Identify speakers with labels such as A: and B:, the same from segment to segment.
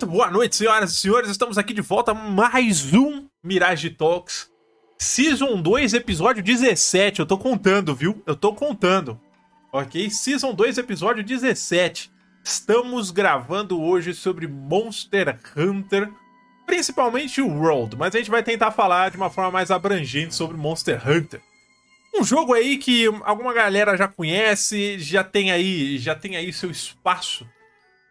A: Muito boa noite, senhoras e senhores. Estamos aqui de volta mais um Mirage Talks. Season 2, episódio 17. Eu tô contando, viu? Eu tô contando. Ok? Season 2, episódio 17. Estamos gravando hoje sobre Monster Hunter, principalmente o World, mas a gente vai tentar falar de uma forma mais abrangente sobre Monster Hunter. Um jogo aí que alguma galera já conhece, já tem aí, já tem aí seu espaço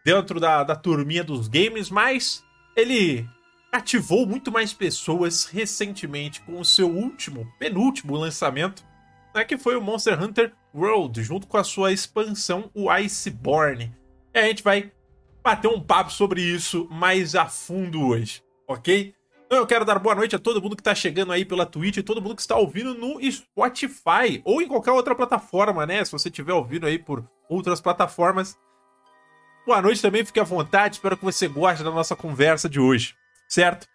A: dentro da, da turminha dos games, mas ele ativou muito mais pessoas recentemente com o seu último, penúltimo lançamento, né, que foi o Monster Hunter World, junto com a sua expansão, o Iceborne. E a gente vai bater um papo sobre isso mais a fundo hoje, ok? Então eu quero dar boa noite a todo mundo que está chegando aí pela Twitch e todo mundo que está ouvindo no Spotify ou em qualquer outra plataforma, né? Se você estiver ouvindo aí por outras plataformas, Boa noite também, fique à vontade. Espero que você goste da nossa conversa de hoje, certo?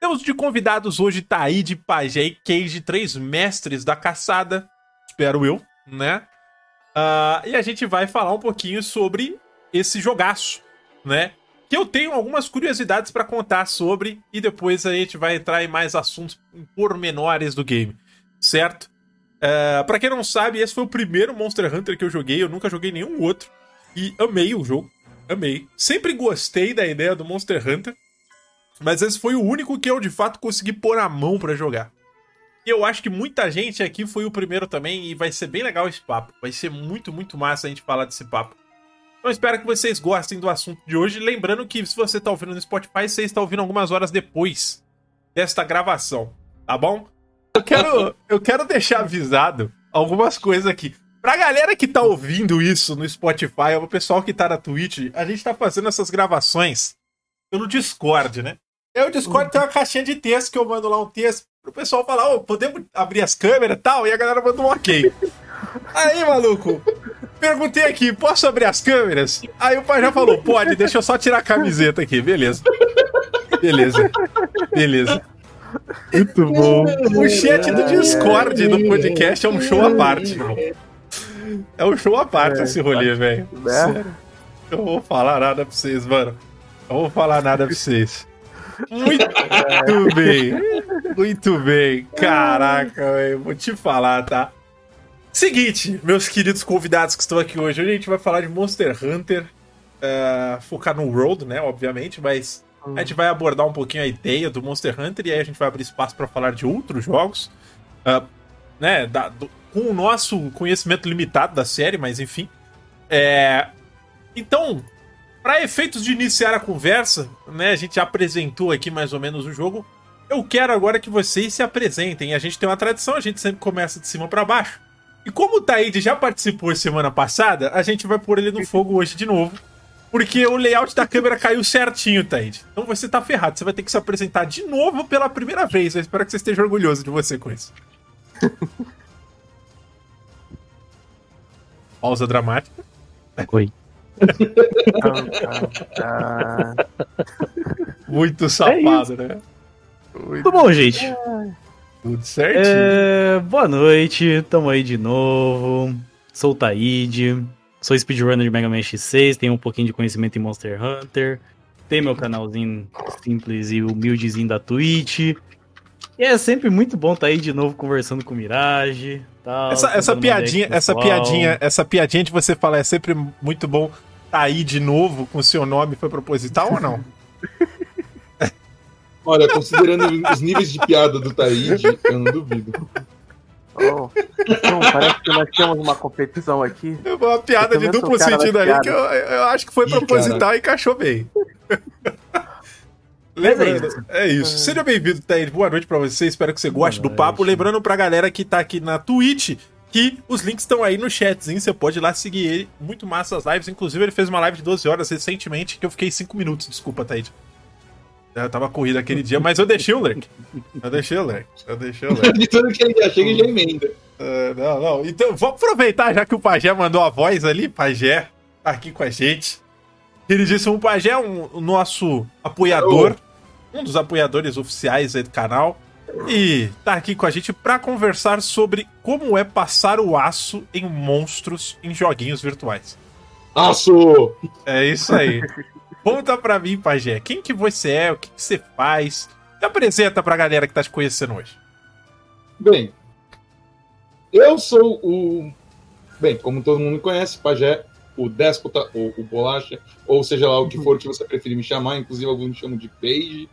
A: Temos de convidados hoje Taíde, Pajé e Cage, três mestres da caçada, espero eu, né? Uh, e a gente vai falar um pouquinho sobre esse jogaço, né? Que eu tenho algumas curiosidades para contar sobre e depois a gente vai entrar em mais assuntos pormenores do game, certo? Uh, para quem não sabe, esse foi o primeiro Monster Hunter que eu joguei, eu nunca joguei nenhum outro e amei o jogo. Amei. Sempre gostei da ideia do Monster Hunter, mas esse foi o único que eu de fato consegui pôr a mão para jogar. E eu acho que muita gente aqui foi o primeiro também e vai ser bem legal esse papo. Vai ser muito, muito massa a gente falar desse papo. Então espero que vocês gostem do assunto de hoje. Lembrando que se você está ouvindo no Spotify, você está ouvindo algumas horas depois desta gravação, tá bom? Eu quero, eu quero deixar avisado algumas coisas aqui. Pra galera que tá ouvindo isso no Spotify, o pessoal que tá na Twitch, a gente tá fazendo essas gravações pelo Discord, né? E o Discord uhum. tem uma caixinha de texto que eu mando lá um texto pro pessoal falar, ô, oh, podemos abrir as câmeras e tal? E a galera manda um ok. Aí, maluco, perguntei aqui, posso abrir as câmeras? Aí o pai já falou, pode, deixa eu só tirar a camiseta aqui, beleza. Beleza. Beleza. Muito bom. O chat do Discord do podcast é um show à parte, irmão. É um show à parte é, esse rolê, velho. Né? Sério. Eu não vou falar nada pra vocês, mano. Eu não vou falar nada pra vocês. Muito é. bem. Muito bem. Caraca, velho. Vou te falar, tá? Seguinte, meus queridos convidados que estão aqui hoje. Hoje a gente vai falar de Monster Hunter. Uh, focar no World, né? Obviamente, mas hum. a gente vai abordar um pouquinho a ideia do Monster Hunter e aí a gente vai abrir espaço para falar de outros jogos. Uh, né? Da, do, com o nosso conhecimento limitado da série, mas enfim. É... Então, para efeitos de iniciar a conversa, né, a gente apresentou aqui mais ou menos o jogo. Eu quero agora que vocês se apresentem. A gente tem uma tradição, a gente sempre começa de cima para baixo. E como o Taíde já participou semana passada, a gente vai pôr ele no fogo hoje de novo. Porque o layout da câmera caiu certinho, Taíde. Então você tá ferrado. Você vai ter que se apresentar de novo pela primeira vez. Eu espero que você esteja orgulhoso de você com isso. Pausa dramática.
B: Oi.
A: Muito safado, é né?
B: Muito Tudo bom, gente?
A: Tudo certinho.
B: É, boa noite, tamo aí de novo. Sou o Taíde, sou speedrunner de Mega Man X6, tenho um pouquinho de conhecimento em Monster Hunter. Tem meu canalzinho simples e humildezinho da Twitch. E é sempre muito bom estar tá aí de novo conversando com o Mirage,
A: Tal, essa essa piadinha, essa piadinha, essa piadinha de você falar é sempre muito bom tá aí de novo com seu nome foi proposital ou não?
C: Olha, considerando os níveis de piada do Taíde, eu não duvido.
D: Oh, não, parece que nós temos uma competição aqui.
A: Uma piada de duplo sentido aí que eu, eu, acho que foi Ih, proposital e encaixou bem. Lembrando, é isso. É. Seja bem-vindo, Thaís. Boa noite para você. Espero que você goste do papo. Lembrando pra galera que tá aqui na Twitch que os links estão aí no chatzinho. Você pode ir lá seguir ele. Muito massa as lives. Inclusive, ele fez uma live de 12 horas recentemente que eu fiquei 5 minutos. Desculpa, Thaís. Eu tava corrido aquele dia, mas eu deixei o lurk. Eu deixei o lurk. Eu deixei o lurk.
C: de tudo que ele já chega e já emenda.
A: Uh, não, não. Então, vamos aproveitar já que o Pajé mandou a voz ali. Pajé tá aqui com a gente. Ele disse: o Pajé é um, o nosso apoiador. Oh um dos apoiadores oficiais do canal, e tá aqui com a gente para conversar sobre como é passar o aço em monstros em joguinhos virtuais.
C: Aço!
A: É isso aí. Conta pra mim, Pajé, quem que você é, o que, que você faz? Se apresenta pra galera que tá te conhecendo hoje.
C: Bem, eu sou o. Bem, como todo mundo me conhece, Pajé, o déspota, ou o bolacha, ou seja lá o que for que você preferir me chamar, inclusive alguns me chamam de Page.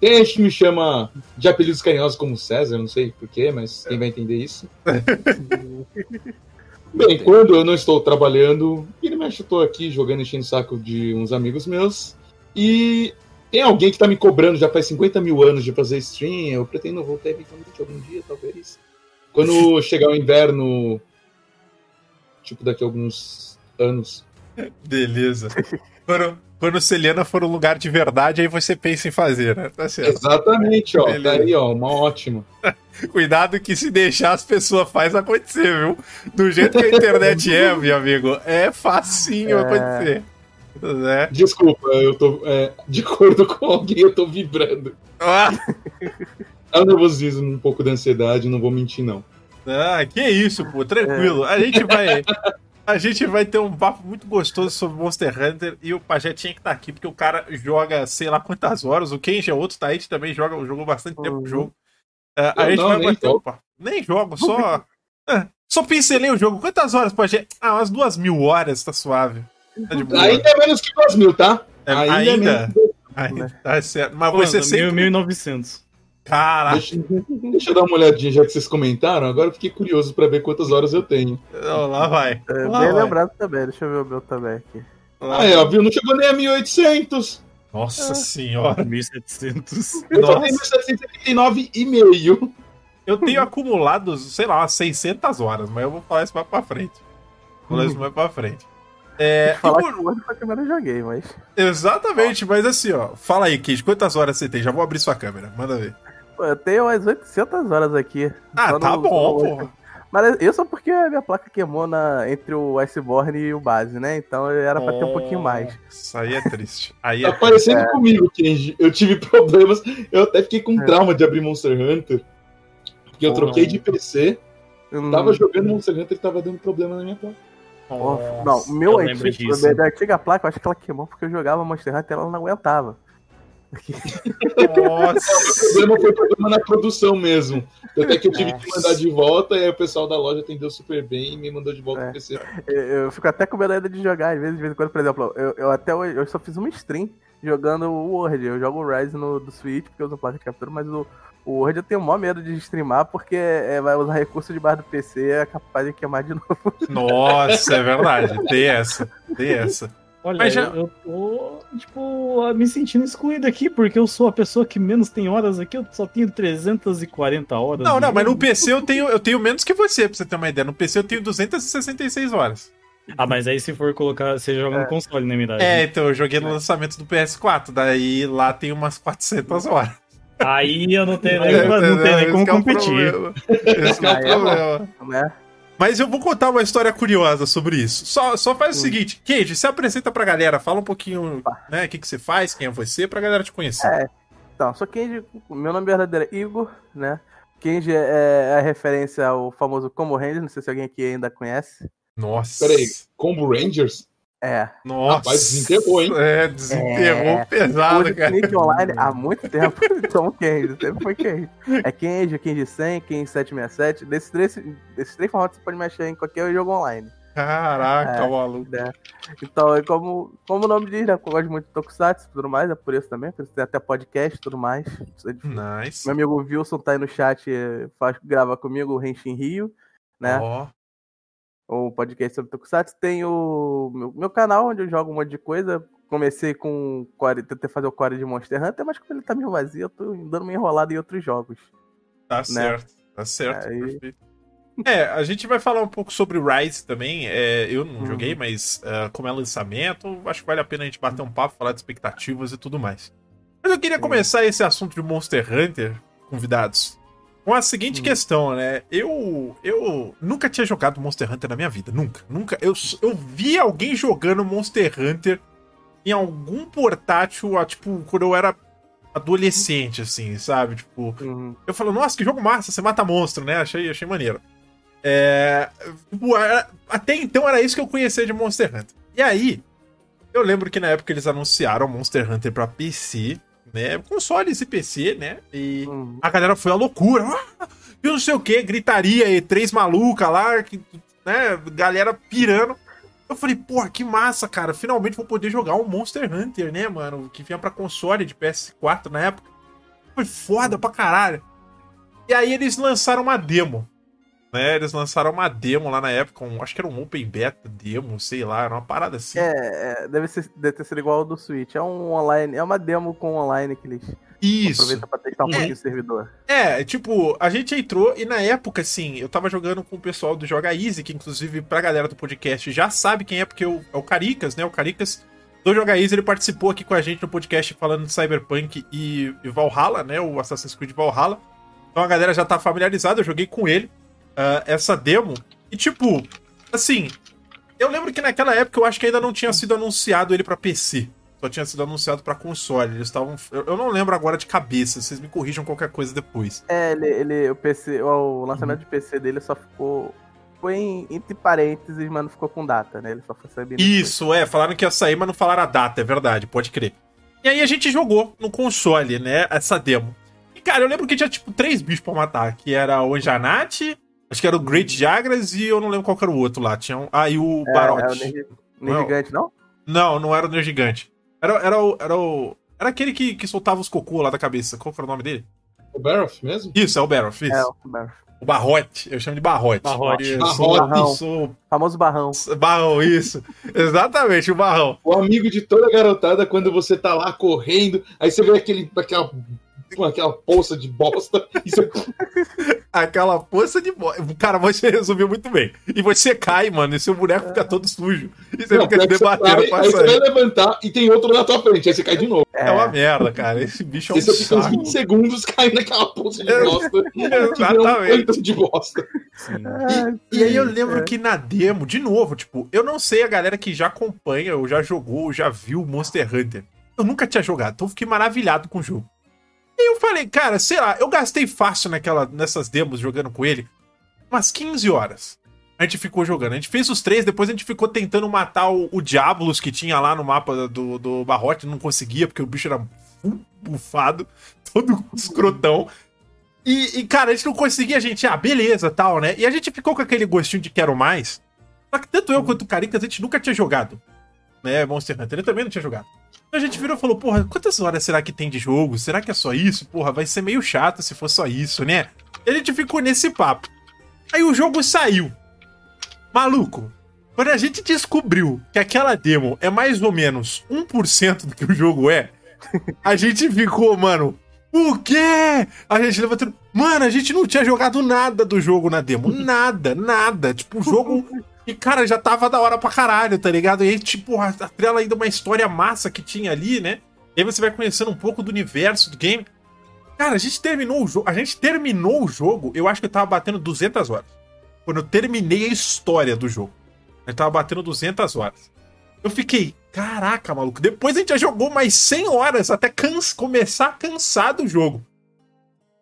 C: Tem gente que me chama de apelidos carinhosos como César, não sei porquê, mas quem vai entender isso. Bem, quando eu não estou trabalhando, ele eu tô aqui jogando, enchendo o saco de uns amigos meus. E tem alguém que tá me cobrando já faz 50 mil anos de fazer stream. Eu pretendo voltar eventualmente algum dia, talvez. Quando chegar o inverno, tipo daqui a alguns anos.
A: Beleza. Quando, quando Celiana for um lugar de verdade, aí você pensa em fazer, né? Tá certo.
C: Exatamente, ó.
A: Beleza.
C: Tá aí, ó, uma ótima.
A: Cuidado que se deixar as pessoas faz acontecer, viu? Do jeito que a internet é, meu amigo, é facinho
D: É.
A: acontecer. Né?
C: Desculpa, eu tô. é, de acordo com alguém, eu tô vibrando.
A: Ah,
C: É o nervosismo, um pouco da ansiedade, não vou mentir, não.
A: ah, que isso, pô, tranquilo. A gente vai. A gente vai ter um papo muito gostoso sobre Monster Hunter e o Pajé tinha que estar aqui, porque o cara joga sei lá quantas horas. O Kenji é outro, Taite também joga, jogou bastante tempo o
D: Uhum.
A: jogo. Ah, a gente
C: não,
A: vai
C: nem
A: bater um papo. Nem jogo, só. Ah, só pincelei o jogo. Quantas horas, Pajé? Ah, umas duas mil horas, tá suave. Tá de boa.
C: Ainda é menos que 2 mil, tá?
A: É,
C: ainda,
A: ainda?
C: é menos que
A: Aí, tá certo. Mas
B: Pô,
A: você
B: mil-
A: sempre.
B: 1900.
A: Caraca,
C: Deixa, deixa eu dar uma olhadinha, já que vocês comentaram. Agora eu fiquei curioso pra ver quantas horas eu tenho.
A: não, lá vai.
D: É,
A: Lá
D: bem
A: vai.
D: lembrado também, deixa eu ver o meu também aqui.
A: Lá
C: Ah, é, ó, viu? Não chegou nem a 1800.
A: Nossa senhora.
B: 1700.
C: Eu só tenho 1779,5.
A: Eu tenho acumulado, sei lá, umas 600 horas, mas eu vou falar isso mais pra frente. Vou falar isso mais pra frente. É, e
D: Falar
A: por-
D: que o outro foi a primeira eu joguei, mas.
A: Exatamente, mas assim, ó. Fala aí, Kate, quantas horas você tem? Já vou abrir sua câmera, manda ver.
D: Pô, eu tenho umas 800 horas aqui.
A: Ah,
D: Só
A: tá
D: no-
A: bom,
D: no-
A: porra.
D: Mas isso porque a minha placa queimou na, entre o Iceborne e o base, né? Então era pra ter um pouquinho mais.
A: Isso aí é triste. Aí
C: Tá
A: é
C: parecendo comigo, Kenji. Eu tive problemas. Eu até fiquei com
D: É.
C: trauma de abrir Monster Hunter. Porque eu
D: Oh.
C: troquei de PC,
D: Hum,
C: tava jogando Monster Hunter e tava dando problema na minha placa.
A: Nossa.
D: não, o meu
B: eu lembro
D: antigo,
B: disso.
D: da antiga placa, eu acho que ela queimou porque eu jogava Monster Hunter e ela não aguentava.
C: O
A: Nossa.
C: problema foi problema na produção mesmo. Até que eu tive que mandar de volta e aí o pessoal da loja atendeu super bem e me mandou de volta
D: É.
C: pro PC.
D: Eu, eu fico até com medo ainda de jogar, às vezes, de vez em quando, por exemplo, eu, eu até hoje, eu só fiz uma stream jogando o Word. Eu jogo o Rise no do Switch, porque eu uso placa de captura, mas o, o Word eu tenho o maior medo de streamar, porque é, vai usar recurso de barra do PC, é capaz de queimar de novo.
A: Nossa, é verdade. Tem essa. Tem essa.
B: Olha,
A: Mas já-
B: eu, tô, tipo, me sentindo excluído aqui, porque eu sou a pessoa que menos tem horas aqui, eu só tenho 340 horas.
A: Não, não, mas no. PC eu tenho, eu tenho menos que você, pra você ter uma ideia. No PC eu tenho 266 horas.
B: Ah, mas aí se for colocar, você joga no console, né, Mirage?
A: É, então eu joguei no lançamento do PS4, daí lá tem umas 400 horas.
B: Aí eu não tenho nem,
A: É,
B: não tenho nem como
A: é o
B: competir.
A: problema. Esse é o
D: é
A: problema.
D: Né?
A: Mas eu vou contar uma história curiosa sobre isso. Só, só faz o
D: Hum.
A: seguinte, Cage, se apresenta pra galera, fala um pouquinho, né, o que, que você faz, quem é você, pra galera te conhecer.
D: É. Então, sou Kenji, meu nome verdadeiro é Igor, né? Kenji é, é a referência ao famoso Como Ranger, não sei se alguém aqui ainda conhece.
A: Nossa.
C: Peraí, Combo Rangers?
D: É.
A: Nossa.
C: Rapaz, desenterrou, hein?
A: É, desenterrou
D: É.
A: pesado,
D: Hoje
A: cara.
D: Nick Online há muito tempo. Então Kenji, sempre foi Kenji. É Kenji, Kenji 100, Kenji 767. Desses três, desses três formatos você pode mexer em qualquer jogo online.
A: Caraca,
D: É.
A: maluco.
D: Né? Então, é como, como o nome diz, né? Eu gosto muito de Tokusatsu e tudo mais, é por isso também. Por isso tem até podcast e tudo mais. É.
A: Nice.
D: Meu amigo Wilson tá aí no chat, faz, grava comigo o Henshin Rio, né?
A: Ó,
D: o podcast sobre Tokusatsu. Tem o meu, meu canal, onde eu jogo um monte de coisa. Comecei com tentei fazer o core de Monster Hunter, mas como ele tá meio vazio, eu tô dando uma enrolada em outros jogos.
A: tá certo. Tá certo.
D: Aí-
A: perfeito. É, a gente vai falar um pouco sobre Rise também. É, eu não
D: Uhum.
A: joguei, mas ah, como é lançamento, acho que vale a pena a gente bater um papo, falar de expectativas e tudo mais. Mas eu queria começar esse assunto de Monster Hunter, convidados, com a seguinte
D: Hum.
A: questão, né? Eu, eu nunca tinha jogado Monster Hunter na minha vida, nunca, nunca. Eu, eu vi alguém jogando Monster Hunter em algum portátil, ah, tipo, quando eu era adolescente, assim, sabe? Tipo,
D: Uhum.
A: eu falo, nossa, que jogo massa, você mata monstro, né? Achei, achei maneiro. É, tipo, era- até então era isso que eu conhecia de Monster Hunter. E aí, Eu lembro que na época eles anunciaram Monster Hunter pra PC, né? Consoles e PC, né? E
D: Hum.
A: a galera foi à loucura. Ah, e não sei o que, gritaria e três maluca lá, que, né? Galera pirando. Eu falei, porra, que massa, cara. Finalmente vou poder jogar um Monster Hunter, né, mano? Que vinha pra console de PS4 na época. Foi foda pra caralho. E aí eles lançaram uma demo. Né? Eles lançaram uma demo lá na época. Um, acho que era um Open Beta demo, sei lá, era uma parada assim.
D: É, é, deve, ser, deve ter sido igual ao do Switch. É um online, é uma demo com online que eles
A: Isso.
D: aproveitam pra testar um
A: É.
D: pouquinho o servidor.
A: É, tipo, a gente entrou e na época, assim, eu tava jogando com o pessoal do Joga Easy, que inclusive pra galera do podcast já sabe quem é, porque o- é o Caricas, né? O Caricas do Joga Easy, ele participou aqui com a gente no podcast falando de Cyberpunk e, e Valhalla, né? O Assassin's Creed Valhalla. Então a galera já tá familiarizada, eu joguei com ele ah, essa demo. E tipo, assim, eu lembro que naquela época eu acho que ainda não tinha sido anunciado ele pra PC. Só tinha sido anunciado pra console. Eles estavam. Eu, eu não lembro agora de cabeça, vocês me corrijam qualquer coisa depois.
D: É, ele, ele o PC, o lançamento de PC dele só ficou foi em, entre parênteses, mas não ficou com data, né? Ele só foi sabendo. depois.
A: Isso, é, falaram que ia sair, mas não falaram a data, é verdade, pode crer. E aí a gente jogou no console, né, essa demo. E, cara, eu lembro que tinha, tipo, três bichos pra matar, que era o Anjanate, acho que era o Great Jagras e eu não lembro qual era o outro lá. Tinha um... Ah, e o
D: É, é,
A: Barote.
D: o Ner- Ner
A: Não.
D: Gigante, não?
A: Não, não era o Ner Gigante. Era, era o... Era o... Era aquele que, que soltava os cocô lá da cabeça. Qual era o nome dele?
C: O Baroth mesmo?
A: Isso, é o Baroth, isso.
D: É, o Barro.
A: O Barrote. Eu chamo de Barrote.
B: Barrote.
C: Barrote.
D: Barrão.
A: sou-
D: Famoso Barrão.
A: Barrão, isso. Exatamente, o Barrão.
C: O amigo de toda garotada quando você tá lá correndo, aí você vê aquele, aquela, aquela poça de bosta e você
A: Aquela poça de bosta. Cara, você resumiu muito bem. E você cai, mano, e seu boneco fica todo sujo. E você
C: Não,
A: fica
C: você
A: debatendo
C: cai,
A: com
C: aí você vai levantar e tem outro na tua frente, aí você cai de novo.
A: É uma merda, cara. Esse bicho é um
C: Aí você fica uns
A: saco.
C: 20 segundos caindo naquela poça de
A: É,
C: bosta. vira um
A: Exatamente.
C: de bosta.
B: Sim.
A: E aí eu lembro
D: É.
A: que na demo, de novo, tipo, eu não sei a galera que já acompanha, ou já jogou, ou já viu Monster Hunter. Eu nunca tinha jogado, então eu fiquei maravilhado com o jogo. E eu falei, cara, sei lá, eu gastei fácil naquela, nessas demos jogando com ele umas 15 horas. A gente ficou jogando. A gente fez os três, depois a gente ficou tentando matar o, o Diabolos que tinha lá no mapa do, do Barrote, não conseguia, porque o bicho era bufado, todo escrotão. E, e, cara, a gente não conseguia, a gente, ah, beleza, tal, né? E a gente ficou com aquele gostinho de quero mais. Só que tanto eu quanto o Caricas, a gente nunca tinha jogado, né? Monster Hunter, ele também não tinha jogado. A gente virou e falou, porra, quantas horas será que tem de jogo? Será que é só isso? Porra, vai ser meio chato se for só isso, né? E a gente ficou nesse papo. Aí o jogo saiu. Maluco, quando a gente descobriu que aquela demo é mais ou menos 1% do que o jogo é, a gente ficou, mano, o quê? A gente levantou. Mano, a gente não tinha jogado nada do jogo na demo. Nada, nada. Tipo, o jogo. E, cara, já tava da hora pra caralho, tá ligado? E aí, tipo, a, a trela ainda uma história massa que tinha ali, né? E aí você vai conhecendo um pouco do universo do game. Cara, a gente terminou o jogo. A gente terminou o jogo, eu acho que eu tava batendo 200 horas. Quando eu terminei a história do jogo. Eu tava batendo 200 horas. Eu fiquei, caraca, maluco. Depois a gente já jogou mais 100 horas até começar a cansar do jogo.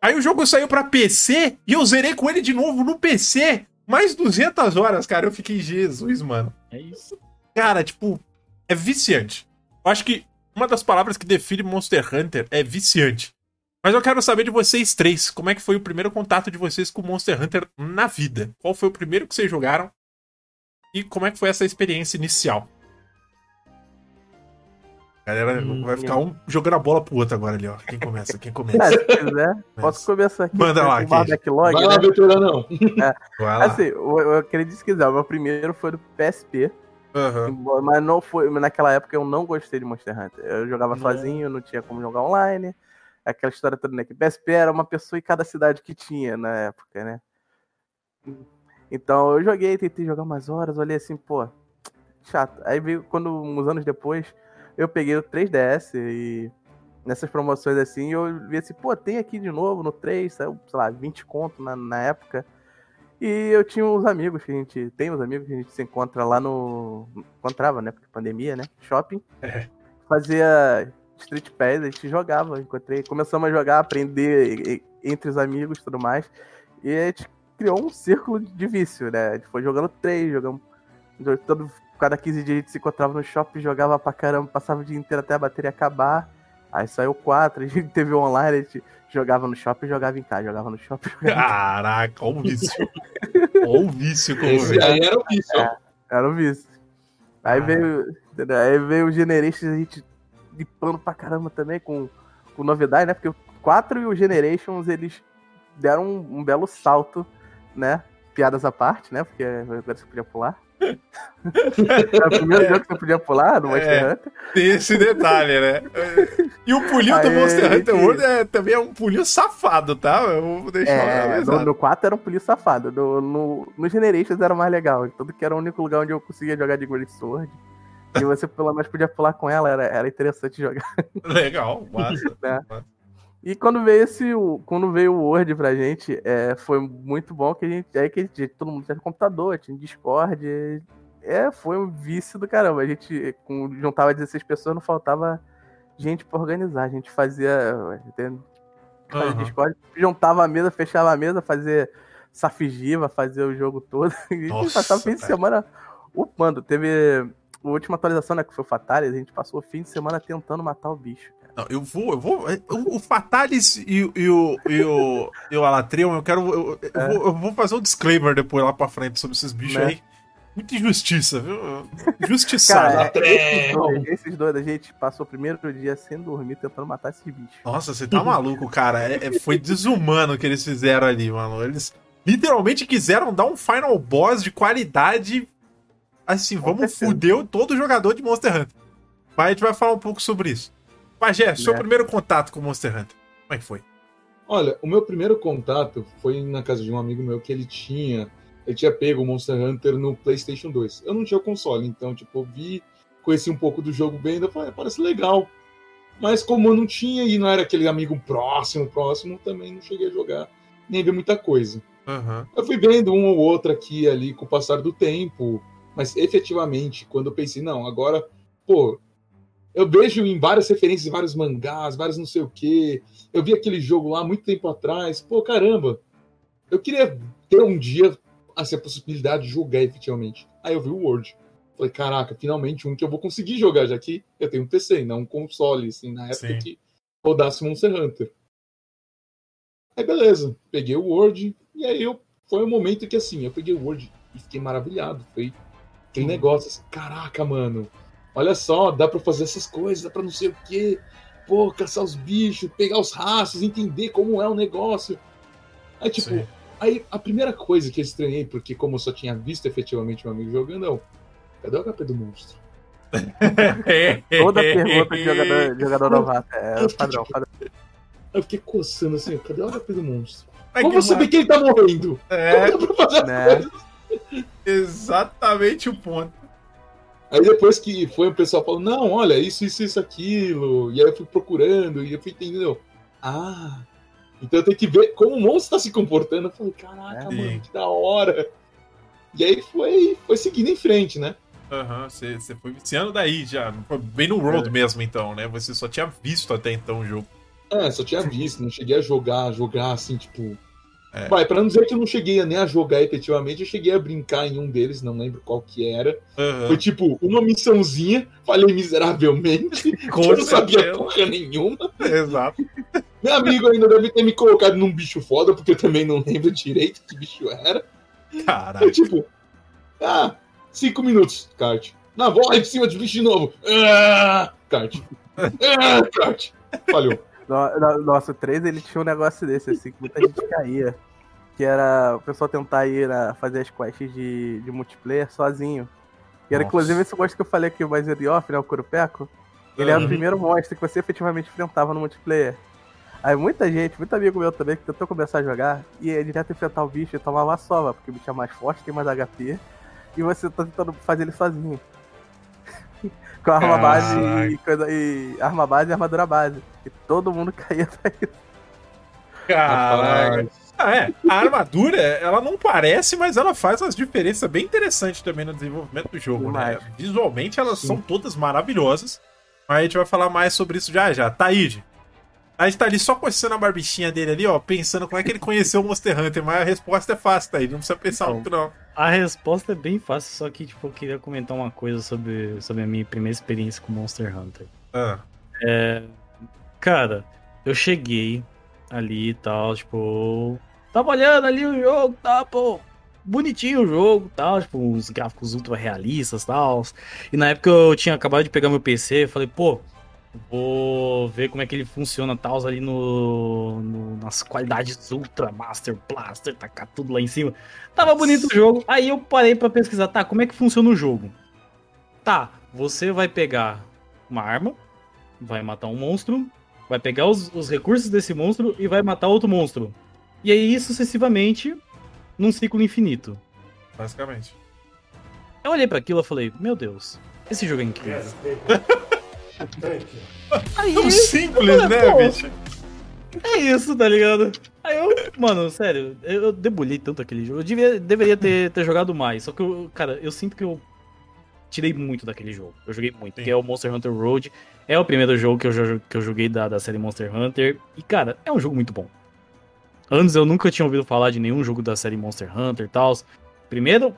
A: Aí o jogo saiu pra PC e eu zerei com ele de novo no PC. Mais 200 horas, cara. Eu fiquei, Jesus, mano.
B: É isso.
A: Cara, tipo, é viciante. Eu acho que uma das palavras que define Monster Hunter é viciante. Mas eu quero saber de vocês três, como é que foi o primeiro contato de vocês com Monster Hunter na vida? Qual foi o primeiro que vocês jogaram? E como é que foi essa experiência inicial? A galera
B: Hum,
A: vai ficar um jogando a bola pro outro agora ali, ó. Quem começa? Quem
D: É,
A: começa?
D: se quiser, posso começar aqui.
A: Manda lá, Keiji.
D: backlog,
C: Vai
D: né?
C: lá, veteranão.
A: Vai lá.
D: Assim, eu, eu acredito quiser. O meu primeiro foi do PSP.
A: Aham.
D: Mas não foi. Naquela época eu não gostei de Monster Hunter. Eu jogava
A: Não.
D: sozinho, não tinha como jogar online. Aquela história toda, né? Que PSP era uma pessoa em cada cidade que tinha na época, né? Então eu joguei, tentei jogar umas horas, olhei assim, pô, chato. Aí veio quando, uns anos depois, eu peguei o 3DS e nessas promoções assim, eu vi assim, pô, tem aqui de novo no 3, saiu, sei lá, 20 conto na, na época. E eu tinha uns amigos que a gente. Tem uns amigos que a gente se encontra lá no. Encontrava, né? Porque pandemia, né? Shopping.
A: É.
D: Fazia Street Pass, a gente jogava. Encontrei. Começamos a jogar, aprender e- e- entre os amigos e tudo mais. E a gente criou um círculo de vício, né? A gente foi jogando três, jogamos. Todo, cada 15 dias a gente se encontrava no shopping, jogava pra caramba, passava o dia inteiro até a bateria acabar. Aí saiu 4, a gente teve online, a gente jogava no shopping jogava em casa, jogava no shopping. Jogava em casa.
A: Caraca, olha o vício. olha o vício como
C: Esse aí era o vício. ó.
D: Era o vício. Aí
A: Ah.
D: veio. entendeu? Aí veio o Generations, a gente lipando pra caramba também, com, com novidade, né? Porque o 4 e o Generations, eles deram um, um belo salto, né? Piadas à parte, né? Porque agora você podia pular. Era o primeiro jogo que você podia pular no Monster
A: É.
D: Hunter.
A: Tem esse detalhe, né? E o pulinho do
D: Aí,
A: Monster Hunter World é, também é um pulinho safado, tá? Eu vou deixar
D: É, no, no 4 era um polícia safado. No, no, no Generations era mais legal. Tanto que era o único lugar onde eu conseguia jogar de Great Sword. E você pelo menos podia pular com ela, era, era interessante jogar.
A: Legal, massa.
D: Né? E quando veio esse. o- Quando veio o Word pra gente, é, foi muito bom que a gente. Aí que a gente- todo mundo tinha computador, tinha Discord. É, foi um vício do caramba. A gente com, juntava 16 pessoas, não faltava gente pra organizar. A gente fazia. entende? Fazia
A: Aham.
D: Discord, juntava a mesa, fechava a mesa, fazia Safigiva, fazia o jogo todo. E a gente passava o fim de semana upando. Teve a última atualização, né, que foi o Fatalis, a gente passou o fim de semana tentando matar o bicho.
A: Não, eu vou, eu vou. O, o Fatalis e, o- e o, e o, e o Alatrion, eu quero. Eu, eu
D: É.
A: vou, eu vou fazer um disclaimer depois lá pra frente sobre esses bichos
D: Né?
A: aí. Muita injustiça, viu? Justiçado.
D: Cara, esses dois, esses dois, a gente passou o primeiro dia sem dormir tentando matar esses bichos.
A: Nossa, você tá maluco, cara. É- é- foi desumano o que eles fizeram ali, mano. Eles literalmente quiseram dar um final boss de qualidade. Assim, vamos fuder todo jogador de Monster Hunter. Mas a gente vai falar um pouco sobre isso. Pajé, seu
D: Né?
A: primeiro contato com Monster Hunter. Como é que foi?
C: Olha, o meu primeiro contato foi na casa de um amigo meu que ele tinha. Ele tinha pego o Monster Hunter no PlayStation 2. Eu não tinha o console, então, tipo, eu vi, conheci um pouco do jogo bem, eu falei, "Ah, parece legal. Mas como eu não tinha e não era aquele amigo próximo, próximo, também não cheguei a jogar, nem ver muita coisa.
A: Aham.
C: Eu fui vendo um ou outro aqui ali com o passar do tempo, mas efetivamente, quando eu pensei, não, agora, pô, eu vejo em várias referências, vários mangás, vários não sei o quê. Eu vi aquele jogo lá muito tempo atrás, pô, caramba, eu queria ter um dia assim, a possibilidade de jogar efetivamente. Aí eu vi o Word. Falei, caraca, finalmente um que eu vou conseguir jogar, já que eu tenho um PC, não um console, assim, na época
A: Sim.
C: que rodasse Monster Hunter. Aí beleza, peguei o Word, e aí eu foi um momento que assim, eu peguei o Word e fiquei maravilhado. Foi aquele
A: Sim.
C: negócio assim, caraca, mano, olha só, dá pra fazer essas coisas, dá pra não sei o quê. Pô, caçar os bichos, pegar os rastros, entender como é o negócio. Aí, tipo,
A: Sim.
C: aí a primeira coisa que eu estranhei, porque como eu só tinha visto efetivamente meu amigo jogando, não. Cadê o HP do monstro?
D: Toda pergunta de jogador, de jogador novato é padrão, padrão.
C: Aí eu fiquei coçando assim, cadê o HP do monstro?
A: Mas
C: Como
A: que
C: eu saber que ele tá morrendo?
A: É
C: Como dá pra fazer
D: Né?
A: exatamente o ponto.
C: Aí depois que foi, o pessoal falou, não, olha, isso, isso, isso, aquilo. E aí eu fui procurando e eu fui entendendo. Ah, então eu tenho que ver como o monstro tá se comportando. Eu falei, caraca,
D: É.
C: mano,
A: Sim.
C: que da hora. E aí foi, foi seguindo em frente, né?
A: Aham, você você foi viciando daí já. Bem no World
C: É.
A: mesmo, então, né? Você só tinha visto até então o jogo.
C: É, só tinha visto, não cheguei a jogar, jogar assim, tipo.
A: É.
C: Vai, pra não dizer que eu não cheguei nem a jogar efetivamente, eu cheguei a brincar em um deles, não lembro qual que era.
A: Aham.
C: Foi tipo uma missãozinha, falhei miseravelmente,
A: Com
C: eu não sabia porra nenhuma.
A: Exato.
C: Meu amigo ainda deve ter me colocado num bicho foda, porque eu também não lembro direito que bicho era.
A: Caraca.
C: Eu, tipo, ah, cinco minutos, kart. Na volta em cima de bicho de novo. Ah, kart. Ah, kart. Falhou.
D: No- no- Nossa, o 3 ele tinha um negócio desse, assim, que muita gente caía. Que era o pessoal tentar ir na- fazer as quests de, de multiplayer sozinho. E era
A: Nossa.
D: inclusive esse monstro que eu falei aqui, o de off, né? O Kurupeco. Ele era
A: Uhum.
D: o primeiro monstro que você efetivamente enfrentava no multiplayer. Aí muita gente, muito amigo meu também, que tentou começar a jogar, e ele direto enfrentar o bicho e tomava sova, porque o bicho é mais forte, tem mais HP, e você tá tentando fazer ele sozinho. Com arma
A: Caraca.
D: base e, coisa, e arma base e armadura base. E todo mundo caía pra isso.
A: Caraca. Ah, é. A armadura, ela não parece, mas ela faz umas diferenças bem interessantes também no desenvolvimento do jogo, né? Visualmente elas
C: Sim.
A: são todas maravilhosas. Mas a gente vai falar mais sobre isso já já. Taíde. A gente tá ali só coçando a barbichinha dele ali, ó, pensando como é que ele conheceu o Monster Hunter, mas a resposta é fácil, Taíde. Não precisa pensar
D: Não.
A: muito, não.
B: A resposta é bem fácil, só que tipo, eu queria comentar uma coisa sobre, sobre a minha primeira experiência com Monster Hunter.
A: Ah,
B: É, cara, eu cheguei ali e tal, tipo, tava olhando ali o jogo, tá, pô, bonitinho o jogo e tal, tipo, uns gráficos ultra realistas e tal. E na época eu tinha acabado de pegar meu PC, falei, pô, vou ver como é que ele funciona tal ali no, no- nas qualidades ultra master blaster, tacar tudo lá em cima. Tava bonito o jogo. Aí eu parei pra pesquisar, tá, como é que funciona o jogo? Tá, você vai pegar uma arma, vai matar um monstro, vai pegar os, os recursos desse monstro e vai matar outro monstro. E aí sucessivamente num ciclo infinito.
A: basicamente.
B: Eu olhei pra aquilo e falei, meu Deus, esse jogo é incrível. Aí,
A: Tão simples, né,
B: pô.
A: bicho?
B: é isso, tá ligado? Aí eu, mano, sério, eu debulhei tanto aquele jogo. Eu devia, deveria ter, ter jogado mais. Só que, eu, cara, eu sinto que eu tirei muito daquele jogo. Eu joguei muito,
A: Sim.
B: que é o Monster Hunter Road. É o primeiro jogo que eu, que eu joguei da, da série Monster Hunter. E, cara, é um jogo muito bom. Antes eu nunca tinha ouvido falar de nenhum jogo da série Monster Hunter e tal. Primeiro,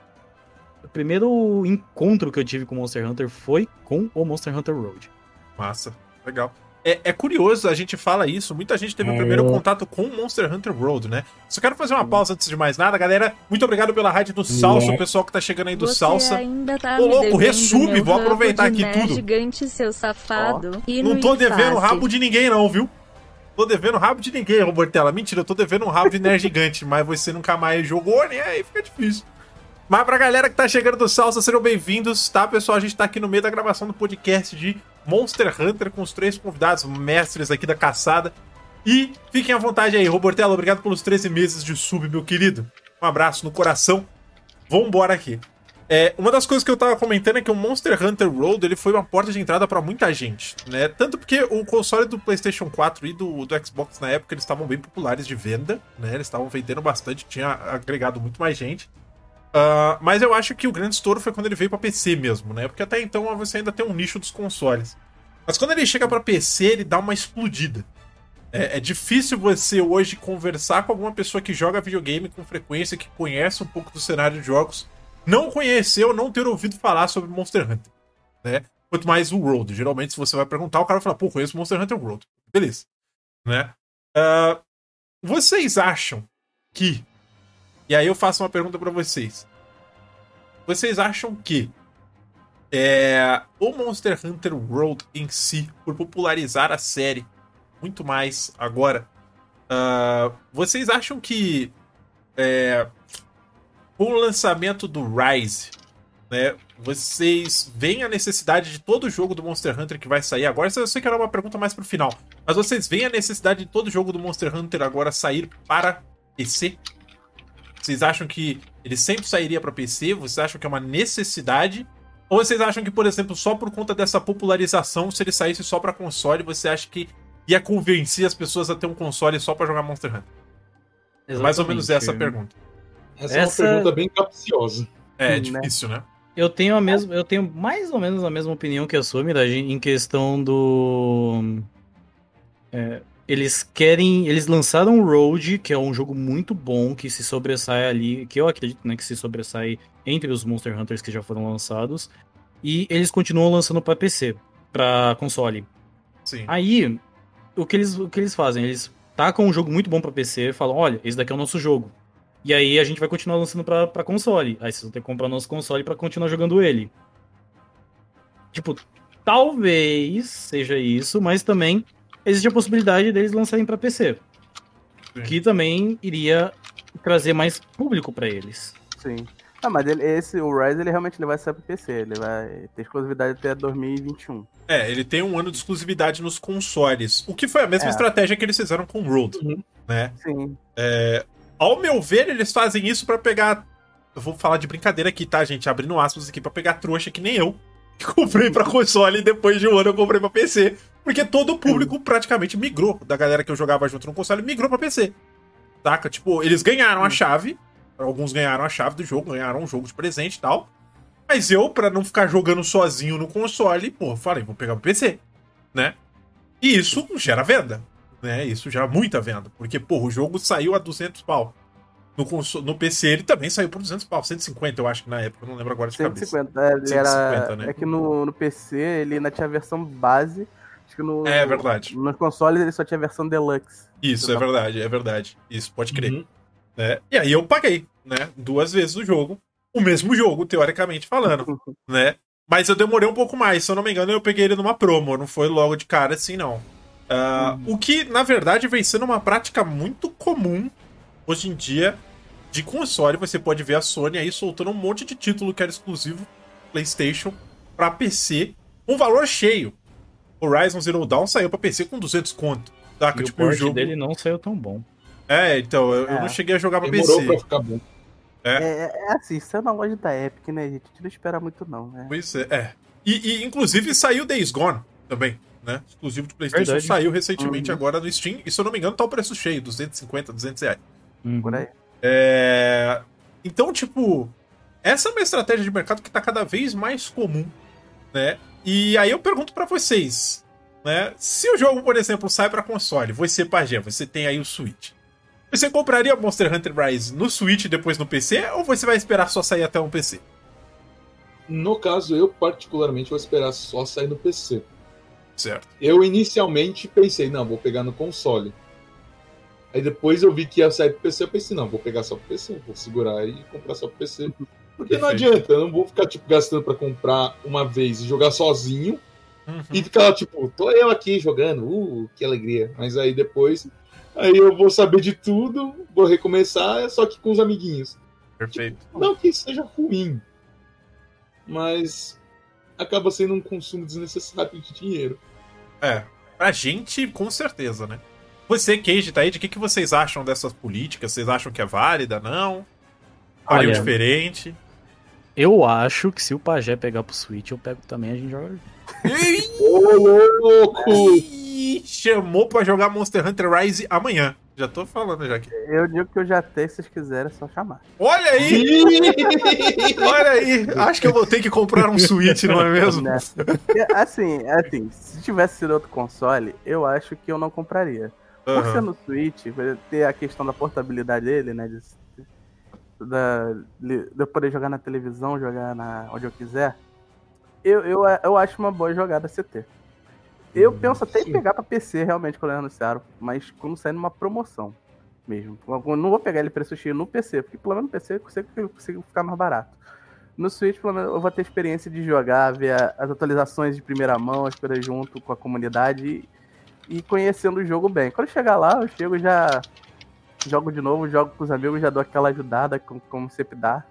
B: o primeiro encontro que eu tive com Monster Hunter foi com o Monster Hunter Road.
A: Massa, legal. É, é curioso, a gente fala isso, muita gente teve o
B: É.
A: primeiro contato com Monster Hunter World, né? Só quero fazer uma pausa antes de mais nada, galera. Muito obrigado pela rádio do Salsa, o pessoal que tá chegando aí do
E: Você
A: Salsa.
E: ainda tá
A: Ô, louco,
E: meu
A: vou aproveitar aqui
E: né,
A: tudo.
E: gigante, seu safado. E
A: Não
E: no
A: tô devendo rabo de ninguém, não, viu? Tô devendo rabo de ninguém, Robertella. Mentira, eu tô devendo um rabo de nerd gigante, mas você nunca mais jogou, né? Aí fica difícil. Mas pra galera que tá chegando do Salsa, sejam bem-vindos, tá, pessoal? A gente tá aqui no meio da gravação do podcast de Monster Hunter com os três convidados mestres aqui da caçada. E fiquem à vontade aí, Robertella. Obrigado pelos 13 meses de sub, meu querido. Um abraço no coração. Vambora aqui. É, uma das coisas que eu tava comentando é que o Monster Hunter Road ele foi uma porta de entrada pra muita gente, né? Tanto porque o console do PlayStation 4 e do, do Xbox na época eles estavam bem populares de venda, né? Eles estavam vendendo bastante, tinha agregado muito mais gente. Ah, mas eu acho que o grande estouro foi quando ele veio pra PC mesmo, né? Porque até então você ainda tem um nicho dos consoles. Mas quando ele chega pra PC, ele dá uma explodida. É, é difícil você hoje conversar com alguma pessoa que joga videogame com frequência, que conhece um pouco do cenário de jogos, não conhecer ou não ter ouvido falar sobre Monster Hunter, né? Quanto mais o World. Geralmente, se você vai perguntar, o cara vai falar, pô, conheço Monster Hunter World. Beleza. Né? Ah, vocês acham que... E aí eu faço uma pergunta pra vocês. Vocês acham que é, o Monster Hunter World em si, por popularizar a série muito mais agora, ah, vocês acham que é, com o lançamento do Rise, né, vocês veem a necessidade de todo jogo do Monster Hunter que vai sair agora? Eu sei que era uma pergunta mais pro final, mas vocês veem a necessidade de todo jogo do Monster Hunter agora sair para PC? Vocês acham que ele sempre sairia para PC? Vocês acham que é uma necessidade? Ou vocês acham que, por exemplo, só por conta dessa popularização, se ele saísse só para console, você acha que ia convencer as pessoas a ter um console só para jogar Monster Hunter? É mais ou menos essa a pergunta.
C: Essa,
B: Essa-
C: é uma pergunta bem capciosa.
A: É, é difícil, né?
B: Eu tenho a mesma, eu tenho mais ou menos a mesma opinião que a sua, Mirage, em questão do é, eles querem, eles lançaram o Road, que é um jogo muito bom que se sobressai ali, que eu acredito, né, que se sobressai entre os Monster Hunters que já foram lançados, e eles continuam lançando para PC, para console.
A: Sim.
B: Aí, o que eles, o que eles fazem? Eles tacam um jogo muito bom pra PC e falam: olha, esse daqui é o nosso jogo. E aí a gente vai continuar lançando pra, pra console. Aí vocês vão ter que comprar nosso console pra continuar jogando ele. Tipo, talvez seja isso, mas também existe a possibilidade deles lançarem pra PC.
A: Sim.
B: Que também iria trazer mais público pra eles.
D: Sim. Ah, mas ele, esse, o Rise, ele realmente ele vai sair pro PC. Ele vai ter exclusividade até 2021.
A: É, ele tem um ano de exclusividade nos consoles. O que foi a mesma
D: É.
A: estratégia que eles fizeram com o Road,
B: Uhum.
A: né?
D: Sim.
A: Ao meu ver, eles fazem isso pra pegar. Eu vou falar de brincadeira aqui, tá, gente? Abrindo aspas aqui pra pegar trouxa que nem eu. Que comprei pra console e depois de um ano eu comprei pra PC. Porque todo o público praticamente migrou da galera que eu jogava junto no console, migrou pra PC. Saca? Tipo, eles ganharam a chave. Alguns ganharam a chave do jogo, ganharam um jogo de presente e tal. Mas eu, pra não ficar jogando sozinho no console, pô, falei, vou pegar pro PC. Né? E isso gera venda. Né? Isso gera muita venda. Porque, pô, o jogo saiu a 200 pau. No, conso- no PC ele também saiu por 200 pau, 150 eu acho que na época, não lembro agora de cabeça.
D: 150. É, ele
A: 150,
D: era,
A: né?
D: é que no, no PC ele ainda tinha a versão base. Acho que no,
A: É verdade.
D: Nos consoles ele só tinha a versão deluxe.
A: Isso, é verdade, é verdade. Isso, pode crer.
C: Uhum.
A: né? E aí eu paguei, né? Duas vezes o jogo. O mesmo jogo, teoricamente falando, né? Mas eu demorei um pouco mais. Se eu não me engano, eu peguei ele numa promo. Não foi logo de cara assim, não. Ah, O que, na verdade, vem sendo uma prática muito comum hoje em dia de console. Você pode ver a Sony aí soltando um monte de título que era exclusivo PlayStation pra PC com valor cheio. Horizon Zero Dawn saiu pra PC com 200 conto. Saca?
B: E o
A: tipo, o
B: porte
A: jogo.
B: dele não saiu tão bom.
A: É, então, eu, eu
D: É.
A: não cheguei a jogar pra
C: Demorou
A: PC.
C: pra ficar bom.
D: É, é assim, saiu na loja da Epic, né, gente? A gente não espera muito, não, né?
A: Pois é. é. E, e, inclusive saiu Days Gone também, né? Exclusivo de PlayStation
B: Verdade.
A: saiu recentemente
D: Uhum.
A: agora no Steam. E se eu não me engano, tá o preço cheio, 250, 200 reais.
B: Uhum.
D: Por aí.
A: É... Então, tipo, essa é uma estratégia de mercado que tá cada vez mais comum, né? E aí eu pergunto pra vocês, né? Se o jogo, por exemplo, sai pra console, você, Pajé, você tem aí o Switch. Você compraria Monster Hunter Rise no Switch e depois no PC? Ou você vai esperar só sair até um PC?
C: No caso, eu particularmente vou esperar só sair no PC.
A: Certo.
C: Eu inicialmente pensei, não, vou pegar no console. Aí depois eu vi que ia sair pro PC, eu pensei, não, vou pegar só pro PC, vou segurar e comprar só pro PC. Porque não
A: Perfeito.
C: adianta, eu não vou ficar tipo gastando pra comprar uma vez e jogar sozinho
A: Uhum.
C: e ficar lá, tipo, tô eu aqui jogando, uh, que alegria. Mas aí depois, aí eu vou saber de tudo, vou recomeçar, só que com os amiguinhos.
A: Perfeito.
C: Não que seja ruim, mas acaba sendo um consumo desnecessário de dinheiro.
A: É, pra gente, com certeza, né? Você, Cage, tá aí, de que, que vocês acham dessas políticas? Vocês acham que é válida, não? Faria diferente?
B: Eu acho que se o Pajé pegar pro Switch, eu pego também a gente joga.
C: Ô, louco!
A: Ih, chamou pra jogar Monster Hunter Rise amanhã. Já tô falando já aqui.
D: Eu digo que eu já tenho, se vocês quiserem, é só chamar.
A: Olha aí! Olha aí! Acho que eu vou ter que comprar um Switch, não é mesmo?
D: Né? Assim, assim, se tivesse sido outro console, eu acho que eu não compraria. Por ser
A: Aham.
D: no Switch, ter a questão da portabilidade dele, né? De, da- de eu poder jogar na televisão, jogar na, onde eu quiser. Eu, eu, eu acho uma boa jogada CT. Eu
A: Hum,
D: penso até em
C: sim.
D: pegar pra PC, realmente, quando eles anunciaram, mas quando sair numa promoção mesmo. Eu não vou pegar ele preço cheio no PC, porque pelo menos no PC eu consigo, eu consigo ficar mais barato. No Switch, pelo menos, eu vou ter experiência de jogar, ver as atualizações de primeira mão, as coisas junto com a comunidade e, e conhecendo o jogo bem. Quando eu chegar lá, eu chego já jogo de novo, jogo com os amigos, já dou aquela ajudada, como, como sempre dá.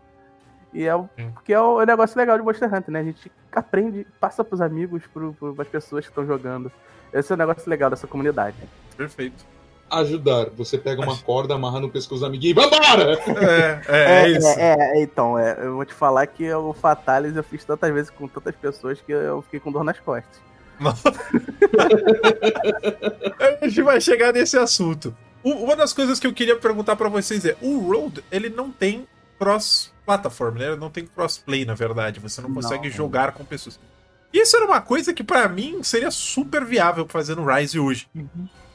D: E é o,
A: Sim.
D: porque é o, é o negócio legal de Monster Hunter, né? A gente aprende, passa pros amigos, pro, pro, pras pessoas que estão jogando. Esse é o negócio legal dessa comunidade.
A: Perfeito.
C: Ajudar. Você pega uma corda, amarra no pescoço do amiguinho e vambora!
A: É, é, é isso.
D: É, é, então, é, eu vou te falar que o Fatalis eu fiz tantas vezes com tantas pessoas que eu fiquei com dor nas costas.
A: A gente vai chegar nesse assunto. Uma das coisas que eu queria perguntar pra vocês é: o Road, ele não tem cross-platform, né? Ele não tem crossplay, na verdade. Você não consegue
D: Não.
A: jogar com pessoas. Isso era uma coisa que pra mim seria super viável fazer no Rise hoje.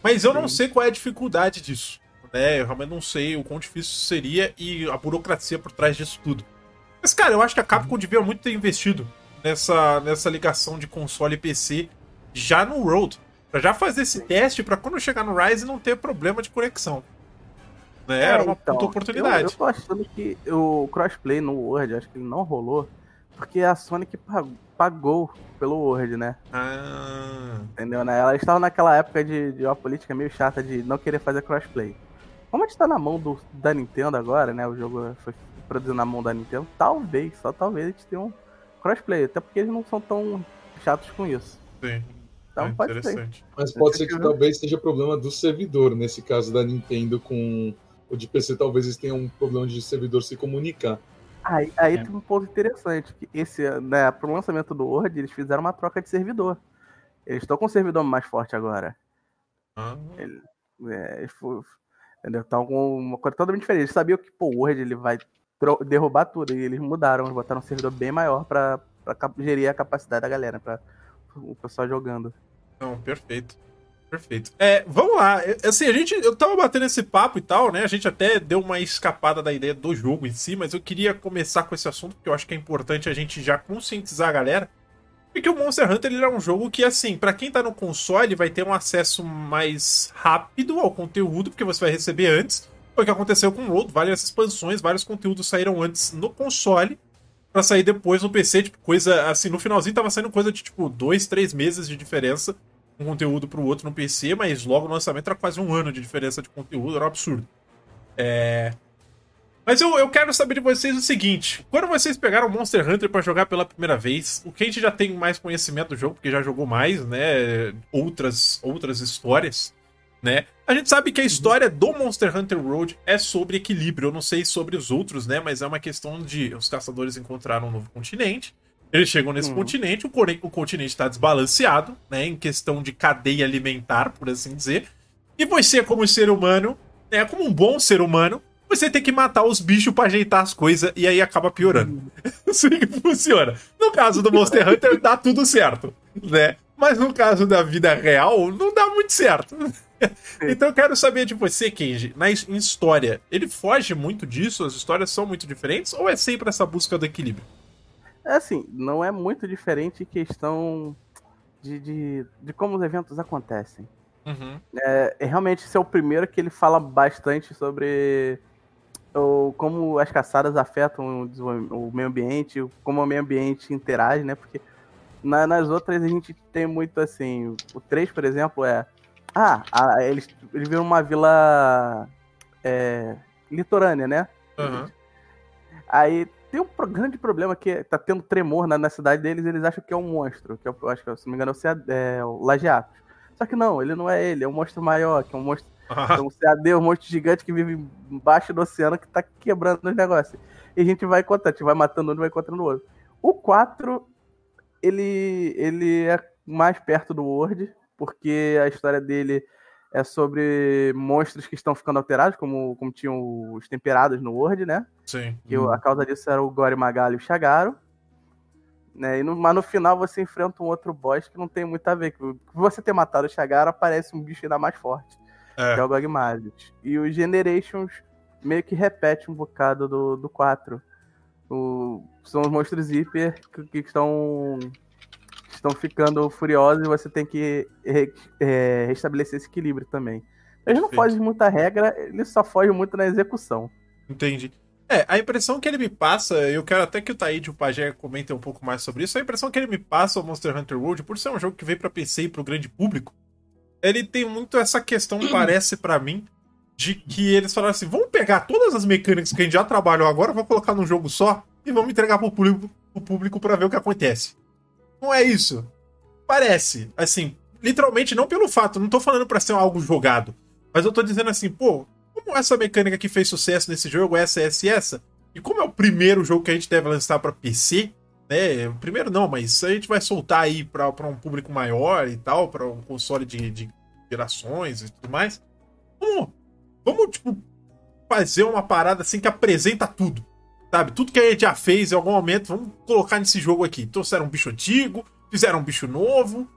A: Mas eu não sei qual é a dificuldade disso. Né? Eu realmente não sei o quão difícil seria e a burocracia por trás disso tudo. Mas, cara, eu acho que a Capcom devia muito ter investido nessa, nessa ligação de console e PC já no Road. Pra já fazer esse teste pra quando chegar no Rise não ter problema de conexão. Né? Era uma
D: então,
A: puta
D: Eu,
A: oportunidade.
D: eu tô achando que o crossplay no Word, acho que ele não rolou, porque a Sony que pagou, pagou pelo Word, né?
A: Ah,
D: Entendeu? Né? Ela estava naquela época de, de uma política meio chata de não querer fazer crossplay. Como a gente tá na mão do, da Nintendo agora, né? O jogo foi produzido na mão da Nintendo, talvez, só talvez a gente tenha um crossplay, até porque eles não são tão chatos com isso.
A: sim.
D: Então
A: É
D: pode ser.
A: interessante.
C: Mas pode ser que talvez seja problema do servidor, nesse caso da Nintendo com o de PC, talvez eles tenham um problema de servidor se comunicar.
D: Aí, aí
B: É.
D: tem um ponto interessante, que esse, né, pro lançamento do Word, eles fizeram uma troca de servidor. Eles estão com um servidor mais forte agora.
A: Ah,
D: É, eles fo- entendeu? Estão com uma coisa totalmente diferente. Eles sabiam que pô, o Word ele vai derrubar tudo, e eles mudaram, eles botaram um servidor bem maior cap- gerir a capacidade da galera, pra o pessoal jogando.
A: não, perfeito. Perfeito. É, vamos lá. É, Assim, a gente. Eu tava batendo esse papo e tal, né? A gente até deu uma escapada da ideia do jogo em si, mas eu queria começar com esse assunto, porque eu acho que é importante a gente já conscientizar a galera. Porque o Monster Hunter ele é um jogo que, assim, pra quem tá no console, vai ter um acesso mais rápido ao conteúdo, porque você vai receber antes. Foi o que aconteceu com o Road, várias expansões, vários conteúdos saíram antes no console pra sair depois no PC, tipo, coisa assim, no finalzinho tava saindo coisa de tipo dois, três meses de diferença um conteúdo pro outro no PC, mas logo no lançamento era quase um ano de diferença de conteúdo, era um absurdo. É... Mas eu, eu quero saber de vocês o seguinte: quando vocês pegaram Monster Hunter pra jogar pela primeira vez, o gente já tem mais conhecimento do jogo, porque já jogou mais, né? Outras, outras histórias, né? A gente sabe que a história do Monster Hunter Road é sobre equilíbrio. Eu não sei sobre os outros, né? Mas é uma questão de os caçadores encontraram um novo continente. Eles chegam nesse
D: Uhum.
A: continente, o, o continente está desbalanceado, né? Em questão de cadeia alimentar, por assim dizer. E você, como ser humano, né? Como um bom ser humano, você tem que matar os bichos pra ajeitar as coisas e aí acaba piorando. assim que funciona. No caso do Monster Hunter, dá tudo certo, né? Mas no caso da vida real, muito certo. então eu quero saber de você, Kenji, na em história, ele foge muito disso? As histórias são muito diferentes? Ou é sempre essa busca do equilíbrio?
D: É assim, não é muito diferente em questão de, de, de como os eventos acontecem.
A: Uhum.
D: É, realmente esse é o primeiro que ele fala bastante sobre o, como as caçadas afetam o, o meio ambiente, como o meio ambiente interage, né? Porque na- nas outras a gente tem muito assim. O 3, por exemplo, é. Ah, a- eles, eles viram uma vila é, litorânea, né?
A: Uhum.
D: Aí tem um grande problema que tá tendo tremor na, na cidade deles, eles acham que é um monstro, que eu, eu acho que, se não me engano, é o, é o Lajeatos. Só que não, ele não é ele, é um monstro maior, que é um monstro, é um CAD, um monstro gigante que vive embaixo do oceano que tá quebrando os negócios. E a gente vai encontrando, a gente vai matando um e vai encontrando o outro. O 4, ele, ele é mais perto do World, porque a história dele é sobre monstros que estão ficando alterados, como, como tinham os temperados no World, né?
A: Sim.
D: Que o- a causa disso era o Gore Magali e o Shagaro. Né? E no- mas no final você enfrenta um outro boss que não tem muito a ver. Que o- você ter matado o Shagaro, aparece um bicho ainda mais forte, que é
A: É.
D: o Gogmazit. E os Generations meio que repete um bocado do, do 4. O- são os monstros hiper que, que estão, que estão ficando furiosos e você tem que re- é, restabelecer esse equilíbrio também. Eles não fogem muita regra, eles só fogem muito na execução.
A: Entendi. É, a impressão que ele me passa, eu quero até que o Taíde e o Pajé comentem um pouco mais sobre isso, a impressão que ele me passa, o Monster Hunter World, por ser um jogo que veio pra PC e pro grande público, ele tem muito essa questão, parece pra mim, de que eles falaram assim, vamos pegar todas as mecânicas que a gente já trabalhou agora, vamos colocar num jogo só e vamos entregar pro público, público pra ver o que acontece. Não é isso. Parece, assim, literalmente não pelo fato, não tô falando pra ser algo jogado, mas eu tô dizendo assim, pô, como essa mecânica que fez sucesso nesse jogo, essa, essa e essa, e como é o primeiro jogo que a gente deve lançar pra PC, né? Primeiro não, mas a gente vai soltar aí pra, pra um público maior e tal, pra um console de, de gerações e tudo mais. Vamos, tipo, fazer uma parada assim que apresenta tudo. Sabe? Tudo que a gente já fez em algum momento, vamos colocar nesse jogo aqui. Trouxeram um bicho antigo, fizeram um bicho novo.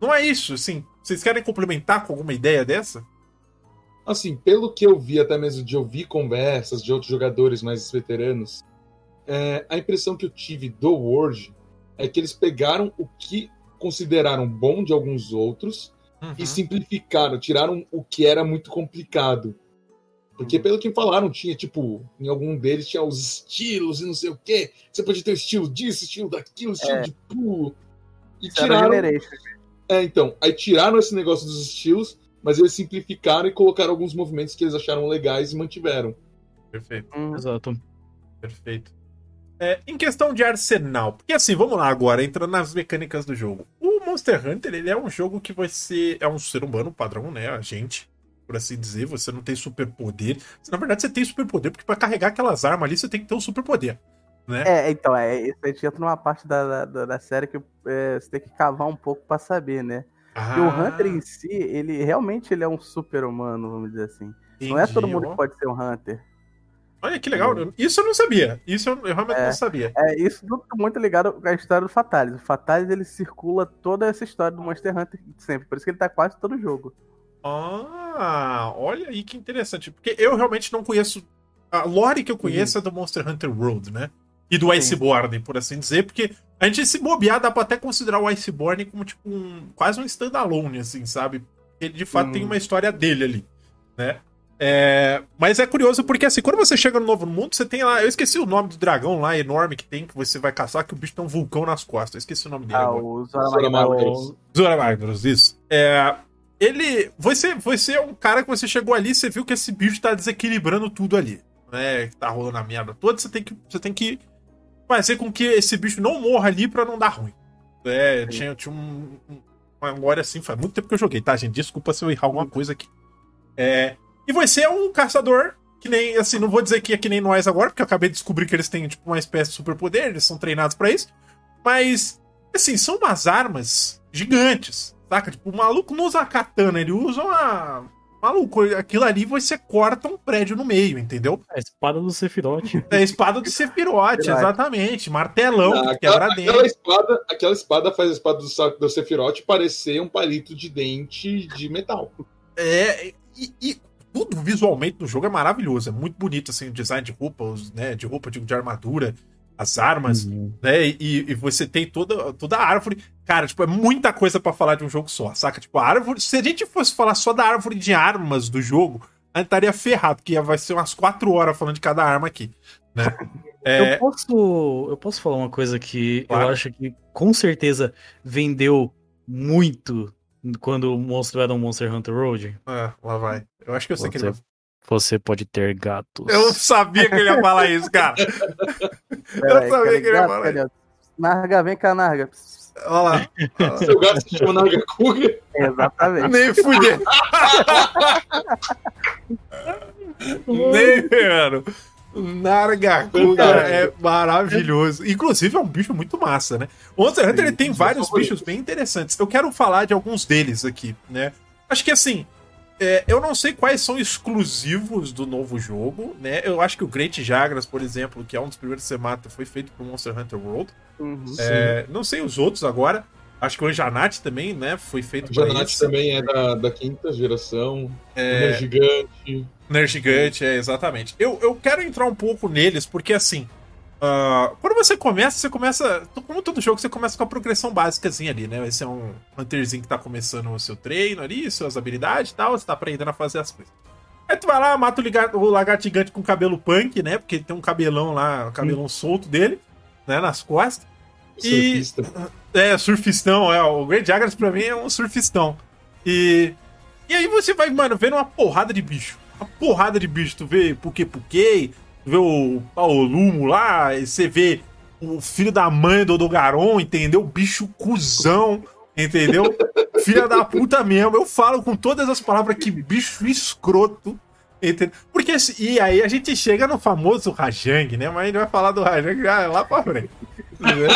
A: Não é isso, assim. Vocês querem complementar com alguma ideia dessa?
C: Assim, pelo que eu vi, até mesmo de ouvir conversas de outros jogadores mais veteranos, é, a impressão que eu tive do World é que eles pegaram o que consideraram bom de alguns outros
A: Uhum.
C: e simplificaram, tiraram o que era muito complicado. Porque, pelo que falaram, tinha, tipo, em algum deles tinha os estilos e não sei o quê. Você podia ter o estilo disso, estilo daquilo, estilo
D: É.
C: de pulo. E
D: Isso
C: tiraram. É, então. Aí tiraram esse negócio dos estilos, mas eles simplificaram e colocaram alguns movimentos que eles acharam legais e mantiveram.
A: Perfeito.
D: Hum,
B: Exato.
A: Perfeito. É, em questão de arsenal, porque assim, vamos lá agora, entrando nas mecânicas do jogo. O Monster Hunter, ele é um jogo que você é um ser humano padrão, né? A gente, por assim dizer, você não tem superpoder. Na verdade, você tem superpoder, porque pra carregar aquelas armas ali, você tem que ter um superpoder, né?
D: É, então, é, isso a gente entra numa parte da, da, da série que é, você tem que cavar um pouco pra saber, né? E o
A: Ah,
D: Hunter em si, ele realmente ele é um super humano, vamos dizer assim. Não é todo
A: entendi,
D: mundo
A: ó.
D: que pode ser um Hunter.
A: Olha que legal. Isso eu não sabia. Isso eu, realmente
D: É.
A: não sabia.
D: É, isso tudo tá muito ligado com a história do Fatalis. O Fatalis, ele circula toda essa história do Monster Hunter sempre. Por isso que ele tá quase todo jogo.
A: Ah, olha aí que interessante. Porque eu realmente não conheço. A lore que eu conheço é do Monster Hunter World, né? E do Iceborne, por assim dizer, porque a gente se bobear, dá pra até considerar o Iceborne como tipo um. quase um standalone, assim, sabe? Ele de fato
D: Hum.
A: tem uma história dele ali, né? É, mas é curioso porque assim, quando você chega no Novo Mundo, você tem lá. Eu esqueci o nome do dragão lá enorme que tem, que você vai caçar, que o bicho tem um vulcão nas costas. Eu esqueci o nome dele
D: Ah,
A: agora.
D: o
C: Zora
D: Zora
C: Magnus.
A: Zora Magnus, isso. É, ele. Você, você é um cara que você chegou ali, você viu que esse bicho tá desequilibrando tudo ali. Né? Que tá rolando a merda toda. Você tem que, você tem que fazer com que esse bicho não morra ali pra não dar ruim. É, tinha, tinha um, um- uma memória assim, faz muito tempo que eu joguei, tá, gente? Desculpa se eu errar alguma coisa aqui. É, e você é um caçador que nem, assim, não vou dizer que é que nem nós agora, porque eu acabei de descobrir que eles têm, tipo, uma espécie de superpoder, eles são treinados pra isso. Mas, assim, são umas armas gigantes, saca? Tipo, o maluco não usa a katana, ele usa uma. Maluco, aquilo ali você corta um prédio no meio, entendeu?
B: A espada do Sephiroth.
A: É a espada do
D: Verdade.
A: exatamente. Martelão,
C: Ah,
A: que quebra
C: aquela,
A: dentro.
C: aquela espada, aquela espada faz a espada do, do Sephiroth parecer um palito de dente de metal.
A: É, e, e tudo visualmente no jogo é maravilhoso. É muito bonito, assim, o design de roupa, os, né? De roupa, digo, de armadura, as armas,
B: Uhum.
A: né? E, e você tem toda, toda a árvore. Cara, tipo, é muita coisa pra falar de um jogo só, saca? Tipo, a árvore. Se a gente fosse falar só da árvore de armas do jogo, a gente estaria ferrado, porque vai ser umas quatro horas falando de cada arma aqui, né? É,
B: Eu posso, eu posso falar uma coisa que
A: Claro.
B: eu acho que com certeza vendeu muito quando mostraram Monster Hunter Road.
A: é, lá vai. Eu acho que eu sei que ele vai.
B: Você, você pode ter gatos.
A: Eu sabia que ele ia falar isso, cara.
D: Peraí,
A: sabia
D: cadê
A: que ele ia
D: gato?
A: falar
D: Cadê? Narga, vem cá, Narga.
A: Olha lá. Olha lá.
C: Seu gato se chama Nagakuga.
D: Exatamente.
A: Nem fuder. Nem, mano. Nargacuga é maravilhoso. Inclusive, é um bicho muito massa, né? O Monster Hunter ele tem vários bichos bem interessantes. Eu quero falar de alguns deles aqui, né? Acho que assim. É, eu não sei quais são exclusivos do novo jogo, né? Eu acho que o Great Jagras, por exemplo, que é um dos primeiros que você mata, foi feito pro Monster Hunter World.
D: Uhum.
A: É, não sei os outros agora. Acho que o Anjanat também, né? Foi feito
C: O
A: pra
C: Janat
A: isso.
C: também é da, da quinta geração.
A: É,
C: É gigante.
A: Ner Gigante, é, exatamente. Eu, eu quero entrar um pouco neles, porque assim. Ah, quando você começa, você começa. Como todo jogo, você começa com a progressão básicazinha ali, né? Esse é um Hunterzinho que tá começando o seu treino ali, suas habilidades e tal, você tá aprendendo a fazer as coisas. Aí tu vai lá, mata o, liga- o lagarto gigante com cabelo punk, né? Porque tem um cabelão lá, um cabelão solto dele, né? Nas costas. E-
C: Surfista.
A: É, surfistão, é. O Great Jagras pra mim é um surfistão. E. E aí você vai, mano, vendo uma porrada de bicho. Uma porrada de bicho. Tu vê Puke, tu vê o Paolumo lá, você vê o filho da mãe do Odogaron, entendeu? Bicho cuzão, entendeu? Filha da puta mesmo. Eu falo com todas as palavras que bicho escroto. Entendeu? Porque, e aí a gente chega no famoso Rajang, né? Mas a gente vai falar do Rajang já lá pra frente. Entendeu?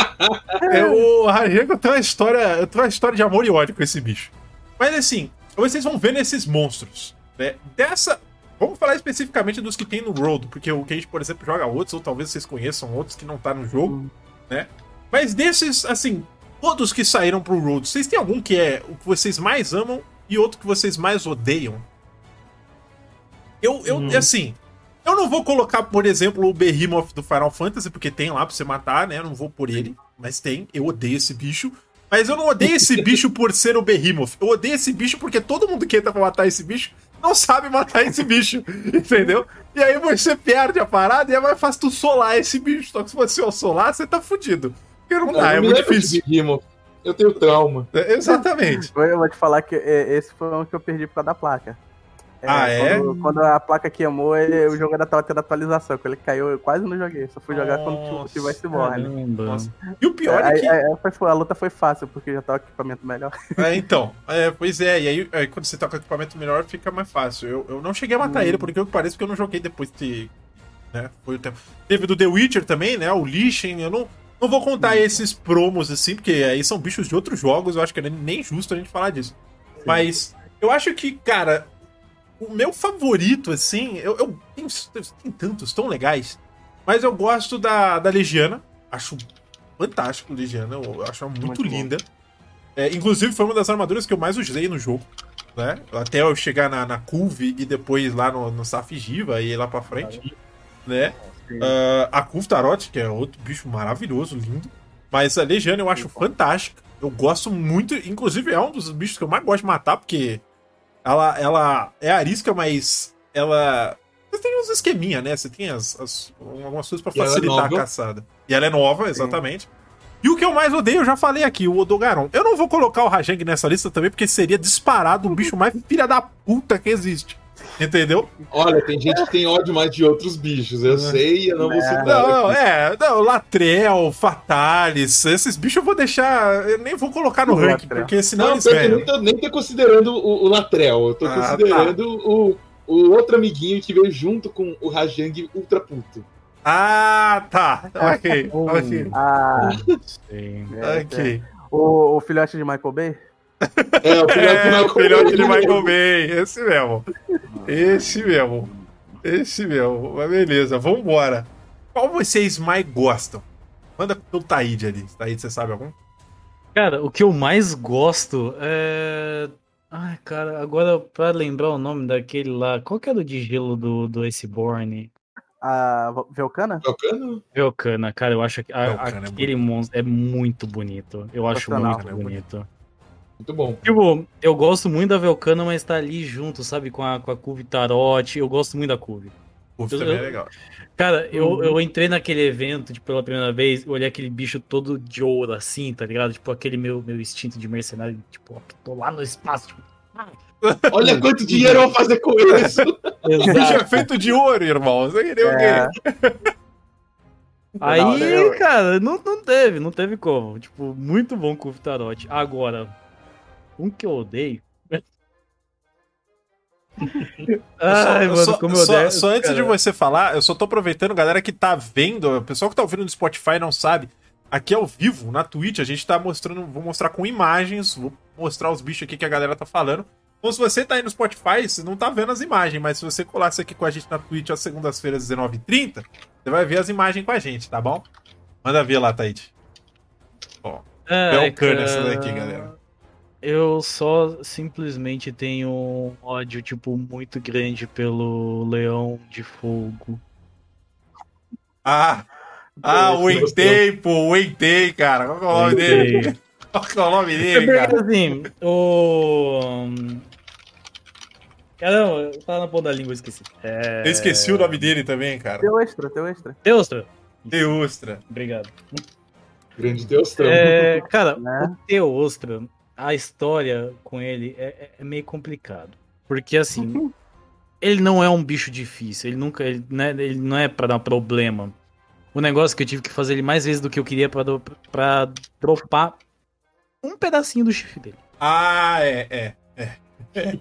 A: É, o Rajang eu tenho uma história. Eu tenho uma história de amor e ódio com esse bicho. Mas assim, vocês vão ver nesses monstros. Né? Dessa. Vamos falar especificamente dos que tem no Road, porque o que a gente, por exemplo, joga outros, ou talvez vocês conheçam outros que não tá no jogo, né? Mas desses, assim, todos que saíram pro Road, vocês têm algum que é o que vocês mais amam e outro que vocês mais odeiam? Eu, eu
B: Hum.
A: assim, eu não vou colocar, por exemplo, o Behemoth do Final Fantasy, porque tem lá pra você matar, né? Eu não vou por ele, mas tem. Eu odeio esse bicho. Mas eu não odeio esse bicho por ser o Behemoth. Eu odeio esse bicho porque todo mundo que entra pra matar esse bicho não sabe matar esse bicho. Entendeu? E aí você perde a parada e é mais fácil tu solar esse bicho. Só que se você solar, você tá fudido. Porque não
C: Não,
A: dá, é muito difícil.
C: Eu tenho trauma.
A: É, Exatamente.
D: Eu vou te falar que é, esse foi um que eu perdi por causa da placa.
A: Ah, é?
D: Quando, quando a placa queimou, ele- o jogo ainda tava tendo atualização. Quando ele caiu, eu quase não joguei. Só fui jogar quando
A: Nossa,
D: tivesse Borne.
B: Caramba.
A: Nossa. E o pior é
D: Aí-
A: que.
D: foi- a luta foi fácil, porque já tava com equipamento melhor.
A: É, então, é, pois é, e aí, aí quando você tá com equipamento melhor fica mais fácil. Eu, eu não cheguei a matar
D: Hum.
A: ele, porque eu parece que eu não joguei depois de. Né, foi o tempo. Teve do The Witcher também, né? O Lichen, eu não. Não vou contar esses promos assim, porque aí são bichos de outros jogos, eu acho que é nem justo a gente falar disso. Mas eu acho que, cara, o meu favorito, assim, eu, eu tem, tem tantos tão legais, mas eu gosto da, da Legiana. Acho fantástico Legiana, eu acho ela muito,
D: Muito
A: linda. É, inclusive, foi uma das armaduras que eu mais usei no jogo. Né? Até eu chegar na, na Culve e depois lá no, no Safigiva e ir lá pra frente. Né? Ah, a Kulv Tarot, que é outro bicho maravilhoso, lindo. Mas a Legiana eu acho fantástica. Eu gosto muito. Inclusive, é um dos bichos que eu mais gosto de matar, porque ela, ela é arisca, mas ela. Você tem uns esqueminha, né? Você tem as, as- algumas coisas pra
C: ela é
A: facilitar a
C: nova.
A: caçada. E ela é nova, exatamente. E o que eu mais odeio, eu já falei aqui, o Odogaron. Eu não vou colocar o Rajang nessa lista também, porque seria disparado o bicho mais filha da puta que existe. Entendeu?
C: Olha, tem gente que tem ódio mais de outros bichos, eu sei, eu não vou citar.
A: Não,
C: aqui.
A: é, não, Latrel, Fatalis, esses bichos eu vou deixar. Eu nem vou colocar no ranking, porque senão
C: Não,
A: eles
C: eu nem tô, nem tô considerando o, o Latrell, eu tô
A: Ah,
C: considerando o, o outro amiguinho que veio junto com o Rajang Ultra Puto.
A: Ah, tá. Ok,
B: Oh.
A: ok.
D: Ah,
B: Sim.
D: é,
A: Ok.
D: O, o filhote de Michael Bay?
C: É, o filhote
A: É, o filhote de. Michael Bay. Esse mesmo. Esse mesmo. Esse mesmo. Mas beleza, vambora. Qual vocês mais gostam? Manda pro Taíde ali. Taíde, você sabe algum?
B: Cara, o que eu mais gosto é. Ai, cara, agora pra lembrar o nome daquele lá, qual que era o de gelo do, do Iceborne?
D: A Velcana?
C: Bacana.
B: Velcana, cara, eu acho que a-
A: Velcana é
B: aquele monstro é muito bonito. Eu acho muito
A: É
B: bonito.
C: Muito bom.
B: Tipo, eu gosto muito da Velcana, mas tá ali junto, sabe, com a, com a Cuve Tarot. Eu gosto muito da Cuve.
A: Uf,
B: Eu-
A: também é
B: eu-
A: legal.
B: Cara, eu,
D: Uhum.
B: eu entrei naquele evento, tipo, pela primeira vez, eu olhei aquele bicho todo de ouro, assim, tá ligado? Tipo, aquele meu, meu instinto de mercenário, tipo, ó, tô lá no espaço, tipo.
C: Olha quanto dinheiro eu vou fazer com isso.
A: O bicho é
B: Exato.
A: feito de ouro, irmão. Você queria o
D: É.
A: quê?
B: Aí,
D: Não, eu-
B: cara, não, não teve, não teve como. Tipo, muito bom com o Tarot. Agora, um que eu odeio. Ai,
A: Só-
B: mano,
A: só,
B: como eu
A: só-
B: odeio.
A: só antes
B: cara.
A: de você falar, eu só tô aproveitando, galera que tá vendo, o pessoal que tá ouvindo no Spotify não sabe. Aqui ao vivo, na Twitch, a gente tá mostrando, vou mostrar com imagens, vou mostrar os bichos aqui que a galera tá falando. Então, se você tá aí no Spotify, você não tá vendo as imagens, mas se você colasse aqui com a gente na Twitch às segundas-feiras, 19h30, você vai ver as imagens com a gente, tá bom? Manda ver lá, Taíde.
B: Ai,
A: Belcana
B: cara,
A: essa daqui, galera.
B: Eu só simplesmente tenho um ódio, tipo, muito grande pelo Leão de Fogo.
A: Ah, ah, o Entei, pô, o Entei, cara. Qual que é o nome dele? Qual que é o nome
B: É
A: dele,
B: porque,
A: cara?
B: assim, o. Caramba, eu tava na ponta da língua, eu esqueci. É...
A: Eu esqueci o nome dele também, cara.
D: Teu extra, teu extra.
B: Teostra.
A: Teustra.
B: Obrigado.
C: Grande Deus, trampo.
B: É, cara,
D: Né?
B: o Teostra, a história com ele é, é- é meio complicado. Porque, assim, ele não é um bicho difícil. Ele nunca. Ele, né, ele não é pra dar problema. O negócio é que eu tive que fazer ele mais vezes do que eu queria pra dropar um pedacinho do chifre dele.
A: Ah, é, é, é. É.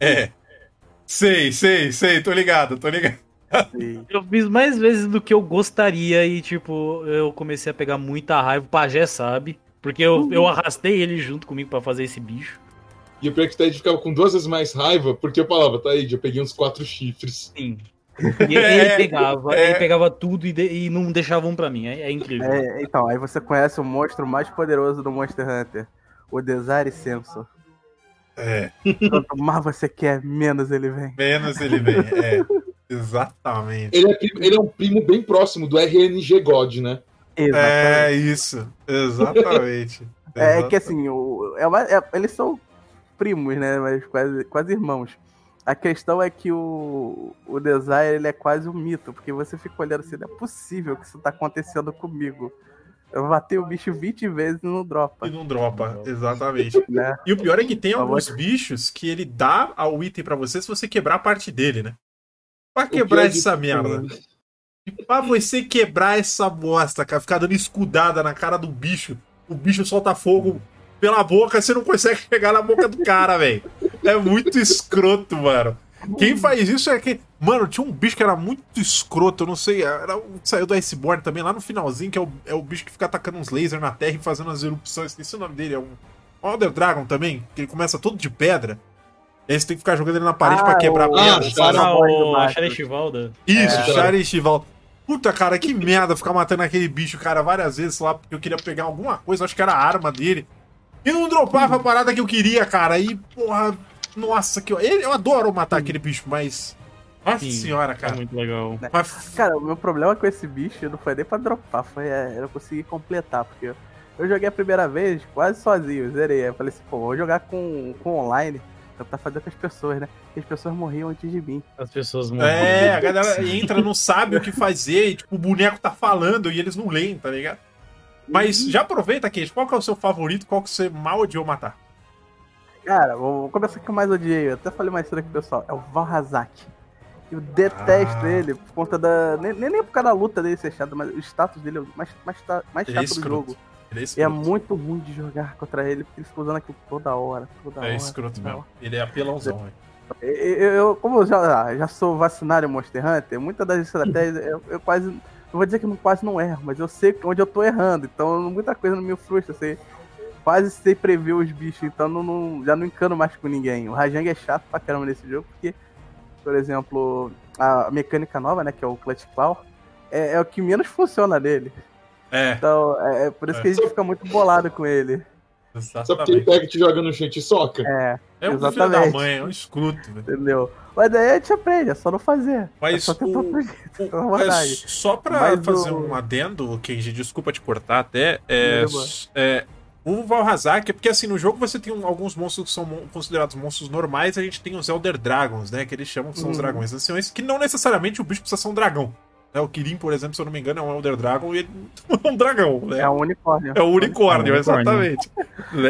A: É. Sei, sei, sei, tô ligado, tô ligado.
B: Eu fiz mais vezes do que eu gostaria e, tipo, eu comecei a pegar muita raiva. O pajé sabe. Porque eu, eu arrastei ele junto comigo pra fazer esse bicho.
C: E o pior é que o Taid ficava com duas vezes mais raiva, porque eu falava, Taid, eu peguei uns quatro chifres.
B: Sim. E ele
A: É,
B: pegava,
A: é.
B: ele pegava tudo e, de- e não deixava um pra mim. É, é incrível.
D: é, então, aí você conhece o monstro mais poderoso do Monster Hunter. O Desire Sensor.
A: É,
D: Quanto mais você quer, menos ele vem.
A: menos ele vem. É, exatamente.
C: Ele é, ele é um primo bem próximo do RNG God, né?
D: Exatamente.
A: É isso, exatamente.
D: É, que assim, o, é uma- é- eles são primos, né? Mas quase, quase irmãos. A questão é que o, o Desire ele é quase um mito, porque você fica olhando assim, não é possível que isso tá acontecendo comigo. Eu matei o bicho 20 vezes e não dropa.
A: E não dropa, exatamente.
D: Né?
A: E o pior é que tem alguns bichos que ele dá o item pra você se você quebrar a parte dele, né? Pra quebrar
C: de
A: essa merda. Pra você quebrar essa bosta, cara, ficar dando escudada na cara do bicho, o bicho solta fogo pela boca, você não consegue pegar na boca do cara, velho. É muito escroto, mano. Quem faz isso é que. Mano, tinha um bicho que era muito escroto, eu não sei. Era saiu do Iceborne também, lá no finalzinho, que é o, é o bicho que fica atacando uns lasers na terra e fazendo as erupções. Esqueci o nome dele, é um. Elder Dragon também, que ele começa todo de pedra. E aí você tem que ficar jogando ele na parede
D: Ah,
A: pra quebrar
D: o-
A: a
C: Ah,
A: pedra?
B: Ah,
D: do
B: o. Xarichivalda.
A: Isso,
C: É.
A: Puta, cara, que merda ficar matando aquele bicho, cara, várias vezes lá, porque eu queria pegar alguma coisa, acho que era a arma dele. E não dropava a parada que eu queria, cara. E, porra, nossa, que eu, eu adoro matar aquele bicho, mas. Nossa
B: Sim,
A: senhora,
B: É
A: cara.
B: muito legal.
A: Mas,
D: Cara, o meu problema com esse bicho não foi nem pra dropar, foi é, eu não consegui completar, porque eu, eu joguei a primeira vez quase sozinho, zerei. Eu falei assim, pô, vou jogar com, com online, tentar fazer com as pessoas, né? E as pessoas morriam antes de mim.
B: As pessoas morrem.
A: é, a galera entra, não sabe o que fazer, e, tipo, o boneco tá falando e eles não leem, tá ligado? Mas já aproveita, Kate, qual que é o seu favorito, qual que você mal odiou matar?
D: Cara, vou, começar com o que eu mais odiei. Eu até falei mais cedo aqui, pessoal. É o Valhazak. Eu detesto
A: Ah.
D: ele por conta da. Nem, nem por causa da luta dele ser chato, mas o status dele é o mais, mais, mais
A: Ele é
D: chato do jogo.
A: Ele é
D: E é
A: escroto.
D: muito ruim de jogar contra ele, porque ele fica usando aquilo toda hora, toda hora.
A: É escroto mesmo. Ele é apelãozão, velho.
D: Eu, eu- eu- como eu já, já sou vacinado em Monster Hunter, muitas das estratégias eu, eu quase. Não vou dizer que eu quase não erro, mas eu sei onde eu tô errando. Então muita coisa não me frustra. Sei, quase sei prever os bichos, então não, não- já não encano mais com ninguém. O Rajang é chato pra caramba nesse jogo, porque, por exemplo, a mecânica nova, né, que é o Clutch Claw, é, é o que menos funciona nele.
A: É,
D: Então é, é por isso que a gente fica muito bolado com ele.
C: Só porque ele
A: exatamente.
C: pega e te joga no chão e te soca.
D: É,
A: É um filho da
D: exatamente.
A: mãe, é um escroto, velho.
D: entendeu? Mas daí a gente aprende, é só não fazer. é
A: Mas
D: só tentar
A: o-
D: É verdade.
A: é, só pra
D: Mas
A: fazer
D: o-
A: um adendo, Kenji, desculpa te cortar até, é, é, o Valhazak, é porque assim, no jogo você tem um- alguns monstros que são mon- considerados monstros normais, a gente tem os Elder Dragons, né, que eles chamam que são os
D: Uhum.
A: dragões anciões, que não necessariamente o bicho precisa ser um dragão. Né, o Kirin, por exemplo, se eu não me engano, é um Elder Dragon e ele não é um dragão, né?
D: É um unicórnio.
A: É o unicórnio,
B: É um unicórnio.
A: exatamente.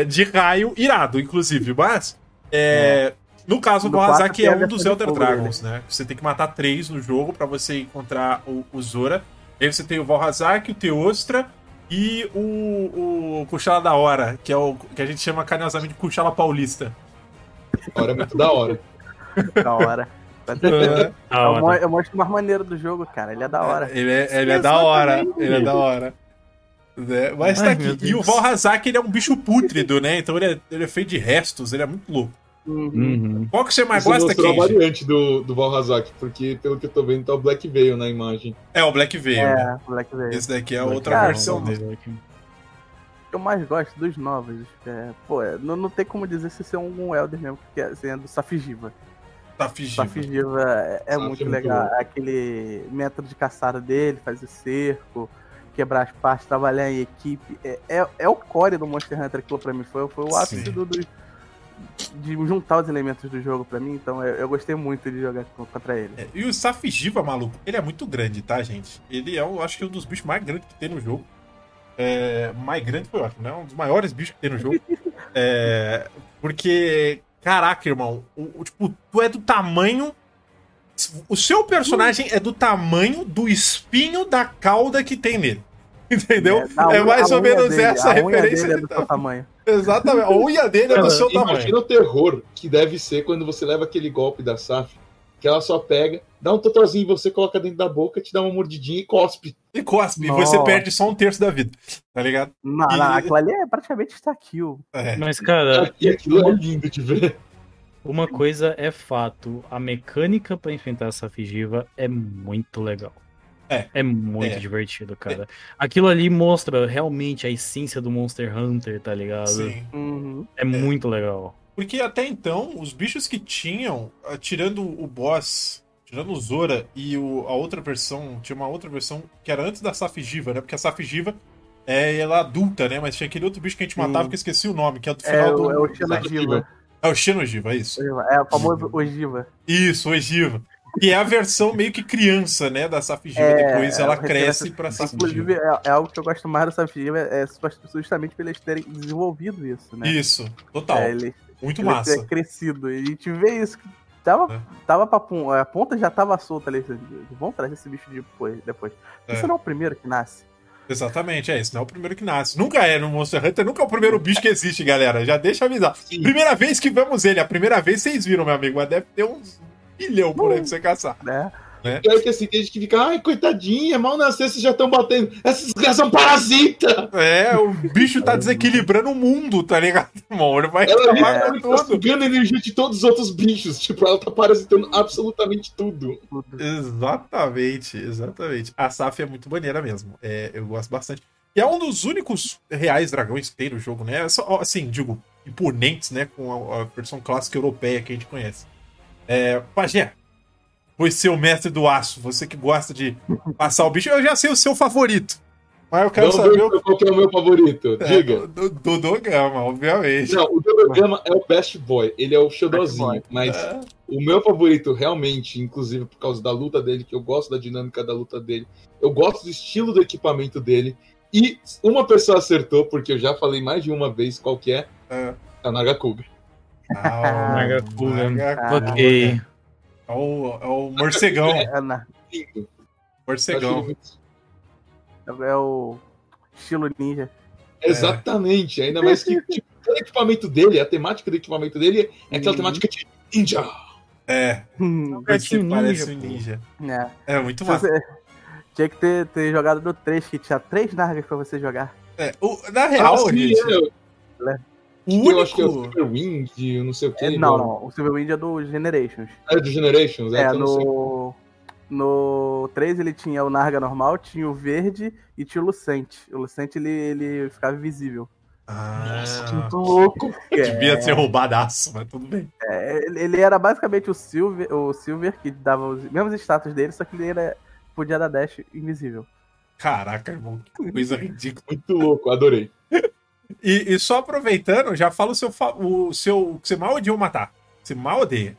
A: De raio irado, inclusive. Mas, é, no caso, o Valhazak é um dos Elder
D: fogo
A: Dragons, né? Você tem que matar três no jogo pra você encontrar o, o Zora. Aí você tem o Valhazak, o Teostra e o, o Kuchala da Hora, que é o que a gente chama carinhosamente de Kuchala Paulista.
C: Hora é muito da hora.
D: Da hora.
B: Da
D: É o mo-
B: hora.
D: é o monstro mais maneiro do jogo, cara. Ele é da hora.
A: Ele é, ele é da hora. Ele é da hora. Né? Mas tá
B: Ai,
A: aqui.
B: meu
A: E o. Valhazak, ele é um bicho pútrido, né? Então ele é, ele é feito de restos, ele é muito louco.
D: Uhum.
B: Uhum.
A: Qual que você mais
C: Você
A: gosta,
C: mostrou a
A: Kenji?
C: variante do, do Valhazak, porque pelo que eu tô vendo tá o Black Veil na imagem.
A: É o Black Veil, né?
D: É, Black Veil.
A: Esse daqui é a
B: Black
A: outra
D: Cara,
A: versão dele.
D: Eu mais gosto dos novos. É, pô, é, não, não tem como dizer se isso é um Elder mesmo, porque assim, é do.
A: Tá fingindo.
D: Safigiva é, é
C: Saf
D: muito
C: é
D: legal.
C: louco.
D: Aquele método de caçada dele, fazer cerco, quebrar as partes, trabalhar em equipe. É, é, é o core do Monster Hunter aquilo pra mim. Foi, foi o ápice do, do- de juntar os elementos do jogo pra mim. Então eu, eu gostei muito de jogar contra ele.
A: É, e o Safigiva, maluco, ele é muito grande, tá, gente? Ele é, eu acho que um dos bichos mais grandes que tem no jogo. É, mais grande foi ótimo, né? Um dos maiores bichos que tem no jogo. É, porque, caraca, irmão, o, o- tipo, tu é do tamanho. O seu personagem é do tamanho do espinho da cauda que tem nele. Entendeu? É,
D: unha-
A: mais ou menos
D: dele-
A: essa
D: a unha
A: referência.
D: dele é do
A: tá-
D: seu tamanho.
A: Exatamente. A unha dele é do seu tamanho.
C: Imagina o terror que deve ser quando você leva aquele golpe da Saf, que ela só pega, dá um totozinho você, coloca dentro da boca, te dá uma mordidinha e cospe.
A: E cospe, e você
D: Nossa.
A: perde só um terço da vida. Tá ligado?
D: Não,
A: E-
D: não, aquilo ali é praticamente está kill.
A: É.
B: Mas, cara,
C: E aquilo é lindo de ver.
B: uma coisa é fato: a mecânica pra enfrentar essa Figiva é muito legal.
A: É.
B: É muito
A: É.
B: divertido, cara. Aquilo ali mostra realmente a essência do Monster Hunter, tá ligado?
A: Sim.
D: Uhum.
B: É muito legal.
A: Porque até então, os bichos que tinham, ah, tirando o boss, tirando o Zora e o- a outra versão, tinha uma outra versão que era antes da Safigiva, né? Porque a Safigiva é ela adulta, né? Mas tinha aquele outro bicho que a gente matava
D: Hum.
A: que eu esqueci o nome, que é do
D: É,
A: final
D: o-
A: do.
D: é o Xenogiva.
A: É o Xenogiva, é isso.
D: É o famoso Ogiva.
A: Isso, Ogiva. Que é a versão meio que criança, né? Da Safigiva.
D: É,
A: Depois ela
D: é,
A: cresce pra
D: Inclusive,
A: Safigiva.
D: é, é algo que eu gosto mais do Safigiva, é justamente por eles terem desenvolvido isso, né?
A: Isso, total.
D: É, ele,
A: Muito
D: ele
A: massa.
D: ter crescido. E a gente vê isso. que Tava,
A: É.
D: tava pra pon- a ponta já tava solta ali. Vamos trazer esse bicho depois. depois.
A: É.
D: Isso não é o primeiro que nasce.
A: Exatamente, é isso. Não é o primeiro que nasce. Nunca é no Monster Hunter, nunca é o primeiro bicho que existe, galera. Já deixa avisar. Primeira vez que vemos ele, a primeira vez vocês viram, meu amigo, mas deve ter uns milhão por aí pra você caçar.
D: né?
A: Né?
C: E aí que assim, tem gente que fica, ai, coitadinha, mal nasceu, vocês já estão batendo. Essas desgraças são parasita!
A: É, o bicho tá desequilibrando o mundo, tá ligado, irmão? Ele vai
C: Ela
A: acabar
C: literalmente
A: com
C: tá sugando a energia de todos os outros bichos. Tipo, ela tá parasitando absolutamente tudo.
D: Tudo.
A: Exatamente, exatamente. A Saf é muito maneira mesmo. É, eu gosto bastante. E é um dos únicos reais dragões que tem no jogo, né? Só, assim, digo, imponentes, né? Com a, a versão clássica europeia que a gente conhece. É, Pajé, pois ser o mestre do aço, você que gosta de passar o bicho, eu já sei o seu favorito. Mas eu quero saber
C: qual que é o meu favorito.
A: é,
C: Diga.
A: do, do Dodogama, obviamente.
C: Não, o Dodogama é o best boy. Ele é o
D: Boy.
C: xodózinho. Mas
A: É.
C: o meu favorito, realmente, inclusive por causa da luta dele, que eu gosto da dinâmica da luta dele, eu gosto do estilo do equipamento dele. E uma pessoa acertou, porque eu já falei mais de uma vez qual que é,
A: É.
C: a Nagakuga.
A: Ah.
B: Ok.
A: É o, é o morcegão.
D: É, na-
A: Morcegão.
C: muito-
D: é o estilo ninja.
C: Exatamente. Ainda mais que tipo, o equipamento dele, a temática do equipamento dele é aquela
D: Uhum.
C: temática de ninja.
A: É,
D: Hum,
B: Parece um
A: parece
B: ninja,
A: um ninja.
D: é.
A: É muito massa.
D: você- Tinha que ter, ter jogado no 3, que tinha três nargas pra você jogar.
A: É, o- na real,
C: Ah, sim,
A: gente,
C: é, eu,
A: o
C: eu acho que é o
A: único.
C: Eu não sei o que.
D: É, não, não. O Silverwind é do Generations.
C: É do Generations, é,
D: É, no. No 3 ele tinha o Narga normal, tinha o verde e tinha o Lucente. O Lucente ele, ele ficava invisível.
C: Nossa, que
A: Ah,
C: muito louco.
A: devia ser roubadaço, mas tudo bem.
D: É, ele, ele era basicamente o Silver, o Silver que dava os mesmos status dele, só que ele era, podia dar dash invisível.
A: Caraca, irmão, que coisa ridícula.
C: Muito louco, adorei.
A: E, e só aproveitando, já fala o seu, o seu. O que você mal odiou matar. Você mal odeia.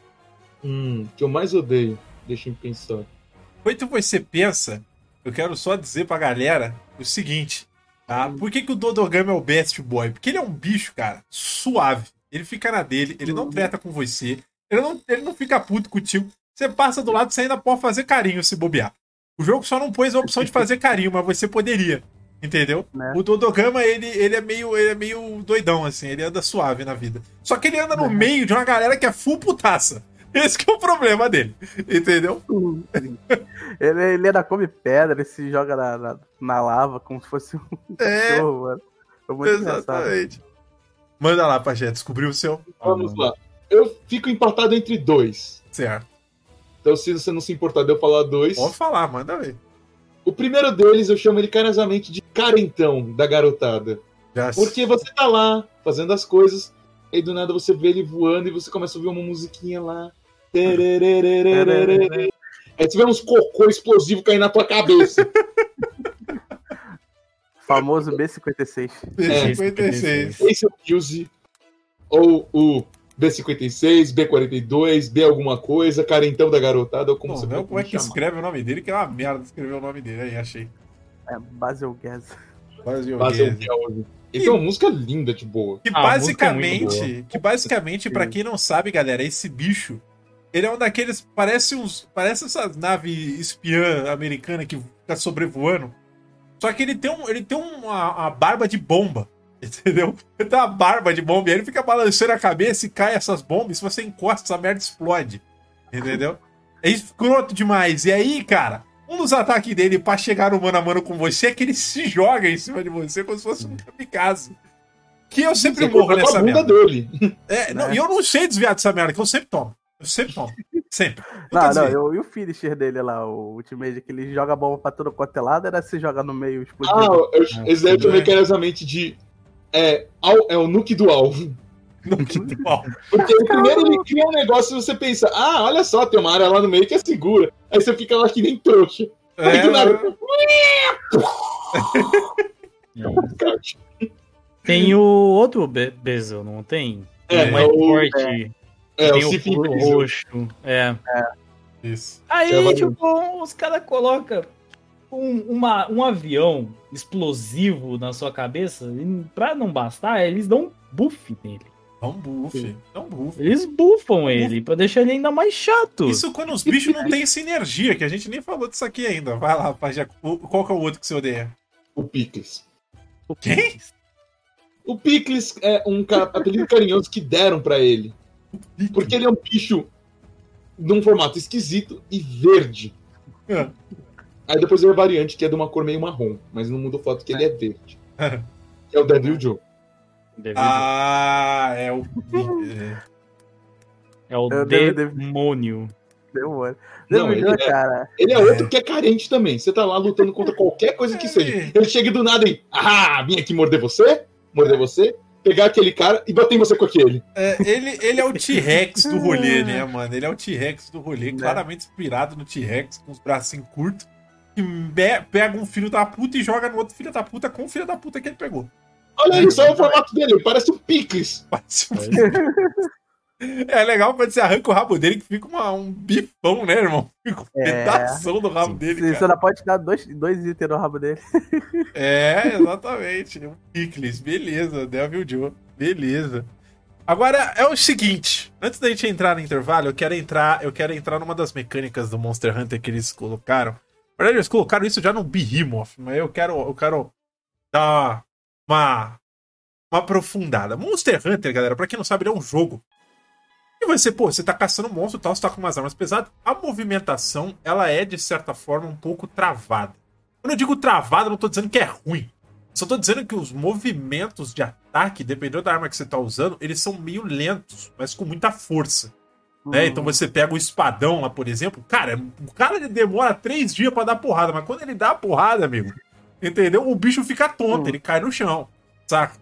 C: Hum, o que eu mais odeio, deixa eu pensar.
A: Quando você pensa, eu quero só dizer pra galera o seguinte, tá? Por que, que o Dodogama é o best boy? Porque ele é um bicho, cara, suave. Ele fica na dele, ele não treta com você, ele não, ele não fica puto contigo. Você passa do lado, você ainda pode fazer carinho se bobear. O jogo só não pôs a opção de fazer carinho, mas você poderia. Entendeu?
D: Né?
A: O Dodogama, ele, ele, é meio, ele é meio doidão, assim, ele anda suave na vida. Só que ele anda no meio de uma galera que é full putaça. Esse que é o problema dele. Entendeu?
D: ele, ele ainda come pedra, ele se joga na, na, na lava como se fosse um
A: É,
D: cachorro, mano. Foi muito engraçado.
A: exatamente. Manda lá, Pajé, descobriu o seu?
C: Vamos lá. Eu fico empatado entre dois.
A: Certo.
C: Então, se você não se importar de eu falar dois.
A: Pode falar, manda ver.
C: O primeiro deles eu chamo ele carinhosamente de carentão da garotada.
A: Já
C: Porque você tá lá fazendo as coisas, e do nada você vê ele voando e você começa a ouvir uma musiquinha lá. Aí você vê uns cocô explosivo caindo na tua cabeça.
D: Famoso B56.
C: É.
A: 56.
C: Esse é o Fuse, ou o B56, B42, B alguma coisa, carentão da garotada, ou como
A: Bom,
C: você
A: não, como é que
C: chamar.
A: escreve o nome dele? Que é uma merda escrever o nome dele. Aí, achei.
D: É, Basil
C: Fazer
A: Guedes.
C: o que é hoje. Ele tem uma música linda de boa.
A: Que
B: Ah, é
A: basicamente, que basicamente, pra quem não sabe, galera, esse bicho, ele é um daqueles, parece uns, parece essas nave espiã americana que fica sobrevoando. Só que ele tem um, ele tem uma, uma barba de bomba, entendeu? Ele tem uma barba de bomba e aí ele fica balançando a cabeça e cai essas bombas, e se você encosta, essa merda explode. Entendeu? É escroto demais. E aí, cara, um dos ataques dele pra chegar no mano a mano com você é que ele se joga em cima de você como se fosse um kamikaze. Que eu sempre
C: Você
A: morro nessa
C: a
A: merda.
C: dele.
A: É, não,
D: Né?
A: e eu não sei desviar dessa merda, que eu sempre tomo. Eu sempre tomo. Sempre. Nunca
D: Não, não,
A: desvio.
D: eu, e o finisher dele lá, o Ultimate, que ele joga bomba pra tudo quanto é lado, era se joga no meio explodindo.
C: Ah, eu, esse daí eu
A: tudo
C: chamei
A: bem.
C: carinhosamente de. É, é o nuke do alvo.
A: No que mal.
C: Porque o primeiro ele cria um negócio e você pensa, ah, olha só, tem uma área lá no meio que é segura. Aí você fica lá que nem trouxa. Aí do nada.
B: Tem o outro Be Bezel, não tem?
C: É,
B: o
C: é
B: mais
C: o-
B: forte.
C: É,
B: tem
C: o
B: o, roxo. É.
A: Isso.
B: Aí,
C: É,
B: tipo, os caras colocam um, uma- um avião explosivo na sua cabeça, e pra não bastar, eles dão um buff nele.
A: Dá um buff. Dá um buff.
B: Eles buffam ele pra deixar ele ainda mais chato.
A: Isso quando os bichos não têm sinergia, que a gente nem falou disso aqui ainda. Vai lá, Pajé. O- Qual que é o outro que você odeia?
C: O Pickles.
A: Quem?
C: O Pickles é um apelido carinhoso que deram pra ele. Porque ele é um bicho num formato esquisito e verde.
A: É.
C: Aí depois veio a variante, que é de uma cor meio marrom, mas não muda o fato que ele é verde. Que é o Devil Joe.
B: Devil
A: Ah, é o.
B: é o
D: devo-
B: demônio.
D: Demônio.
C: Não,
D: Demônio,
C: ele é-
D: cara.
C: Ele é outro que é carente também. Você tá lá lutando contra qualquer coisa que seja. Ele chega do nada e. Ah, vim aqui morder você? Morder você? Pegar aquele cara e bater em você com aquele.
A: É, ele, ele é o T-Rex do rolê, né, mano? Ele é o T-Rex do rolê, claramente inspirado no T-Rex, com os bracinhos curtos. Que pega um filho da puta e joga no outro filho da puta com o filho da puta que ele pegou.
C: Olha aí, só o formato dele. Ele parece um picles.
A: É legal quando você arranca o rabo dele que fica uma- um bifão, né, irmão? Fica um
D: É.
A: pedação do rabo
B: Sim.
A: dele,
D: Você
A: cara.
D: só não pode dar dois, dois itens no rabo dele.
A: É, exatamente. Um picles, beleza. Devil Joe, beleza. Agora é o seguinte, antes da gente entrar no intervalo, eu quero entrar, eu quero entrar numa das mecânicas do Monster Hunter que eles colocaram. Na verdade, eles colocaram isso já no Behemoth, mas eu quero, eu quero dar uma uma aprofundada. Monster Hunter, galera, pra quem não sabe, ele é um jogo. E você, pô, você tá caçando um monstro e tal, você tá com umas armas pesadas. A movimentação, ela é, de certa forma, um pouco travada. Quando eu digo travada, eu não tô dizendo que é ruim. Só tô dizendo que os movimentos de ataque, dependendo da arma que você tá usando, eles são meio lentos, mas com muita força. Né? Então você pega o espadão lá, por exemplo, cara, o cara demora três dias pra dar porrada, mas quando ele dá a porrada, amigo, entendeu? O bicho fica tonto,
D: Hum.
A: ele cai no chão, saca?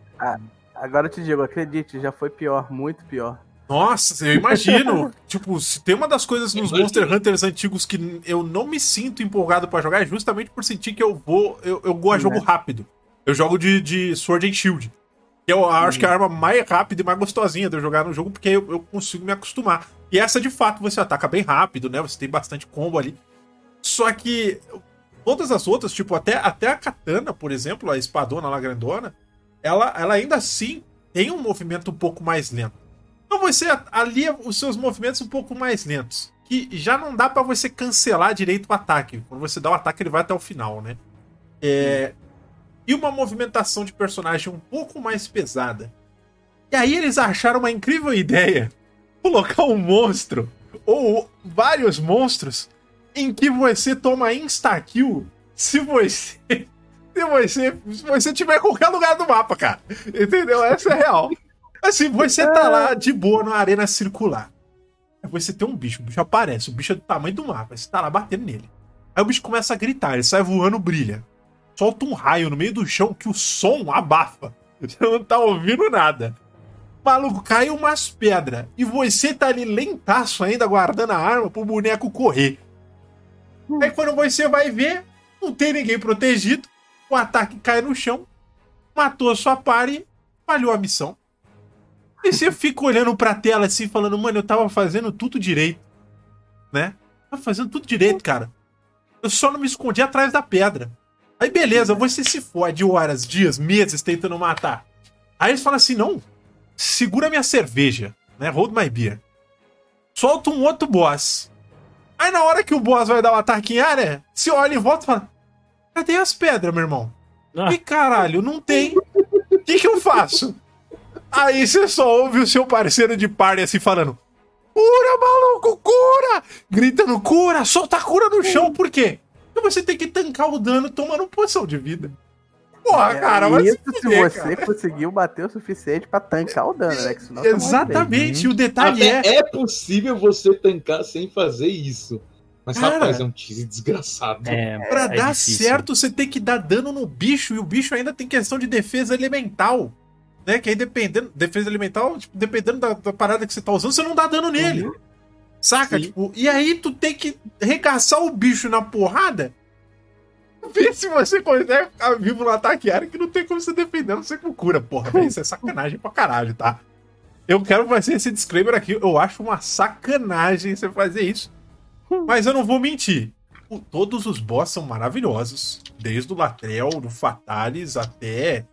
D: Agora eu te digo, acredite, já foi pior, muito pior.
A: Nossa, eu imagino. tipo, se tem uma das coisas nos. Monster Hunters antigos que eu não me sinto empolgado pra jogar é justamente por sentir que eu vou. Eu, eu gosto de jogo
D: Né?
A: rápido. Eu jogo de, de Sword and Shield. Que eu acho que é a arma mais rápida e mais gostosinha de eu jogar no jogo, porque eu, eu consigo me acostumar. E essa, de fato, você ataca bem rápido, né? Você tem bastante combo ali. Só que todas as outras, tipo, até, até a katana, por exemplo, a espadona lá grandona, ela, ela ainda assim tem um movimento um pouco mais lento. Então você alia os seus movimentos um pouco mais lentos. Que já não dá pra você cancelar direito o ataque. Quando você dá o ataque, ele vai até o final, né? É... E uma movimentação de personagem um pouco mais pesada. E aí eles acharam uma incrível ideia: colocar um monstro, ou vários monstros, em que você toma insta-kill se você. Se você, se você tiver em qualquer lugar do mapa, cara. Entendeu? Essa é real. Assim, você tá lá de boa numa arena circular. Aí você tem um bicho, o bicho aparece, o bicho é do tamanho do mapa, você tá lá batendo nele. Aí o bicho começa a gritar, ele sai voando, brilha. Solta um raio no meio do chão que o som abafa. Você não tá ouvindo nada. Maluco, caiu umas pedras. E você tá ali lentaço ainda, guardando a arma pro boneco correr. Aí quando você vai ver, não tem ninguém protegido. O ataque cai no chão. Matou a sua pare. Falhou a missão. E você fica olhando pra tela assim, falando, mano, eu tava fazendo tudo direito. Né? Tava fazendo tudo direito, cara. Eu só não me escondi atrás da pedra. Aí beleza, você se fode horas, dias, meses tentando matar. Aí eles falam assim: não, segura minha cerveja, né? Hold my beer. Solta um outro boss. Aí na hora que o boss vai dar o ataque em área, você olha e volta e fala: cadê as pedras, meu irmão?
B: Ah.
A: E caralho, não tem. O que, que eu faço? Aí você só ouve o seu parceiro de party assim falando: Cura, maluco, cura! Gritando cura, solta a cura no chão, por quê? Porque você tem que tancar o dano tomando poção de vida. Porra, cara, vai
D: É, Isso
A: se fuder,
D: você
A: cara.
D: conseguiu bater o suficiente pra tancar o dano, né?
A: Exatamente, o detalhe é.
C: Até é possível você tancar sem fazer isso. Mas,
A: Cara.
C: rapaz, é um tiro desgraçado.
B: É,
A: Pra
B: é
A: dar
B: difícil.
A: certo, você tem que dar dano no bicho, e o bicho ainda tem questão de defesa elemental. Né? Que aí dependendo. Defesa elemental, tipo, dependendo da, da parada que você tá usando, você não dá dano nele. Saca?
C: Sim.
A: Tipo, e aí tu tem que recaçar o bicho na porrada. Ver se você consegue ficar vivo no ataque área que não tem como você defender, não sei cura, porra. velho, Isso é sacanagem pra caralho, tá? Eu quero fazer esse disclaimer aqui. Eu acho uma sacanagem você fazer isso. Mas eu não vou mentir. O- Todos os boss são maravilhosos. Desde o Latrell, do Fatalis até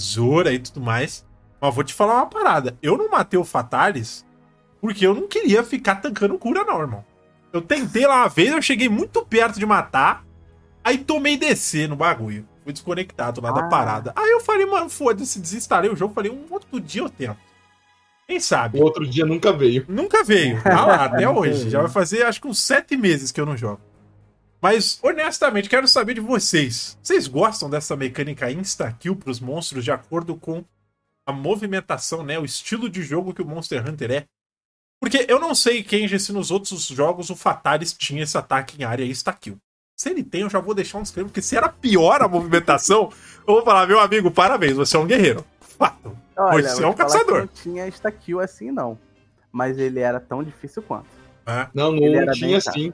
A: Zora e tudo mais. Mas vou te falar uma parada. Eu não matei o Fatalis porque eu não queria ficar tancando cura, não, irmão. Eu tentei lá uma vez, eu cheguei muito perto de matar. Aí tomei DC no bagulho. Fui desconectado lá da
D: Ah.
A: parada. Aí eu falei, mano, foda-se, desinstalei o jogo. Falei, um outro dia eu tento. Quem sabe?
C: O outro dia nunca veio.
A: Nunca veio. Tá lá, até hoje. Já vai fazer acho que uns sete meses que eu não jogo. Mas, honestamente, quero saber de vocês. Vocês gostam dessa mecânica insta-kill pros monstros de acordo com a movimentação, né? O estilo de jogo que o Monster Hunter é? Porque eu não sei, Kenji, se nos outros jogos o Fatalis tinha esse ataque em área insta-kill. Se ele tem, eu já vou deixar um disclaimer, porque se era pior a movimentação, eu vou falar, meu amigo, parabéns, você é um guerreiro. Fato.
D: Olha,
A: Você é um caçador.
D: Não tinha insta-kill assim, não. Mas ele era tão difícil quanto.
A: É.
C: Não,
D: Ele
C: não
D: era
C: tinha assim.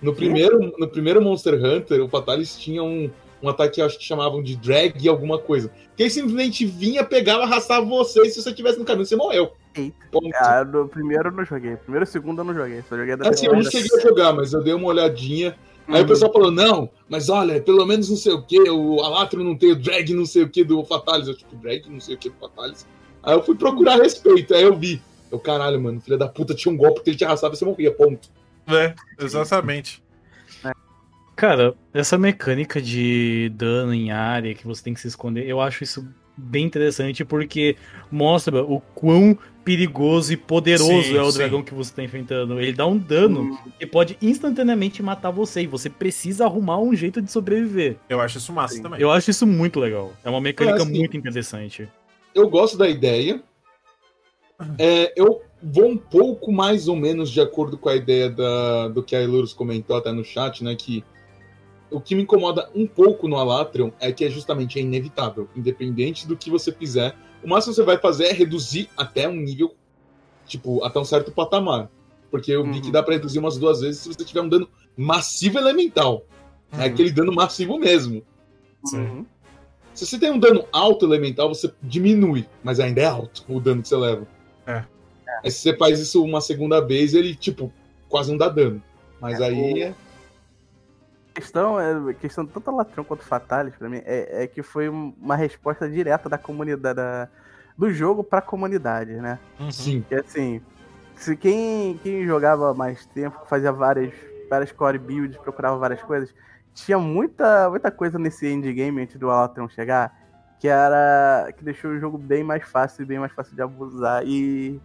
C: No primeiro, no primeiro Monster Hunter, o Fatalis tinha um, um ataque que eu acho que chamavam de drag alguma coisa. Que ele simplesmente vinha, pegava, arrastava você e se você estivesse no caminho, você morreu.
D: Eita.
C: Ponto.
D: Ah, no primeiro eu não joguei. Primeiro e segundo eu não joguei. Só joguei da
C: Assim, eu não cheguei a jogar, mas eu dei uma olhadinha. Aí o
D: Uhum.
C: pessoal falou, não, mas olha, pelo menos não sei o que, o Alatro não tem o drag não sei o que do Fatalis. Eu, tipo, drag não sei o que do Fatalis. Aí eu fui procurar a respeito, aí eu vi. Eu, caralho, mano, filha da puta tinha um golpe que ele te arrastava e você morria, ponto.
A: É, exatamente.
B: Cara, essa mecânica de dano em área que você tem que se esconder, eu acho isso bem interessante porque mostra o quão perigoso e poderoso
A: Sim,
B: é o
A: sim.
B: dragão que você tá enfrentando. Ele dá um dano
D: Hum,
B: que pode instantaneamente matar você e você precisa arrumar um jeito de sobreviver.
A: Eu acho isso massa
D: Sim.
A: também.
B: Eu acho isso muito legal. É uma mecânica
C: É, assim,
B: muito interessante.
C: eu gosto da ideia. É, eu vou um pouco mais ou menos de acordo com a ideia da, do que a Elurus comentou até no chat, né? Que o que me incomoda um pouco no Alatrion é que é justamente é inevitável. Independente do que você fizer, o máximo que você vai fazer é reduzir até um nível, tipo, até um certo patamar. Porque eu vi
D: Uhum.
C: que dá pra reduzir umas duas vezes se você tiver um dano massivo elemental. É
A: Uhum.
C: aquele dano massivo mesmo.
D: uhum.
C: Se você tem um dano alto elemental, você diminui, mas ainda é alto o dano que você leva.
A: É.
C: Aí se você faz isso uma segunda vez, ele, tipo, quase não dá dano. Mas
D: É,
C: aí é.
D: A questão, é, a questão tanto a Latron quanto Fatalis, pra mim, é, é que foi uma resposta direta da comunidade, da- do jogo pra comunidade, né?
A: Uhum.
C: Sim.
D: Que assim, se quem, quem jogava mais tempo, fazia várias, várias core builds, procurava várias coisas, tinha muita, muita coisa nesse endgame antes do Alatron chegar, que era. que deixou o jogo bem mais fácil e bem mais fácil de abusar e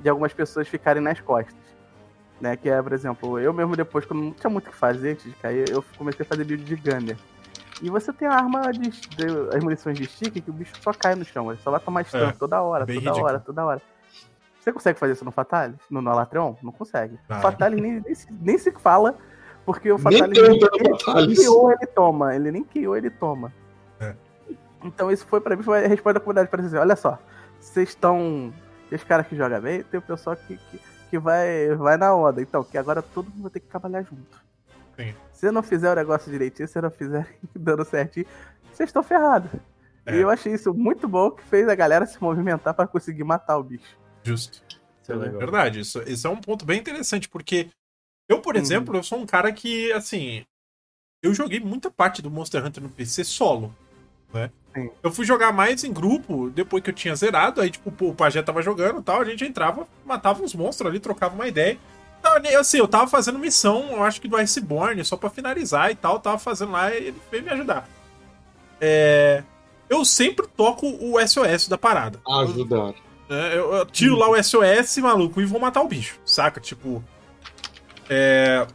D: de algumas pessoas ficarem nas costas. Né, que é, por exemplo, eu mesmo depois, quando não tinha muito o que fazer antes de cair, eu comecei a fazer build de Gunner. E você tem a arma de, de- as munições de stick que o bicho só cai no chão, ele só vai tomar stun
A: É,
D: toda hora, toda
A: ridículo.
D: hora, toda hora. Você consegue fazer isso no Fatalis? No, no Alatreon? Não consegue.
A: Ah.
D: O Fatalis nem, nem, se- nem se fala, porque o
C: Nem
D: Fatalis nem, nem
C: Fatalis.
D: criou, ele toma. Ele nem criou, ele toma.
A: É.
D: Então isso foi pra mim, foi a resposta da comunidade para dizer, olha só, vocês estão. Tem os caras que jogam bem, tem o pessoal que, que, que vai, vai na onda. Então, que agora todo mundo vai ter que trabalhar junto.
A: Sim.
D: Se não fizer o negócio direitinho, se não fizer dando certinho, vocês estão ferrados.
A: É.
D: E eu achei isso muito bom que fez a galera se movimentar pra conseguir matar o bicho.
A: Justo.
B: Isso é legal.
A: Verdade, isso, isso é um ponto bem interessante, porque eu, por
D: Uhum.
A: exemplo, eu sou um cara que, assim, eu joguei muita parte do Monster Hunter no PC solo, né?
D: Sim.
A: Eu fui jogar mais em grupo depois que eu tinha zerado, aí, tipo, o Pajé tava jogando e tal, a gente entrava, matava uns monstros ali, trocava uma ideia. Eu- assim, eu tava fazendo missão, eu acho que do Iceborne, só pra finalizar e tal, tava fazendo lá e ele veio me ajudar. É... Eu sempre toco o SOS da parada.
C: Ajudar.
A: É, eu, eu tiro lá o SOS, maluco, e vou matar o bicho, saca? Tipo. É.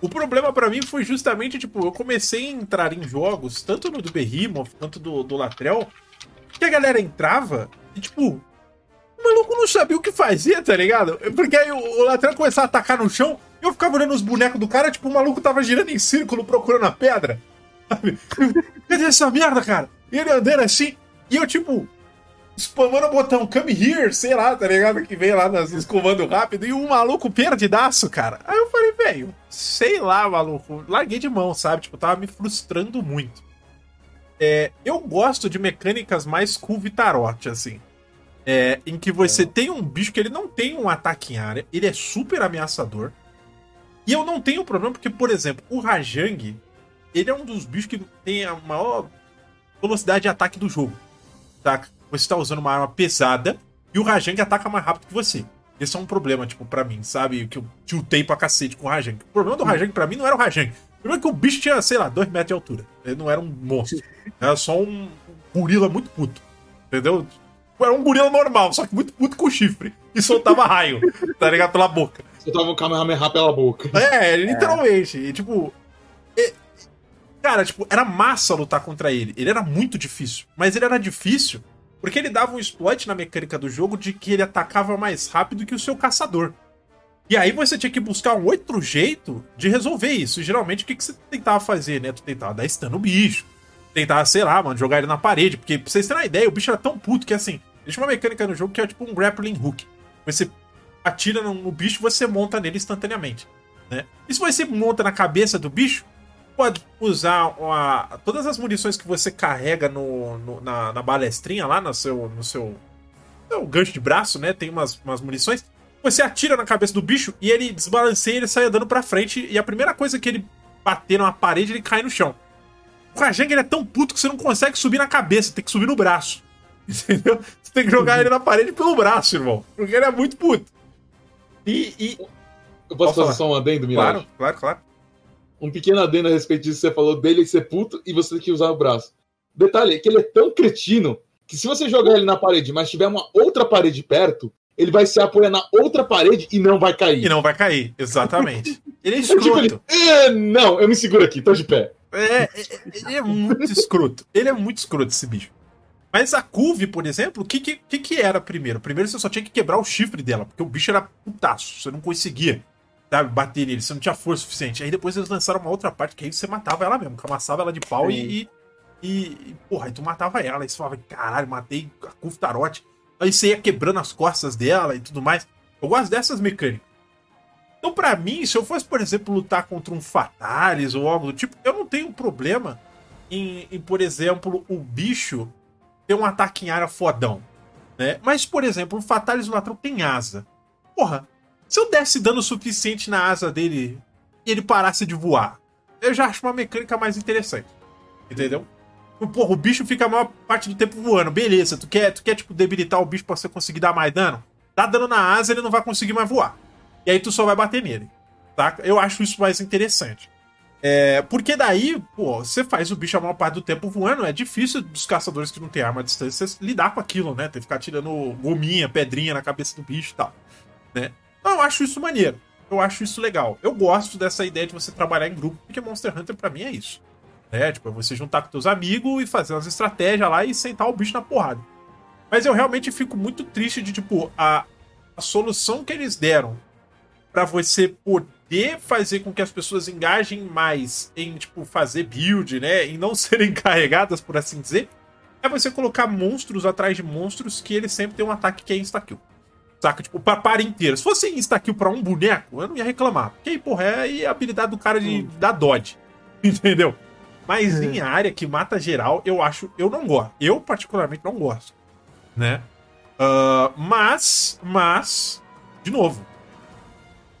A: O problema pra mim foi justamente, tipo, eu comecei a entrar em jogos, tanto no do Behemoth quanto do, do Latrell, que a galera entrava e, tipo, o maluco não sabia o que fazer, tá ligado? Porque aí o, o Latrell começava a atacar no chão, eu ficava olhando os bonecos do cara, tipo, o maluco tava girando em círculo procurando a pedra. Sabe? Cadê essa merda, cara? E ele andando assim, e eu, tipo, spamando o botão come here, sei lá, tá ligado? Que vem lá nas, nos comandos rápido e um maluco perdidaço, cara. Aí eu falei, velho, sei lá, maluco. Larguei de mão, sabe? Tipo, tava me frustrando muito. É, eu gosto de mecânicas mais cool Vitarote, assim. É, em que você tem um bicho que ele não tem um ataque em área, ele é super ameaçador. E eu não tenho problema, porque, por exemplo, o Rajang, ele é um dos bichos que tem a maior velocidade de ataque do jogo. Tá? Você tá usando uma arma pesada e o Rajang ataca mais rápido que você. Esse é um problema, tipo, pra mim, sabe? Que eu tiltei pra cacete com o Rajang. O problema do Rajang pra mim não era o Rajang. O problema é que o bicho tinha, sei lá, 2 metros de altura. Ele não era um monstro. Era só um gorila muito puto. Entendeu? Era um gorila normal, só que muito puto com chifre. E soltava raio, tá ligado? Pela boca.
C: soltava um Kamehameha pela boca.
A: É, literalmente. E, tipo. e- cara, tipo, era massa lutar contra ele. Ele era muito difícil. Mas ele era difícil porque ele dava um exploit na mecânica do jogo de que ele atacava mais rápido que o seu caçador. E aí você tinha que buscar um outro jeito de resolver isso. E, geralmente, o que, que você tentava fazer, né? Tu tentava dar stun no bicho. Tentava, sei lá, mano, jogar ele na parede. Porque, pra vocês terem uma ideia, o bicho era tão puto que, assim, existe uma mecânica no jogo que é tipo um grappling hook. Você atira no, bicho você monta nele instantaneamente. Né? E se você monta na cabeça do bicho, pode usar uma- todas as munições que você carrega no, no- na, na balestrinha lá no seu, no seu, seu gancho de braço, né? Tem umas, umas munições. Você atira na cabeça do bicho e ele desbalanceia e ele sai andando pra frente. E a primeira coisa que ele bater numa parede, ele cai no chão. O Rajang ele é tão puto que você não consegue subir na cabeça, tem que subir no braço. Entendeu? Você tem que jogar ele na parede pelo braço, irmão. Porque ele é muito puto. E. e-
C: Eu posso
A: Pode
C: fazer
A: falar.
C: só um adendo,
A: claro, claro, claro.
C: Um pequeno adendo a respeito disso, você falou dele ser puto e você tem que usar o braço. Detalhe é que ele é tão cretino que se você jogar ele na parede, mas tiver uma outra parede perto, ele vai se apoiar na outra parede e não vai cair.
A: E não vai cair, exatamente. Ele é
C: É tipo, ele,
A: escroto.
C: "É, não, eu me seguro aqui, tô de pé.
A: É, é, ele é muito escroto. Ele é muito escroto, esse bicho. Mas a Curve, por exemplo, o que, que, que que era primeiro? Primeiro você só tinha que quebrar o chifre dela, porque o bicho era putaço. Você não conseguia, sabe, bater nele, você não tinha força suficiente. Aí depois eles lançaram uma outra parte, que aí você matava ela mesmo, que amassava ela de pau e, e, e, Porra, aí tu matava ela. Aí você falava, caralho, matei a Curve Tarote. Aí você ia quebrando as costas dela e tudo mais. Eu gosto dessas mecânicas. Então, pra mim, se eu fosse, por exemplo, lutar contra um Fatalis ou algo do tipo, eu não tenho problema em, em, por exemplo, o bicho ter um ataque em área fodão. Né? Mas, por exemplo, o Fatalis no Latrão tem asa. Porra, se eu desse dano suficiente na asa dele e ele parasse de voar, eu já acho uma mecânica mais interessante. Entendeu? Porra, o bicho fica a maior parte do tempo voando. Beleza, tu quer, tu quer tipo, debilitar o bicho pra você conseguir dar mais dano? Dá dano na asa, ele não vai conseguir mais voar. E aí tu só vai bater nele. Tá? Eu acho isso mais interessante. É, porque daí, pô, você faz o bicho a maior parte do tempo voando. É difícil dos caçadores que não tem arma à distância lidar com aquilo, né? Tem que ficar tirando gominha, pedrinha na cabeça do bicho e tal. Né? Eu acho isso maneiro. Eu acho isso legal. Eu gosto dessa ideia de você trabalhar em grupo, porque Monster Hunter pra mim é isso. Né? Tipo, é você juntar com teus amigos e fazer umas estratégias lá e sentar o bicho na porrada. Mas eu realmente fico muito triste de, tipo, a, a solução que eles deram para você poder fazer com que as pessoas engajem mais em, tipo, fazer build, né? Em não serem carregadas, por assim dizer, é você colocar monstros atrás de monstros que eles sempre têm um ataque que é insta-kill. Saca? Tipo, pra par inteiro. Se fosse insta-kill pra um boneco, eu não ia reclamar. Porque aí, porra, é aí a habilidade do cara de, da Dodge. Entendeu? Mas em área que mata geral, eu acho. Eu não gosto. Eu, particularmente, não gosto. Né? Ah, mas. Mas. De novo.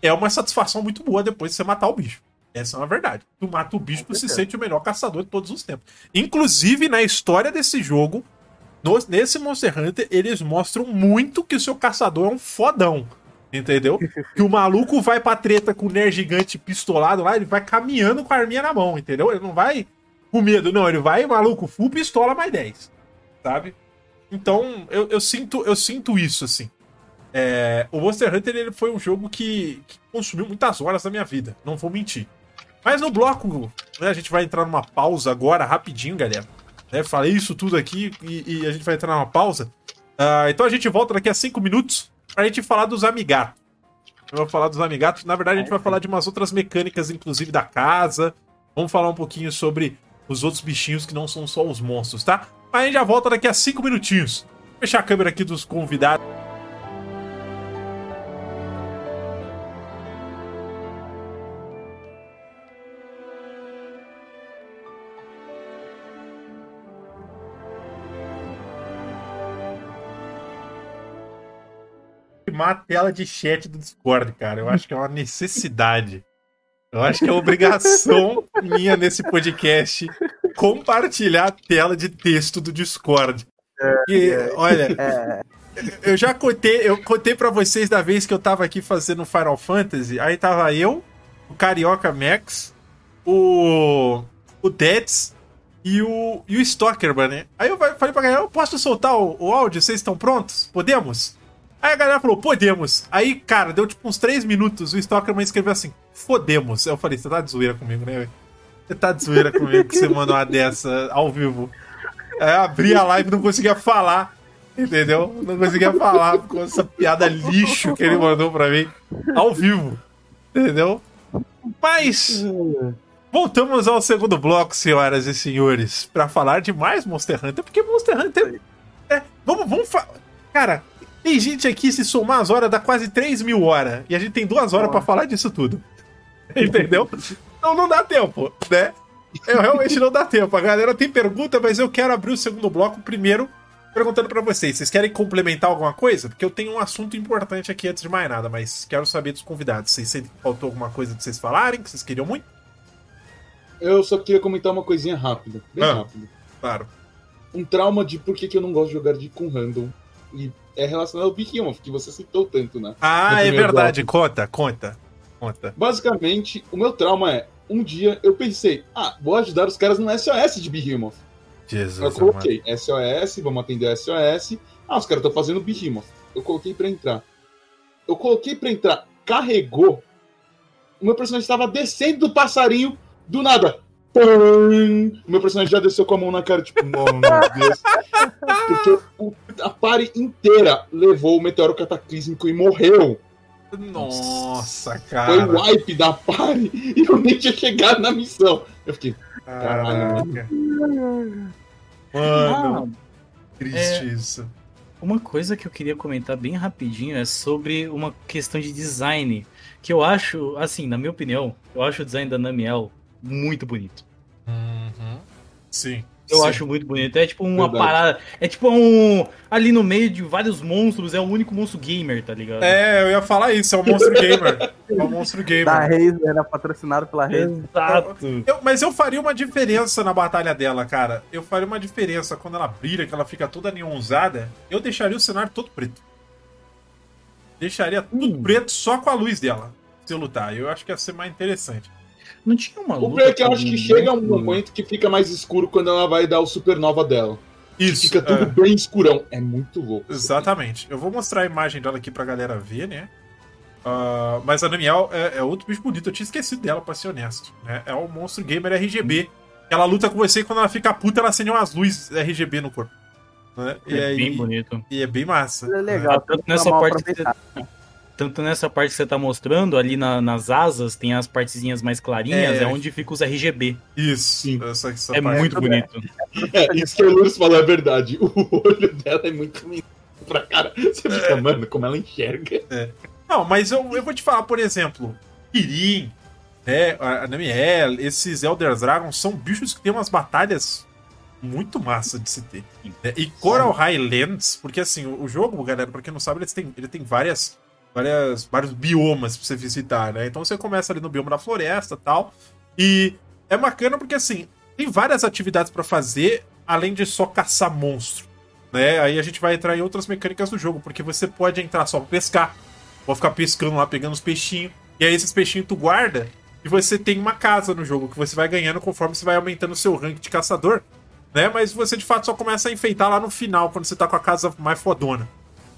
A: É uma satisfação muito boa depois de você matar o bicho. Essa é uma verdade. Tu mata o bicho, tu se sente o melhor caçador de todos os tempos. Inclusive, na história desse jogo, no- nesse Monster Hunter, eles mostram muito que o seu caçador é um fodão. Entendeu? que o maluco vai pra treta com o Ner gigante pistolado lá, ele vai caminhando com a arminha na mão, entendeu? Ele não vai com medo, não. Ele vai, maluco, full pistola mais 10. Sabe? Então, eu, eu sinto, eu sinto isso, assim. É, o Monster Hunter ele foi um jogo que, que consumiu muitas horas da minha vida, não vou mentir. Mas no bloco, né, a gente vai entrar numa pausa agora, rapidinho, galera. Né, falei isso tudo aqui e, e a gente vai entrar numa pausa. Ah, então a gente volta daqui a cinco minutos pra gente falar dos amigatos. Eu vou falar dos amigatos. Na verdade, a gente vai falar de umas outras mecânicas, inclusive da casa. Vamos falar um pouquinho sobre os outros bichinhos que não são só os monstros, tá? Mas a gente já volta daqui a cinco minutinhos. Vou fechar a câmera aqui dos convidados. Queimar a tela de chat do Discord, cara. Eu acho que é uma necessidade. Eu acho que é obrigação minha nesse podcast compartilhar a tela de texto do Discord. E, olha,
D: É,
A: eu já contei, eu contei para vocês da vez que eu tava aqui fazendo Final Fantasy, aí tava eu, o Carioca Max, o o Deads e o e o Stalkerman, né? Aí eu falei pra galera, eu posso soltar o, o áudio, vocês estão prontos? Podemos? Aí a galera falou, podemos. Aí, cara, deu tipo uns 3 minutos, o Stalkerman escreveu assim, fodemos. Eu falei, você tá de zoeira comigo, né, velho? Você tá de zoeira comigo que você mandou uma dessa ao vivo. Aí eu abri a live e não conseguia falar. Entendeu? Não conseguia falar com essa piada lixo que ele mandou pra mim ao vivo. Entendeu? Mas voltamos ao segundo bloco, senhoras e senhores, pra falar de mais Monster Hunter, porque Monster Hunter. É, vamos, vamos Cara, tem gente aqui, se somar as horas, dá quase 3 mil horas. E a gente tem duas horas pra falar disso tudo. Entendeu? Então não dá tempo, né? Eu realmente não dá tempo. A galera tem pergunta, mas eu quero abrir o segundo bloco primeiro perguntando pra vocês. Vocês querem complementar alguma coisa? Porque eu tenho um assunto importante aqui antes de mais nada, mas quero saber dos convidados. Vocês sentem que faltou alguma coisa de vocês falarem, que vocês queriam muito?
C: Eu só queria comentar uma coisinha rápida, bem
A: Ah.
C: rápido.
A: Claro.
C: Um trauma de por que, que eu não gosto de jogar de com random. E é relacionado ao Behemoth, que você citou tanto, né?
A: Ah, é verdade. Conta, conta. Conta.
C: Basicamente, o meu trauma é, um dia eu pensei, ah, vou ajudar os caras no SOS de Behemoth. Eu
A: Jesus, amado.
C: coloquei SOS, vamos atender SOS. Ah, os caras estão fazendo Behemoth. Eu coloquei pra entrar. Eu coloquei pra entrar, carregou. O meu personagem estava descendo do passarinho, do nada. Meu personagem já desceu com a mão na cara, tipo, não, meu Deus. Porque a party inteira levou o meteoro cataclísmico e morreu.
A: Nossa,
C: Foi
A: cara.
C: o wipe da party e eu nem tinha chegado na missão. Eu fiquei,
A: Caraca. Mano,
B: Ah,
A: triste
B: é.
A: isso.
B: Uma coisa que eu queria comentar bem rapidinho é sobre uma questão de design. Que eu acho, assim, na minha opinião, eu acho o design da Namiel muito bonito.
A: Uhum. Sim.
B: Eu
A: sim.
B: acho muito bonito. É tipo uma
C: Verdade.
B: parada. É tipo um. Ali no meio de vários monstros, é o único monstro gamer, tá ligado?
A: É, eu ia falar isso, é o Monstro Gamer. É o Monstro
D: Da
A: Gamer.
D: Razer, era patrocinado pela Razer.
B: Exato.
A: Eu- mas eu faria uma diferença na batalha dela, cara. Eu faria uma diferença quando ela brilha, que ela fica toda neonzada. Eu deixaria o cenário todo preto. Deixaria tudo
B: Hum.
A: preto só com a luz dela. Se eu lutar. Eu acho que ia ser mais interessante.
B: Não tinha uma
C: O
B: luta.
C: problema é que eu acho que chega um momento que fica mais escuro quando ela vai dar o supernova dela.
A: Isso.
C: Fica tudo
A: é.
C: bem escurão. É muito louco.
A: Exatamente. Eu vou mostrar a imagem dela aqui pra galera ver, né? Ah, mas a Namiel é, é outro bicho bonito. Eu tinha esquecido dela, pra ser honesto. né? É o Monstro Gamer RGB. Ela luta com você e quando ela fica puta, ela acende umas luzes RGB no corpo. né? E,
B: É
A: aí-
B: bem bonito.
A: e é bem massa.
D: É legal.
B: Tanto nessa parte que você,
D: aproveitado.
B: Tanto nessa parte que você tá mostrando, ali na- nas asas, tem as partezinhas mais clarinhas,
A: É.
B: é, onde fica os RGB.
A: Isso.
C: Sim.
A: Essa, essa
B: É
A: parte.
B: muito bonito.
C: É, isso que o Lourdes falou é verdade. O olho dela é muito lindo pra cara. Você fica, mano, como ela enxerga.
A: Não, mas eu, eu vou te falar, por exemplo, Kirin, né, Namiel, esses Elder Dragons são bichos que tem umas batalhas muito massa de se ter. né? E Coral Highlands, porque assim, o, o jogo, galera, pra quem não sabe, ele tem, ele tem várias, várias, vários biomas pra você visitar, né? Então você começa ali no bioma da floresta tal. E é bacana porque assim, tem várias atividades pra fazer, além de só caçar monstro. Né? Aí a gente vai entrar em outras mecânicas do jogo, porque você pode entrar só pra pescar, Vou ficar pescando lá, pegando os peixinhos. E aí esses peixinhos tu guarda e você tem uma casa no jogo que você vai ganhando conforme você vai aumentando o seu rank de caçador. Né? Mas você de fato só começa a enfeitar lá no final, quando você tá com a casa mais fodona.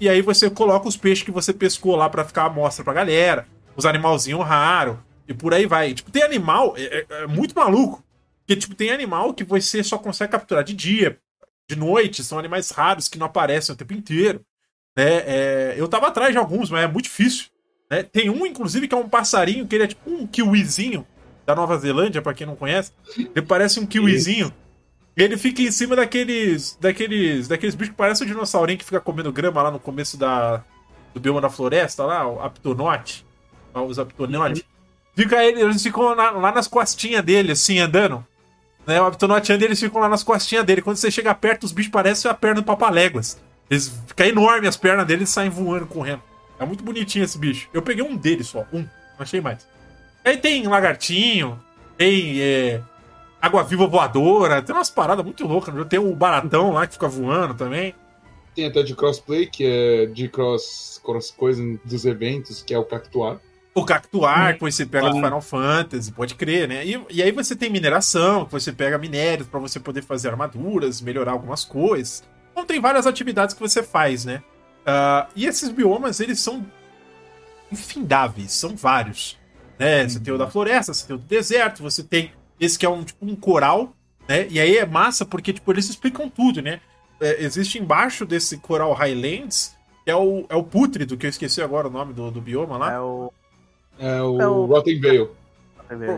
A: E aí você coloca os peixes que você pescou lá pra ficar à mostra pra galera, os animalzinhos raros, e por aí vai. Tipo, tem animal, é, é- é muito maluco. Porque, tipo, tem animal que você só consegue capturar de dia, de noite, são animais raros que não aparecem o tempo inteiro. Né? É, eu tava atrás de alguns, mas é muito difícil. né? Tem um, inclusive, que é um passarinho, que ele é tipo um kiwizinho da Nova Zelândia, pra quem não conhece. Ele parece um kiwizinho. Ele fica em cima daqueles. daqueles. daqueles bichos que parecem um dinossaurinho que fica comendo grama lá no começo da. do bioma da floresta lá, o aptonote. Os aptonotes. Fica ele, eles ficam na- lá nas costinhas dele, assim, andando. Né? O aptonote anda e eles ficam lá nas costinhas dele. Quando você chega perto, os bichos parecem a perna do papaléguas. Eles ficam enormes as pernas deles e saem voando, correndo. É muito bonitinho esse bicho. Eu peguei um deles só, um. Não achei mais. Aí tem lagartinho, tem é, água-viva voadora, tem umas paradas muito loucas. Tem o baratão lá que fica voando também.
C: Tem até de crossplay, que é de cross, cross coisa dos eventos, que é o Cactuar.
A: O Cactuar, que você pega do
B: Ah.
A: Final Fantasy, pode crer, né? E, e aí você tem mineração, que você pega minérios pra você poder fazer armaduras, melhorar algumas coisas. Então tem várias atividades que você faz, né? Ah, e esses biomas, eles são infindáveis, são vários. Né? Você tem o da floresta, você tem o do deserto, você tem esse que é um tipo um coral, né? E aí é massa porque tipo, eles explicam tudo, né? É, existe embaixo desse coral Highlands, que é o, é o pútrido, que eu esqueci agora o nome do, do bioma lá.
D: É o.
C: É o,
D: É o-
C: Rotten Vale.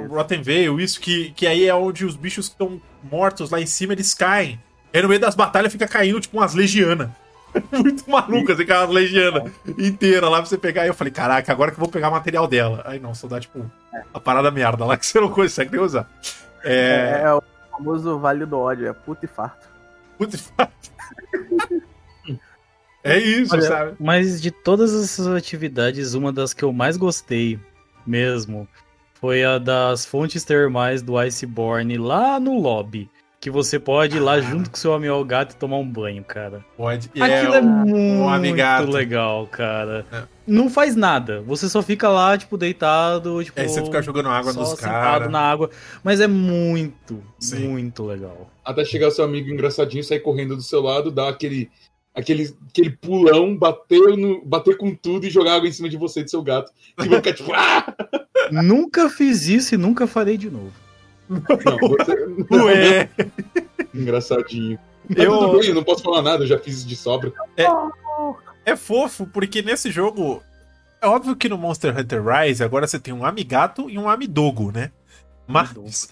A: Rotten Vale, isso que, que aí é onde os bichos que estão mortos lá em cima, eles caem. Aí no meio das batalhas fica caindo, tipo, umas legianas. Muito malucas, assim, aquelas legianas inteiras lá pra você pegar. Aí eu falei, caraca, agora que eu vou pegar material dela. Aí não, só dá, tipo, a parada merda lá que você não consegue nem usar.
D: É,
A: É.
D: é o famoso Vale do Ódio, é puto e farto.
A: Putz, É isso,
B: Olha,
A: sabe?
B: Mas de todas essas atividades, uma das que eu mais gostei mesmo foi a das fontes termais do Iceborne lá no lobby. Que você pode ir lá junto com seu amigo gato e tomar um banho, cara.
A: Pode. E
B: Aquilo é,
A: o-
B: muito legal, cara.
A: É.
B: Não faz nada. Você só fica lá, tipo, deitado, tipo.
A: Aí você fica jogando água
B: só
A: nos caras.
B: na água. Mas é muito,
A: Sim.
B: muito legal.
C: Até chegar seu amigo engraçadinho, sair correndo do seu lado, dar aquele, aquele, aquele pulão, bater, no, bater com tudo e jogar água em cima de você e do seu gato. E vai ficar tipo, ah!
B: nunca fiz isso e nunca farei de novo.
C: Não, você...
A: Ué,
C: Engraçadinho. Mas
A: Eu-
C: tudo bem, eu não posso falar nada, eu já fiz de sobra.
A: é fofo, porque nesse jogo. É óbvio que no Monster Hunter Rise agora você tem um amigato e um amidogo, né? Mas.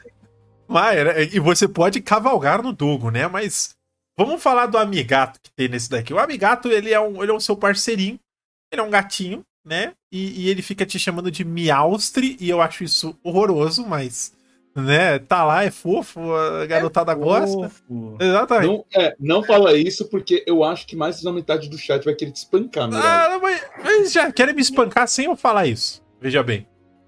A: Mas, né, e você pode cavalgar no dogo, né? Mas. Vamos falar do amigato que tem nesse daqui. O amigato, ele é, um, ele é o seu parceirinho. Ele é um gatinho, né? E, e ele fica te chamando de Miaustre, e eu acho isso horroroso, mas. Né? Tá lá, é fofo, a garotada gosta.
B: Fofo.
A: Exatamente.
C: Não, é, não fala isso porque eu acho que mais da metade do chat vai querer te espancar, meu
A: Ah, mas, mas já querem me espancar sem eu falar isso. Veja bem.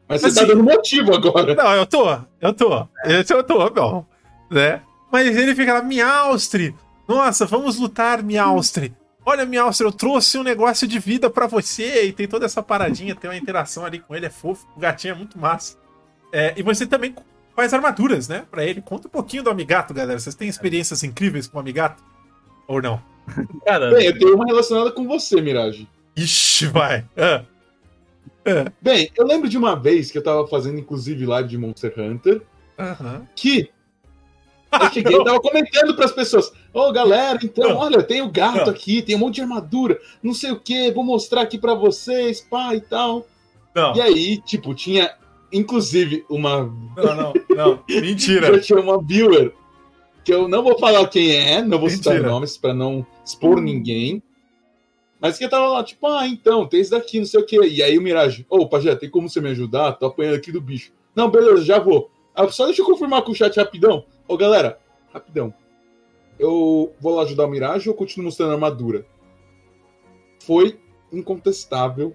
C: Mas você
A: assim-
C: tá dando motivo agora.
A: Não, eu tô, eu tô. Esse eu tô, não. Né? Mas ele fica lá, Miaustre. Nossa, vamos lutar, Miaustre. Olha, Miaustre, eu trouxe um negócio de vida pra você. E tem toda essa paradinha, tem uma interação ali com ele, é fofo. O gatinho é muito massa. É, e você também faz armaduras, né? Pra ele. Conta um pouquinho do Amigato, galera. Vocês têm experiências incríveis com o Amigato? Ou não?
B: Cara,
C: Bem, eu tenho uma relacionada com você, Mirage.
A: Ixi, vai. Ah,
C: Bem, eu lembro de uma vez que eu tava fazendo, inclusive, live de Monster Hunter,
A: Aham.
C: que eu cheguei e tava comentando pras pessoas: Ô galera, então,
A: Não.
C: olha, tem o gato
A: Não.
C: aqui, tem um monte de armadura, não sei o que, vou mostrar aqui pra vocês, pá e tal.
A: Não,
C: E aí, tipo, tinha inclusive uma.
A: não, não, não. Mentira.
C: Já tinha uma viewer que eu não vou falar quem é, não vou citar
A: Mentira.
C: nomes pra não expor ninguém. Mas que tava lá, tipo, ah, então, tem esse daqui, não sei o quê. E aí o Mirage, ô, Pajé, tem como você me ajudar? Tô apanhando aqui do bicho. Não, beleza, já vou. Ah, só deixa eu confirmar com o chat rapidão. Ô, galera, rapidão. Eu vou lá ajudar o Mirage ou eu continuo mostrando a armadura? Foi incontestável.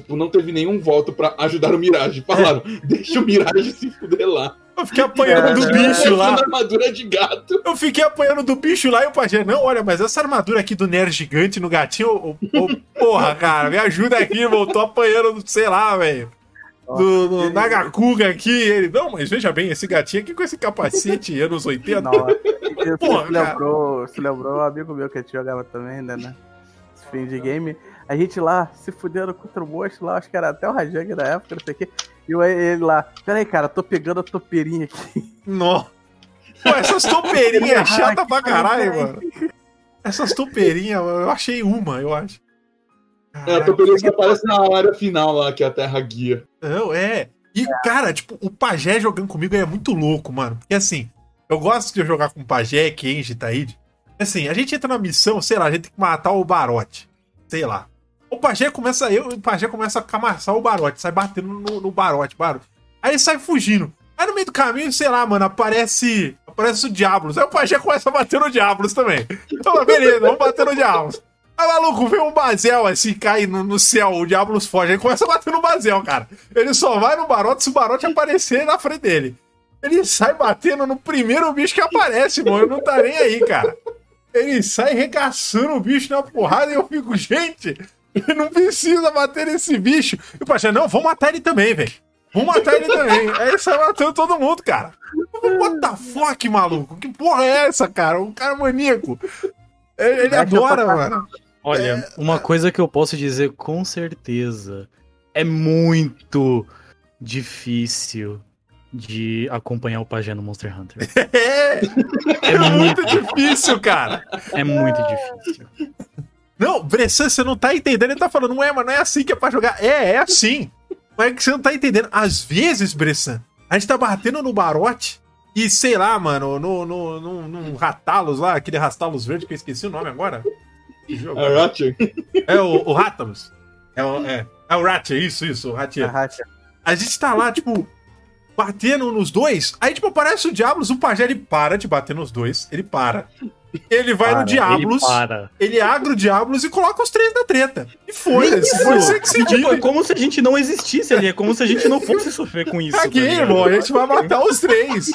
C: Tipo, não teve nenhum voto pra ajudar o Mirage. Falaram, deixa o Mirage se fuder lá.
A: Eu fiquei apanhando do
D: É,
A: bicho
C: Mostrando
A: lá.
C: armadura de gato.
A: Eu fiquei apanhando do bicho lá e o pajé, não, olha, mas essa armadura aqui do Nerd gigante no gatinho, ô, ô, porra, cara, me ajuda aqui, voltou apanhando, sei lá, velho. Do, do Nagakuga aqui, ele, não, mas veja bem, esse gatinho aqui com esse capacete anos 80.
D: Não, isso
A: Porra,
D: se lembrou, se lembrou um amigo meu que a gente jogava também, né, né? Esse fim de game. A gente lá se fudendo contra o monstro lá, acho que era até o Rajang da época, não sei o quê. E o- ele lá, peraí, cara, tô pegando a topeirinha aqui.
A: Nó. Pô, essas topeirinhas é chata pra caralho, mano. Essas topeirinhas, eu achei uma, eu acho.
C: É, a
A: Caraca.
C: Topelius que aparece na área final lá, que é a Terra Guia.
A: Não, é. E, cara, tipo, o pajé jogando comigo é muito louco, mano. Porque assim, eu gosto de jogar com o pajé, Kenji, Taíde. Assim, a gente entra na missão, sei lá, a gente tem que matar o Barote. Sei lá. O pajé começa, eu, o pajé começa a camaçar o Barote, sai batendo no, no Barote, Barote. Aí ele sai fugindo. Aí no meio do caminho, sei lá, mano, aparece. Aparece o Diablos. Aí o pajé começa a bater no Diablos também. Então, beleza, vamos bater no Diablos. Aí, maluco, vem um Bazel assim, cai no, no céu, o Diablos foge, aí começa a bater no Bazel, cara. Ele só vai no Barote se o Barote aparecer na frente dele. Ele sai batendo no primeiro bicho que aparece, mano. Ele não tá nem aí, cara. Ele sai regaçando o bicho na porrada e eu fico, gente, não precisa bater nesse bicho. E o Pajé, não, vamos matar ele também, velho. Vamos matar ele também. Aí ele sai matando todo mundo, cara. What the fuck, maluco? Que porra é essa, cara? Um cara maníaco. Ele, ele adora, mano.
B: Olha, uma coisa que eu posso dizer com certeza é muito difícil de acompanhar o pajé no Monster Hunter.
A: É, é muito difícil, cara.
B: É muito difícil.
A: Não, Bressan, você não tá entendendo. Ele tá falando, não é, mas não é assim que é pra jogar. É, é assim. Mas é que você não tá entendendo. Às vezes, Bressan, a gente tá batendo no barote e, sei lá, mano, no, no, no, no Ratalos lá, aquele Rastalos verde que eu esqueci o nome agora. Que jogo?
C: A Ratchet.
A: É o, o Ratalos. É o, é, é o Ratchet, isso, isso, o Ratchet.
D: Racha.
A: A gente tá lá, tipo, batendo nos dois. Aí, tipo, aparece o Diablos, o pajé, ele para de bater nos dois. Ele para. Ele vai
B: Para,
A: no Diablos,
B: Ele
A: ele agra o Diablos e coloca os três na treta. E foda-se,
B: Isso.
A: foi você que se
B: Tipo, é como se a gente não existisse ali, é como se a gente não fosse sofrer com isso.
A: Aqui,
B: tá
A: irmão, a gente vai matar os três.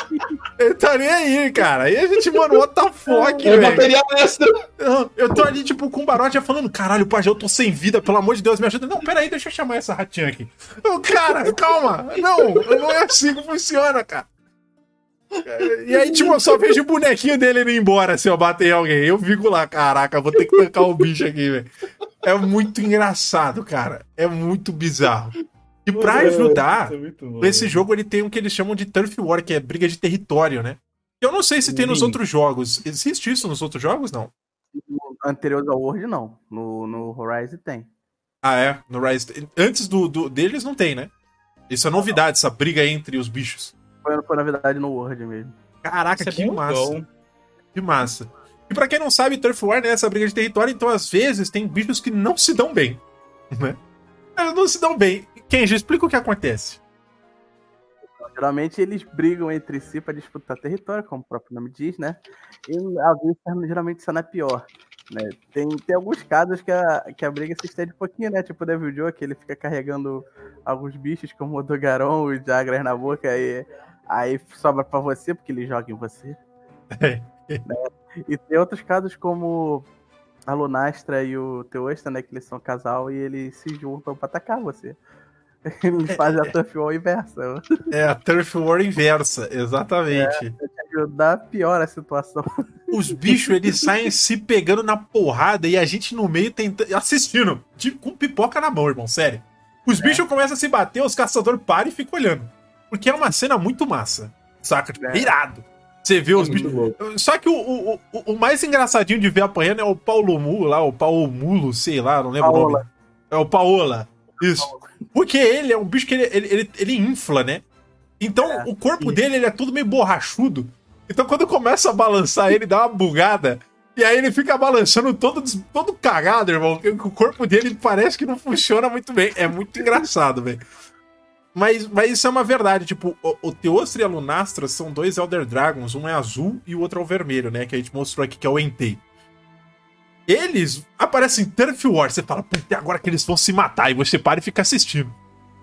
A: Ele tá nem aí, cara. Aí a gente, mano, what the fuck,
C: É
A: velho.
C: material extra.
A: Eu- Eu tô ali, tipo, com o Barote já falando, caralho, pajé, eu tô sem vida, pelo amor de Deus, me ajuda. Não, peraí, deixa eu chamar essa ratinha aqui. Eu, cara, calma. Não, não é assim que funciona, cara. E aí, tipo, eu só vejo o bonequinho dele indo embora se eu bater em alguém. Eu fico lá, caraca, vou ter que tancar o bicho aqui, velho. É muito engraçado, cara. É muito bizarro. E pra ajudar,
B: é
A: esse jogo ele tem o que eles chamam de Turf War, que é briga de território, né? Eu não sei se tem nos outros jogos. Existe isso nos outros jogos? Não.
D: No anterior ao World, não. No, no Horizon tem.
A: Ah, é? No Rise. Antes do, do- deles não tem, né? Isso é novidade, essa briga entre os bichos.
D: Foi, foi na verdade no Word mesmo.
A: Caraca,
B: Isso é
A: que
B: bem
A: massa.
B: legal.
A: Que massa. E pra quem não sabe, Turf War né, essa briga de território, então às vezes tem bichos que não se dão bem. Né? Eles não se dão bem. Kenji, explica o que acontece.
D: Geralmente eles brigam entre si para disputar território, como o próprio nome diz, né? E às vezes geralmente isso não é pior. Né? Tem, tem alguns casos que a, que a briga se estende um pouquinho, né? Tipo o Devil Joe, que ele fica carregando alguns bichos como o Dogaron, o Jagras na boca, aí, aí sobra pra você, porque ele joga em você.
A: É.
D: Né? E tem outros casos como a Lunastra e o Teosta, né? Que eles são casal e eles se juntam pra atacar você. Eles fazem a Tough War inversa.
A: É a Turf War inversa, exatamente.
D: Ajudar pior a situação.
A: Os bichos, eles saem se pegando na porrada e a gente no meio tentando, assistindo, de- com pipoca na mão, irmão, sério. Os bichos começam a se bater, os caçadores param e ficam olhando. Porque é uma cena muito massa, saca? Tipo,
D: É.
A: irado. Você vê os
C: Muito
A: bichos.
C: louco.
A: Só que o, o, o- o mais engraçadinho de ver apanhando é o Paulo Mulo lá, o Paulo Mulo, sei lá, não lembro o nome.
D: Paola.
A: É o Paola. Isso. Porque ele é um bicho que ele, ele, ele, ele infla, né? Então
D: É,
A: o corpo
D: isso.
A: dele ele é tudo meio borrachudo. Então quando começa a balançar ele, dá uma bugada. E aí ele fica balançando todo, todo cagado, irmão. O corpo dele parece que não funciona muito bem. É muito engraçado, velho. Mas, mas isso é uma verdade. Tipo, o, o Teostra e a Lunastra são dois Elder Dragons. Um é azul e o outro é o vermelho, né? Que a gente mostrou aqui, que é o Entei. Eles aparecem em Turf War. Você fala, puta, é agora que eles vão se matar. E você para e fica assistindo.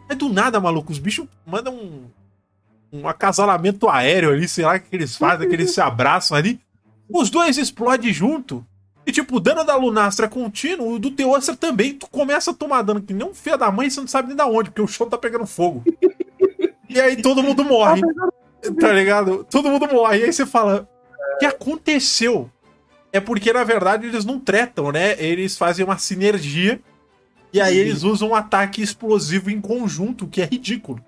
A: É do nada, maluco. Os bichos mandam um, um acasalamento aéreo ali, sei lá o que eles fazem, que eles se abraçam ali. Os dois explodem junto. E, tipo, o dano da Lunastra é contínuo, o do Teostra também. Tu começa a tomar dano que nem um filho da mãe, você não sabe nem da onde, porque o chão tá pegando fogo. E aí todo mundo morre. Tá ligado? Todo mundo morre. E aí você fala: O que aconteceu? É porque, na verdade, eles não tretam, né? Eles fazem uma sinergia. E aí eles usam um ataque explosivo em conjunto, o que é ridículo.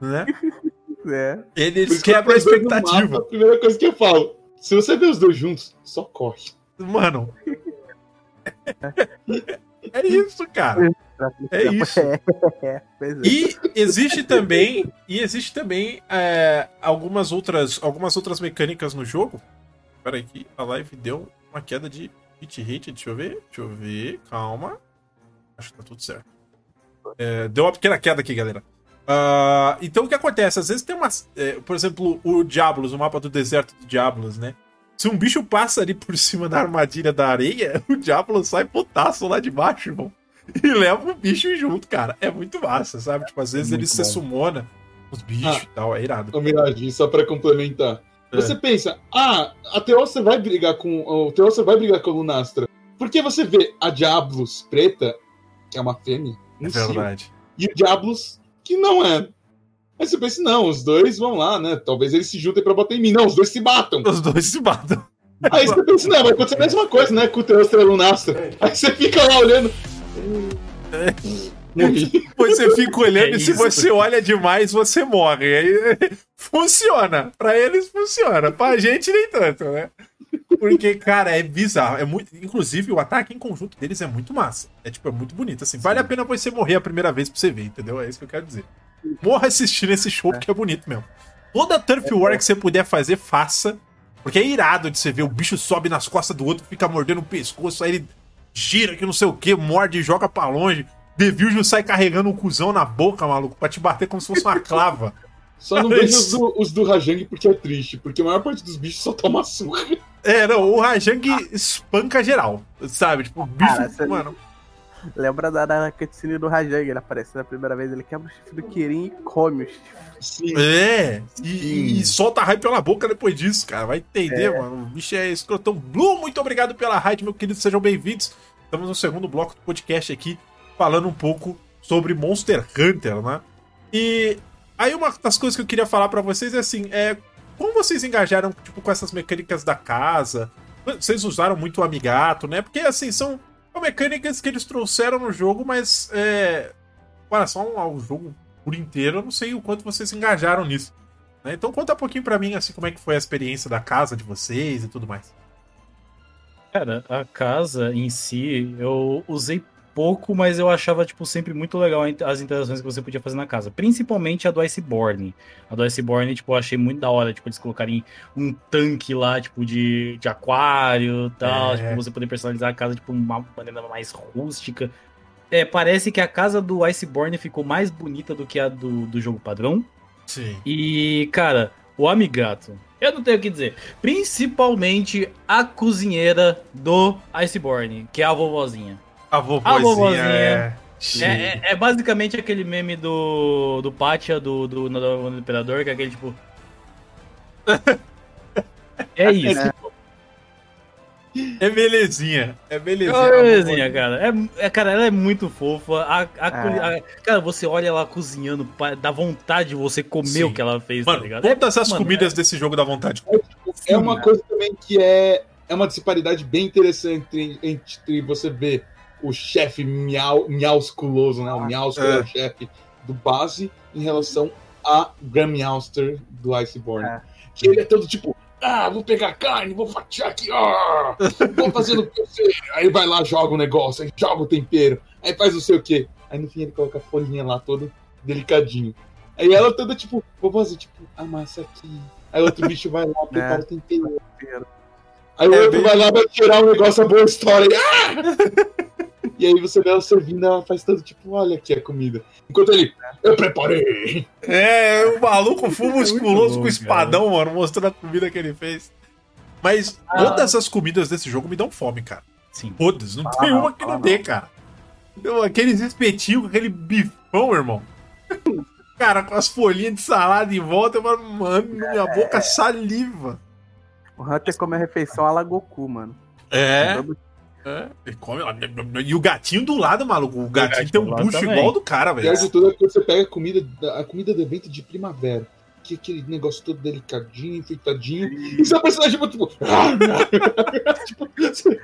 A: Né?
D: É.
A: Eles quebram a expectativa.
C: mapa, a primeira coisa que eu falo, se você vê os dois juntos, só corre.
A: Mano. É isso, cara. É isso.
D: É.
A: E existe também, e existe também é, algumas outras, algumas outras mecânicas no jogo. Espera que a live deu uma queda de hit rate, deixa eu ver, deixa eu ver, calma. Acho que tá tudo certo. É, deu uma pequena queda aqui, galera. Ah, então o que acontece? Às vezes tem umas. é, por exemplo, o Diablos, o mapa do deserto do Diablos, né? Se um bicho passa ali por cima da armadilha da areia, o Diablo sai putaço lá de baixo, irmão. E leva o bicho junto, cara. É muito massa, sabe? Tipo, às vezes
B: Muito
A: ele se
B: bom.
A: sumona os bichos
C: Ah.
A: e tal, é irado.
C: Ô, Mirage, só pra complementar.
A: É.
C: Você pensa, ah, a Teostra vai brigar com. O Teostra vai brigar com a Lunastra. Porque você vê a Diablos preta, que é uma fêmea,
A: É
C: um cio,
A: verdade.
C: e o Diablos, que não é. Aí você pensa, não, os dois vão lá, né? Talvez eles se juntem pra bater em mim. Não, os dois se batam.
A: Os dois se matam.
C: Aí você pensa, não, vai acontecer a mesma coisa, né? Com o teu estrela lunastra. Aí você fica lá olhando.
A: Depois você fica olhando
B: É
A: e se você olha demais, você morre. Aí funciona. Pra eles funciona. Pra gente nem tanto, né? Porque, cara, é bizarro. É muito... Inclusive, o ataque em conjunto deles é muito massa. É tipo, é muito bonito. Assim, vale a pena você morrer a primeira vez pra você ver, entendeu? É isso que eu quero dizer. Morra assistindo esse show, porque é bonito mesmo. Toda Turf War que você puder fazer, faça. Porque é irado de você ver o bicho sobe nas costas do outro, fica mordendo o pescoço, aí ele gira que não sei o que, morde e joga pra longe. Deviljo sai carregando um cuzão na boca, maluco, pra te bater como se fosse uma clava.
C: Só não vejo os do, os do Rajang porque é triste, porque a maior parte dos bichos só toma surra.
A: É, não, o Rajang espanca geral, sabe? Tipo, o bicho,
D: Cara, você-
A: mano.
D: Lembra da, da cutscene do Rajang, ele aparece na primeira vez, ele quebra o chifre do Kirin e come os chifres.
C: Sim.
A: É, e, e solta raio pela boca depois disso, cara. Vai entender,
D: É.
A: mano. O bicho é escrotão. Blue, muito obrigado pela raid, meu querido. Sejam bem-vindos. Estamos no segundo bloco do podcast aqui, falando um pouco sobre Monster Hunter, né? E aí uma das coisas que eu queria falar pra vocês é assim, é como vocês engajaram tipo com essas mecânicas da casa? Vocês usaram muito o Amigato, né? Porque assim, são mecânicas que eles trouxeram no jogo, mas é com relação ao jogo por inteiro, eu não sei o quanto vocês engajaram nisso. né? Então conta um pouquinho pra mim assim como é que foi a experiência da casa de vocês e tudo mais.
B: Cara, a casa em si, eu usei pouco, mas eu achava, tipo, sempre muito legal as interações que você podia fazer na casa. Principalmente a do Iceborne. A do Iceborne, tipo, eu achei muito da hora, tipo, eles colocarem um tanque lá, tipo, de, de aquário e tal.
A: É.
B: Tipo, você poder personalizar a casa, tipo, de uma maneira mais rústica. É, parece que a casa do Iceborne ficou mais bonita do que a do, do jogo padrão.
A: Sim.
B: E, cara, o Amigato, eu não tenho o que dizer. Principalmente a cozinheira do Iceborne, que é a vovozinha.
A: A vovozinha.
B: vovozinha.
A: é...
B: É, é- é basicamente aquele meme do, do Pátia, do, do, do, do Imperador, que é aquele tipo. É isso.
A: É belezinha. É belezinha.
B: É belezinha, cara. É, é- cara, ela é muito fofa. A, a culi- a- cara, você olha ela cozinhando, dá vontade de você comer
A: Sim.
B: o que ela fez, tá
A: Mano,
B: ligado?
A: todas
B: É-
A: as
B: mano,
A: comidas desse jogo dá vontade.
C: É uma coisa também que é, é uma disparidade bem interessante entre, entre você ver o chefe miau, miausculoso, né? O Miausculo é
A: É.
C: o chefe do base em relação a Graham Meowster do Iceborne.
D: É.
C: Que ele é todo tipo, ah, vou pegar carne, vou fatiar aqui, ó, vou fazendo o que eu sei. Aí vai lá, joga o negócio, aí joga o tempero, aí faz não sei o quê. Aí no fim ele coloca a folhinha lá todo delicadinho. Aí ela toda tipo, vou fazer tipo, amassa aqui. Aí outro bicho vai lá, prepara o tempero. Aí o
A: É
C: outro
A: bem-
C: vai lá, vai tirar um negócio, a boa história. Ah! e aí você vê ela servindo, ela faz tanto tipo, olha aqui a comida. Enquanto ele, eu preparei.
A: É, o maluco full musculoso
B: bom,
A: com espadão, mano, mostrando a comida que ele fez. Mas todas as comidas desse jogo me dão fome, cara.
B: Sim.
A: Todas. Não
D: Fala
A: tem uma que não
D: não.
A: dê, cara. Então, aqueles espetinhos aquele bifão, irmão. Cara, com as folhinhas de salada em volta, eu falo, mano, minha boca saliva.
D: O Hunter come a refeição a la Goku, mano.
A: É. É. E, come lá. e o gatinho do lado, maluco. O gatinho
B: gatinho
A: tem um bucho
B: também.
A: igual do cara, velho.
C: pior de tudo é que você pega a comida, da- a comida do evento de primavera. Que é aquele negócio todo delicadinho, enfeitadinho. E seu personagem tipo. tipo você-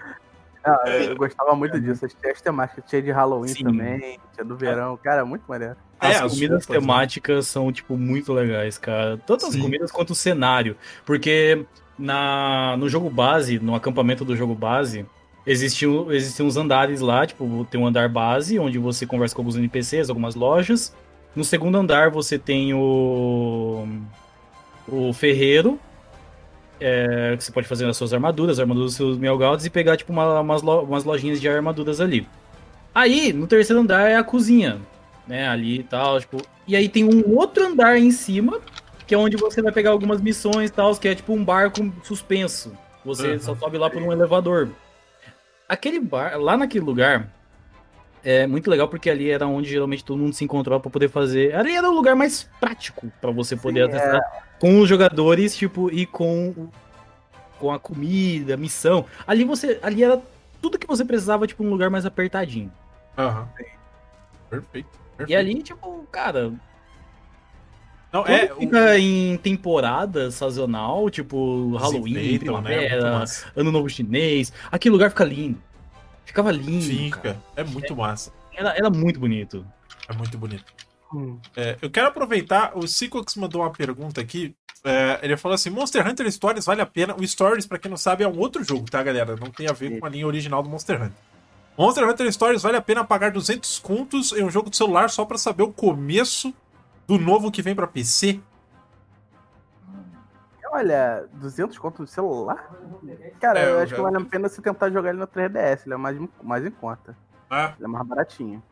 D: Ah, eu gostava muito disso. As as temáticas tinha de Halloween
B: Sim.
D: também, tinha do verão. Cara, muito maneiro.
B: As
A: É, as
B: comidas
A: roupas, né?
B: temáticas são, tipo, muito legais, cara. Tanto as
A: Sim.
B: comidas quanto o cenário. Porque na, no jogo base, no acampamento do jogo base, existiam, existiam uns andares lá, tipo, tem um andar base, onde você conversa com alguns NPCs, algumas lojas. No segundo andar você tem o. O ferreiro. é, que você pode fazer as suas armaduras, as armaduras dos seus Melgauds e pegar, tipo, uma- umas, lo- umas lojinhas de armaduras ali. Aí, no terceiro andar é a cozinha né, ali e tal, tipo, e aí tem um outro andar em cima, que é onde você vai pegar algumas missões e tal, que é tipo um barco suspenso. Você
A: Uhum.
B: só sobe lá por um elevador. Aquele bar, lá naquele lugar, é muito legal porque ali era onde geralmente todo mundo se encontrava pra poder fazer. Ali era o lugar mais prático pra você poder
D: Sim,
B: acessar com os jogadores, tipo, e com com a comida, missão. Ali você, ali era tudo que você precisava, tipo, um lugar mais apertadinho.
A: Aham. Perfeito. perfeito.
B: E ali, tipo, cara.
A: Não,
B: Quando
A: é. o-
B: fica em temporada sazonal, tipo Halloween,
A: né?
B: Primavera,
A: massa.
B: Ano Novo Chinês, aquele lugar fica lindo. Ficava lindo. cara.
A: Fica. É muito massa.
B: Era, era muito bonito.
A: É muito bonito.
D: Hum.
A: É, eu quero aproveitar, o Sequox mandou uma pergunta aqui. É, ele falou assim: Monster Hunter Stories vale a pena. O Stories, pra quem não sabe, é um outro jogo, tá, galera? Não tem a ver com a linha original do Monster Hunter. Monster Hunter Stories vale a pena pagar 200 contos em um jogo de celular só pra saber o começo do novo que vem pra PC?
D: Olha, 200 conto no celular? Cara,
A: É,
D: eu
A: eu
D: acho
A: já-
D: que vale a pena você tentar jogar ele no 3DS, ele é mais, mais em conta.
A: Ah,
D: Ele é mais baratinho.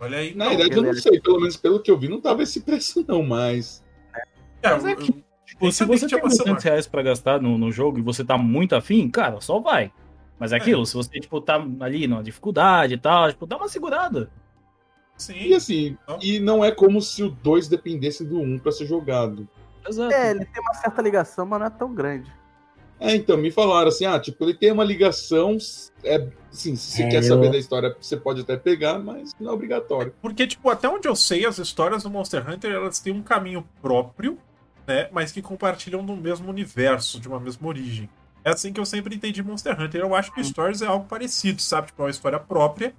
A: olha aí.
C: Na verdade, eu não
D: beleza.
C: sei. Pelo menos pelo que eu vi, não tava esse preço, não, mas.
A: é,
B: Mas é que- Tipo, se você tem
A: pra
B: 200 reais pra gastar no, no jogo e você tá muito afim, cara, só vai. Mas é aquilo, se você, tipo, tá ali numa dificuldade e tal, tipo, dá uma segurada.
A: Sim.
C: E assim, e não é como se o 2 dependesse do 1 pra ser jogado.
B: Exato.
D: É, ele tem uma certa ligação, mas não é tão grande.
C: É, então, me falaram assim, ah, tipo, ele tem uma ligação, é, assim, se você
B: É,
C: quer
B: eu-
C: saber da história, você pode até pegar, mas não é obrigatório.
A: Porque, tipo, até onde eu sei, as histórias do Monster Hunter, elas têm um caminho próprio, né? Mas que compartilham do mesmo universo, de uma mesma origem. É assim que eu sempre entendi Monster Hunter. Eu acho que o Stories é algo parecido, sabe? Tipo, é uma história própria,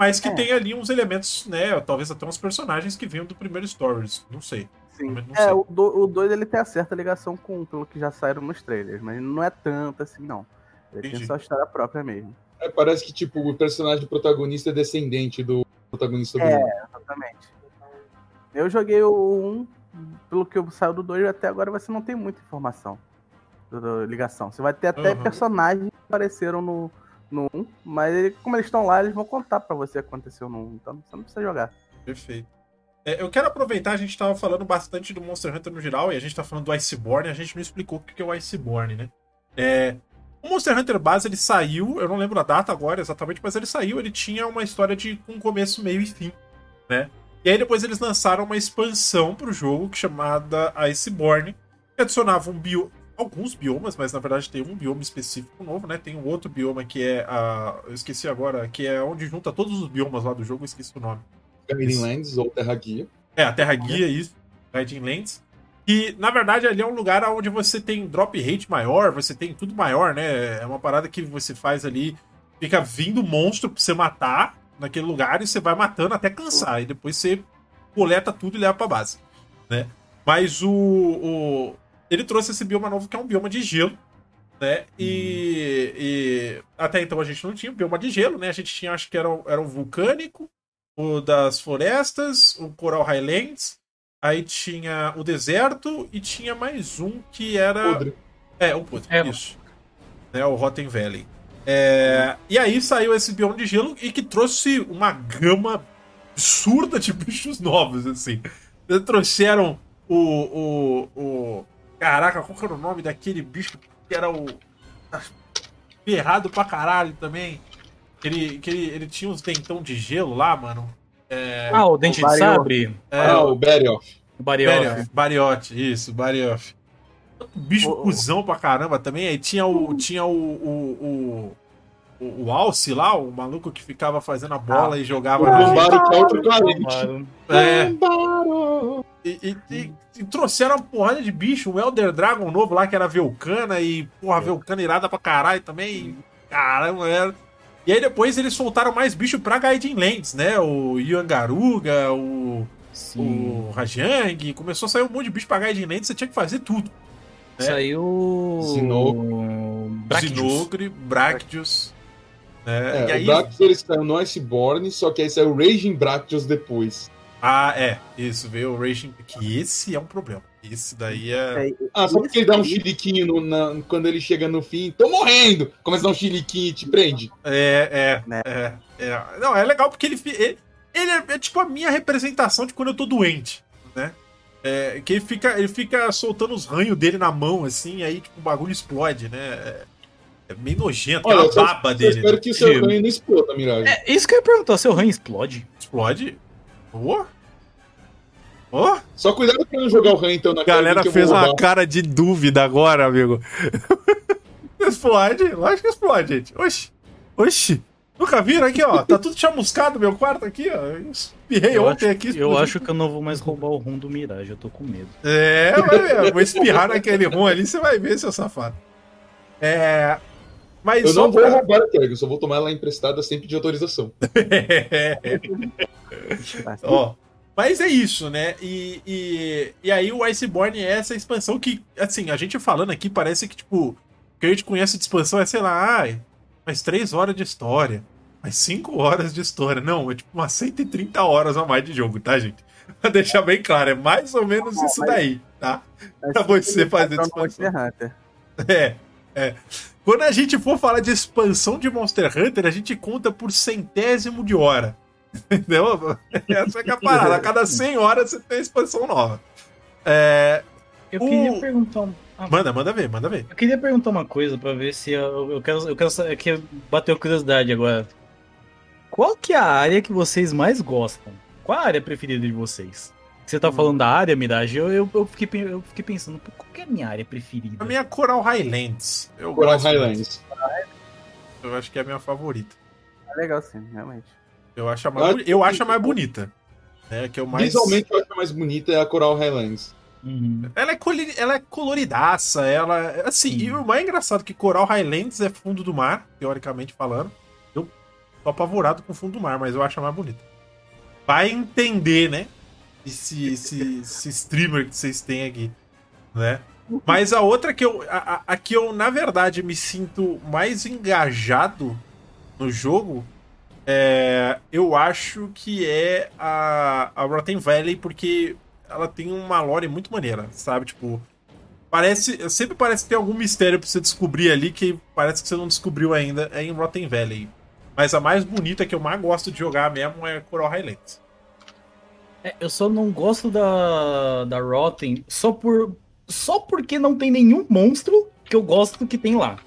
A: mas que
D: É.
A: tem ali uns elementos, né? Talvez até uns personagens que venham do primeiro Stories. Não sei.
D: Sim.
A: Não sei.
D: É, o 2 ele tem a certa ligação com pelo que já saíram nos trailers, mas não é tanto assim, não. Ele
A: Entendi.
D: tem sua história própria mesmo.
C: É, parece que, tipo, o personagem protagonista é descendente do protagonista do
D: É.
C: 1.
D: Exatamente. Eu joguei o 1, pelo que eu saiu do 2, até agora você não tem muita informação do, do ligação. Você vai ter até
A: Uhum.
D: personagens que apareceram no, no 1, mas ele- como eles estão lá, eles vão contar pra você o que aconteceu no 1, então você não precisa jogar.
A: Perfeito. É, eu quero aproveitar, a gente tava falando bastante do Monster Hunter no geral, e a gente tá falando do Iceborne, a gente não explicou o que é o Iceborne, né? É, o Monster Hunter base, ele saiu, eu não lembro a data agora exatamente, mas ele saiu, ele tinha uma história de um começo, meio e fim, né? E aí depois eles lançaram uma expansão pro jogo que chamada Iceborne, que adicionava um bio... alguns biomas, mas na verdade tem um bioma específico novo, né? Tem um outro bioma que é a... eu esqueci agora, que é onde junta todos os biomas lá do jogo, eu esqueci o nome.
C: Guiding Lands ou Terra Guia.
A: É, a Terra Guia, isso. Guiding Lands. E, na verdade, ali é um lugar onde você tem drop rate maior, você tem tudo maior, né? É uma parada que você faz ali, fica vindo monstro pra você matar naquele lugar e você vai matando até cansar. E depois você coleta tudo e leva pra base, né? Mas o, o- Ele trouxe esse bioma novo que é um bioma de gelo, né? E, e até então a gente não tinha um bioma de gelo, né? A gente tinha, acho que era, o- era o vulcânico, o das florestas, o Coral Highlands, aí tinha o deserto e tinha mais um que era.
C: Podre.
A: É, o podre,
B: É.
A: isso. Né, o Rotten Valley. É, e aí saiu esse bioma de gelo e que trouxe uma gama absurda de bichos novos, assim. Trouxeram o, o, o. Caraca, qual que era o nome daquele bicho que era o. Ferrado pra caralho também. Ele, que ele, ele tinha uns dentão de gelo lá, mano. É,
B: Ah, o Dente de
D: Mario.
B: Sabre,
A: é,
C: Ah, o Berioff.
B: o Barioff.
A: Barioff, Bariote, isso, Barioff. Bicho
D: O- o-
A: cuzão pra caramba também. Aí tinha o. Tinha o. O, o, o, o Alce lá, o maluco que ficava fazendo a bola e
C: O
A: jogava na.
C: Bombaro carente.
B: Claro.
A: É,
C: Bombaro.
A: E, e- e- e trouxeram uma porrada de bicho. O Elder Dragon novo lá, que era Velcana, e porra, Velcana irada pra caralho também. Caramba, era. E aí depois eles soltaram mais bicho pra Guiding Lands, né? O Yangaruga, o.
B: Sim.
A: o Rajang, começou a sair um monte de bicho pra Guiding Lands, você tinha que fazer tudo. É.
B: Saiu.
C: Zinogre.
A: Zinogre, Bractius. né?
C: É,
A: e aí...
C: o Bractius ele saiu no Iceborne, só que aí saiu o Raging Bractius depois.
A: Ah, é, isso, veio o Raging. Que esse é um problema. Esse daí é.
D: É,
C: Ah, sabe
D: Esse
C: que ele dá um chiliquinho no- na- quando ele chega no fim? Tô morrendo! Começa a dar um chiliquinho e te prende.
A: É, é,
D: Né?
A: é, é. Não, é legal porque ele, ele, ele é, é tipo a minha representação de quando eu tô doente, né? É, que ele fica, ele fica soltando os ranhos dele na mão, assim, aí tipo, o bagulho explode, né? É, é meio nojento,
C: Olha,
A: aquela
C: só-
A: baba
C: Eu
A: dele.
C: espero
A: né?
C: que o seu
B: Sim.
C: ranho não exploda, Mirage.
B: É, isso que eu ia perguntar, seu ranho explode?
A: Explode. Ô? Ô?
C: Só cuidado pra não jogar o ranho então na
A: A galera fez uma cara de dúvida agora, amigo. explode, lógico que explode, gente. Oxi. Oxi. Nunca viram aqui, ó? Tá tudo chamuscado meu quarto aqui, ó. Eu espirrei
B: Eu,
A: ontem
B: acho,
A: aqui.
B: eu acho que eu não vou mais roubar o rum do Mirage, eu tô com medo.
A: É, vai Vou espirrar naquele rum ali, você vai ver, seu safado. É. Mas
C: Eu não vou
A: pra-
C: roubar a eu só vou tomar ela emprestada sempre de autorização.
A: Ó, mas é isso, né? E, e, e aí o Iceborne é essa expansão que, assim, a gente falando aqui parece que, tipo, o que a gente conhece de expansão é, sei lá, ai, mais 3 horas de história, mais 5 horas de história. Não, é tipo umas 130 horas a mais de jogo, tá, gente? Pra deixar bem claro, é mais ou menos
D: Não,
A: isso daí, tá? pra você
D: tá
A: fazer
D: Hunter.
A: É, é. Quando a gente for falar de expansão de Monster Hunter, a gente conta por centésimo de hora. Entendeu? Essa é que é a parada. A cada 100 horas você tem expansão nova. É,
B: Eu
A: O-
B: queria perguntar. ah,
A: Manda, manda ver, manda ver.
B: Eu queria perguntar uma coisa pra ver se eu, eu quero. Eu quero saber que bateu curiosidade agora. Qual que é a área que vocês mais gostam? Qual a área preferida de vocês? Você
A: Hum.
B: tá falando da área, Mirage? Eu, eu, eu, fiquei, eu fiquei pensando, qual que é a minha área preferida?
A: A minha é Coral Highlands. Eu
C: Coral
A: gosto
C: Highlands.
A: muito. Eu acho que é a minha favorita.
D: É legal sim, realmente.
A: Eu acho a mais,
C: Eu
A: eu acho a mais bonita. É, que eu mais...
C: Visualmente, eu acho a mais bonita é a Coral Highlands.
B: Uhum.
A: Ela é, coli- ela é coloridaça, ela. Assim,
B: Sim.
A: e o mais engraçado é que Coral Highlands é fundo do mar, teoricamente falando. Eu tô apavorado com fundo do mar, mas eu acho a mais bonita. Vai entender, né? Esse, esse, esse streamer que vocês têm aqui, né? Mas a outra que eu. A, a- a que eu, na verdade, me sinto mais engajado no jogo. É, eu acho que é a, a Rotten Valley, porque ela tem uma lore muito maneira, sabe? Tipo, parece. Sempre parece ter algum mistério pra você descobrir ali que parece que você não descobriu ainda é em Rotten Valley. Mas a mais bonita que eu mais gosto de jogar mesmo é Coral Highlands.
B: É, eu só não gosto da, da Rotten só por. Só porque não tem nenhum monstro que eu gosto que tem lá.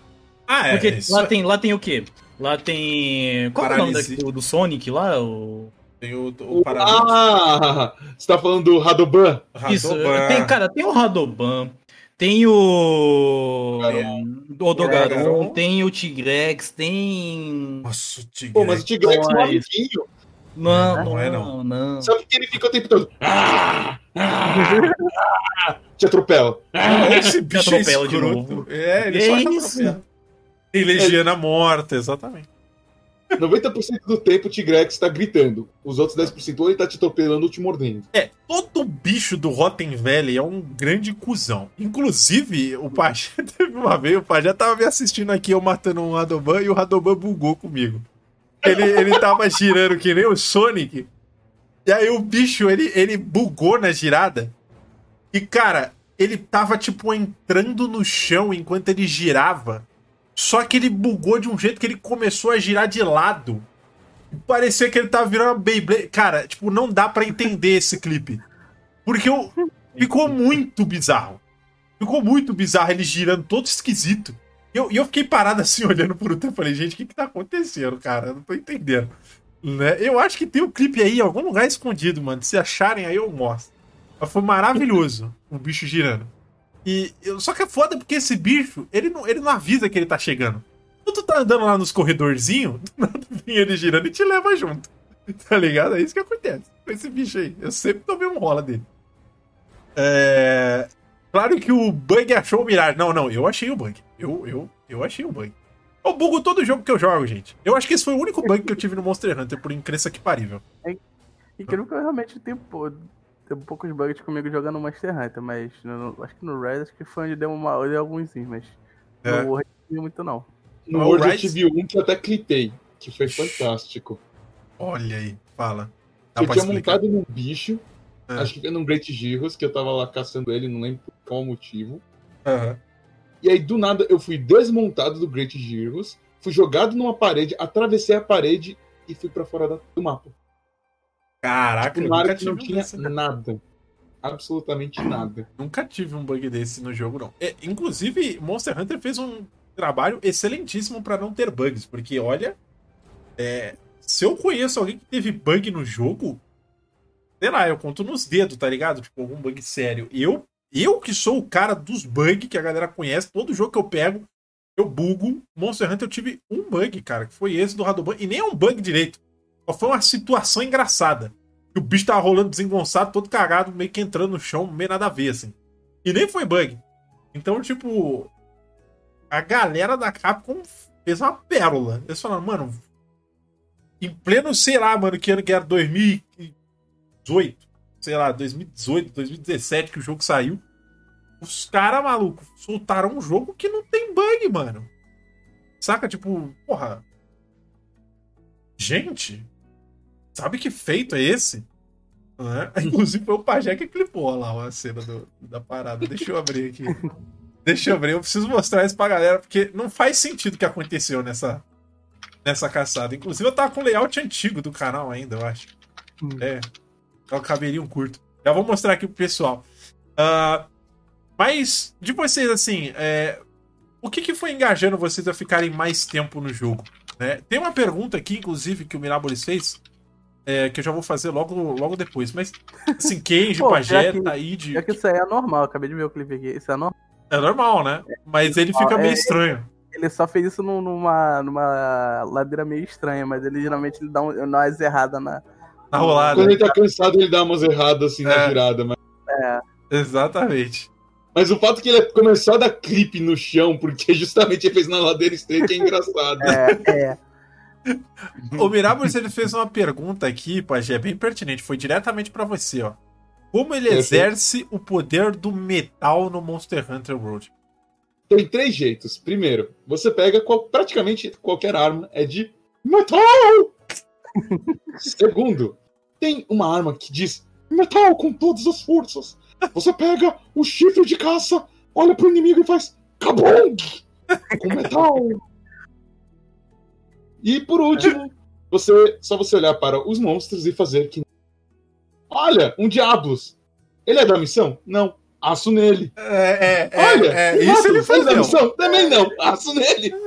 A: Ah,
B: Porque
A: isso
B: lá,
A: é-
B: tem, lá tem o quê? Lá tem. Qual é o nome daqui, do, do Sonic lá? O...
A: tem o, o Paralisia.
C: Ah! Você tá falando do Radoban?
B: Isso,
A: Radoban.
B: tem, cara, tem o Radoban, tem o. O Dogaron, tem o Tigrex, tem.
A: Nossa, o Tigre.
C: Pô, mas o Tigrex é amiguinho.
B: Não,
A: Não
B: não,
A: é,
B: não, não.
C: Sabe que ele fica o tempo todo. Ah, ah, ah, te atropela.
A: Esse bicho é
B: atropela de
A: escroto.
B: novo.
A: É, ele
B: É
A: só
B: isso.
A: atropela. Tem Legiana morta, exatamente.
C: 90% do tempo o Tigrex tá gritando. Os outros 10% ou ele tá te atropelando ou te mordendo.
A: É, todo bicho do Rotten Valley é um grande cuzão. Inclusive, o Pajé teve uma vez, o Pajé tava me assistindo aqui, eu matando um Radoban, e o Radoban bugou comigo. Ele, ele tava girando que nem o Sonic. E aí o bicho, ele, ele bugou na girada. E, cara, ele tava, tipo, entrando no chão enquanto ele girava. Só que ele bugou de um jeito que ele começou a girar de lado. Parecia que ele tava virando uma Beyblade. Cara, tipo, não dá pra entender esse clipe. Porque eu... ficou muito bizarro. Ficou muito bizarro ele girando todo esquisito. E eu, eu fiquei parado assim, olhando por um tempo. Falei, gente, o que que tá acontecendo, cara? Eu não tô entendendo. Né? Eu acho que tem um clipe aí em algum lugar escondido, mano. Se acharem aí, eu mostro. Mas foi maravilhoso o bicho girando. E eu- só que é foda porque esse bicho, ele não, ele não avisa que ele tá chegando. Quando tu tá andando lá nos corredorzinhos, do nada vem ele girando e te leva junto. Tá ligado? É isso que acontece com esse bicho aí. Eu sempre tomei um rola dele. É. Claro que o bug achou o Mirage. Não, não, eu achei o bug. Eu, eu, eu achei o bug. Eu bugo todo jogo que eu jogo, gente. Eu acho que esse foi o único bug que eu tive no Monster Hunter, por incrível que parível.
D: Incrível que eu realmente tenho, tenho poucos bugs comigo jogando Monster Hunter, mas no- acho que no Red acho que foi onde deu, uma, deu alguns sim, mas
A: É.
D: no World não tinha muito não.
C: No
A: Ah,
C: World eu
A: Rise-
C: tive um que eu até clipei, que foi fantástico.
A: Olha aí, fala. Dá
C: eu tinha
A: explicar?
C: montado num bicho,
A: É.
C: acho que foi num Great Gyros, que eu tava lá caçando ele, não lembro por qual motivo.
A: Aham.
C: E aí, do nada, eu fui desmontado do Great Gyros, fui jogado numa parede, atravessei a parede e fui pra fora do mapa.
A: Caraca, eu
C: Tipo, na
A: nunca tive
C: não tinha
A: desse.
C: nada. Absolutamente nada.
A: Nunca tive um bug desse no jogo, não. É, inclusive, Monster Hunter fez um trabalho excelentíssimo pra não ter bugs, porque olha, é, se eu conheço alguém que teve bug no jogo, sei lá, eu conto nos dedos, tá ligado? Tipo, algum bug sério. Eu, eu que sou o cara dos bugs que a galera conhece, todo jogo que eu pego, eu bugo. Monster Hunter eu tive um bug, cara, que foi esse do Radoban. E nem é um bug direito. Só foi uma situação engraçada. Que o bicho tava rolando desengonçado, todo cagado, meio que entrando no chão, meio nada a ver, assim. E nem foi bug. Então, tipo. A galera da Capcom fez uma pérola. Eles falaram, mano. Em pleno, sei lá, mano, que ano que era 2018. Sei lá, 2018, 2017 que o jogo saiu. Os caras, maluco, soltaram um jogo que não tem bug, mano. Saca? Tipo, porra. Gente, sabe que feito é esse? Né? Inclusive foi o Pajé que clipou lá a cena do- da parada. Deixa eu abrir aqui. Deixa eu abrir. Eu preciso mostrar isso pra galera, porque não faz sentido o que aconteceu nessa, nessa caçada. Inclusive eu tava com o layout antigo do canal ainda, eu acho.
D: Hum.
A: É. É o cabelinho curto. Já vou mostrar aqui pro pessoal. Ah, mas, de vocês, assim, é, o que, que foi engajando vocês a ficarem mais tempo no jogo? né? Tem uma pergunta aqui, inclusive, que o Mirabolis fez, é, que eu já vou fazer logo, logo depois. Mas, assim, Kenji,
D: Pô,
A: Pajé,
D: que-
A: Taíde,
D: É que isso aí é normal, acabei de ver o clipe aqui. Isso é normal.
A: é normal, né? Mas ele fica
D: É,
A: meio
D: é-
A: estranho.
D: Ele só fez isso num- numa, numa ladeira meio estranha, mas ele geralmente ele dá, um, umas erradas na.
A: Na rolada.
C: Quando ele tá cansado, ele dá umas erradas assim
A: É.
C: na girada. Mas...
A: Exatamente.
C: mas o fato que ele começou a dar clipe no chão, porque justamente ele fez na ladeira estreita, é engraçado.
D: É, é.
A: O Mirabolis ele fez uma pergunta aqui, Pajé, bem pertinente. Foi diretamente pra você, ó. Como ele
C: Perfeito.
A: exerce o poder do metal no Monster Hunter World?
C: Tem três jeitos. Primeiro, você pega qual- praticamente qualquer arma, é de metal! Segundo, tem uma arma que diz metal com todas as forças. Você pega o chifre de caça, olha pro inimigo e faz kabong! Com metal! E por último, você só você olhar para os monstros e fazer que. Olha, um Diablos! Ele é da missão? Não. Aço nele.
A: É, é,
C: Olha,
A: é,
C: o
A: isso ele
C: Diablos, é da missão? Também não. Aço nele.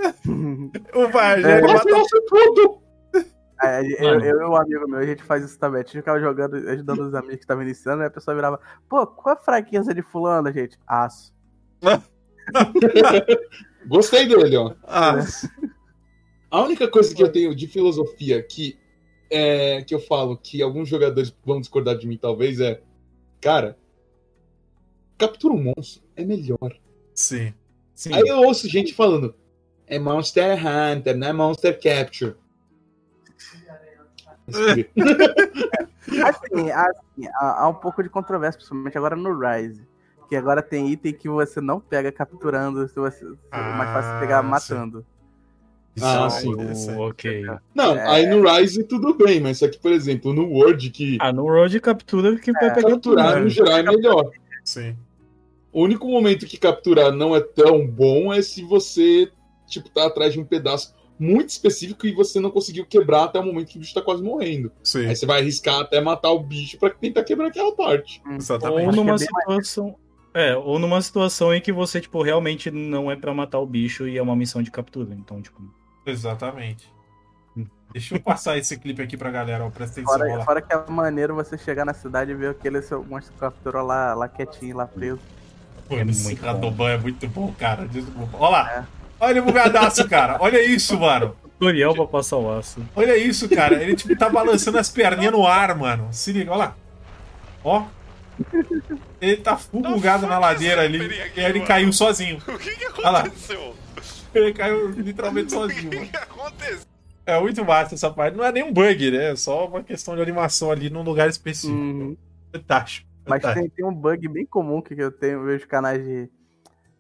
A: O Pajé,
D: É.
C: Aço tudo.
D: Aí, eu, eu e um amigo meu, a gente faz isso também. A gente ficava jogando, ajudando os amigos que estavam iniciando, e a pessoa virava, pô, qual é a fraqueza de fulano, gente? Aço.
C: Gostei dele, ó.
A: Ah,
C: A única coisa que eu tenho de filosofia que, é, que eu falo que alguns jogadores vão discordar de mim, talvez, é. Cara, captura um monstro é melhor.
A: sim.
B: Sim.
C: Aí eu ouço gente falando. É Monster Hunter, não é Monster Capture.
D: Assim, assim há, há um pouco de controvérsia, principalmente agora no Rise. Que agora tem item que você não pega capturando, se você, é mais fácil pegar
A: Ah,
D: matando.
C: Ah,
A: é
C: sim.
B: O- ok.
C: Não,
D: É.
C: aí no Rise tudo bem, mas só que, por exemplo, no Word, que
B: Ah, no Road captura que vai pegar tudo.
C: capturar
B: né?
C: no geral é melhor.
A: Sim.
C: O único momento que capturar não é tão bom é se você, tipo, tá atrás de um pedaço muito específico e você não conseguiu quebrar até o momento que o bicho tá quase morrendo.
A: Sim.
C: Aí você vai arriscar até matar o bicho pra tentar quebrar aquela parte.
B: Ou
A: Exatamente.
B: numa
D: Acho que é
B: situação. É, ou numa situação em que você, tipo, realmente não é pra matar o bicho e é uma missão de captura. Então, tipo.
A: Exatamente. Deixa eu passar esse clipe aqui pra galera, ó. Presta atenção.
D: Fora, fora que é maneiro você chegar na cidade e ver aquele seu monstro capturou lá, lá quietinho, lá preso.
A: Pô,
B: É
A: esse
B: muito
A: Radoban é muito bom, cara. Desculpa. Olha lá. Olha o bugadaço, cara. Olha isso, mano.
B: Tutorial pra passar o aço.
A: Olha isso, cara. Ele tipo tá balançando as perninhas no ar, mano. Se liga, olha lá. Ó. Ele tá full bugado na ladeira ali. E aí ele caiu sozinho.
F: O que que
A: lá.
F: aconteceu?
A: Ele caiu literalmente
F: O
A: sozinho.
F: que
A: mano.
F: que aconteceu?
A: É muito massa essa parte. Não é nem um bug, né? É só uma questão de animação ali num lugar específico.
D: Uhum.
A: Fantástico.
D: Mas tem, tem um bug bem comum que eu tenho, eu vejo canais de,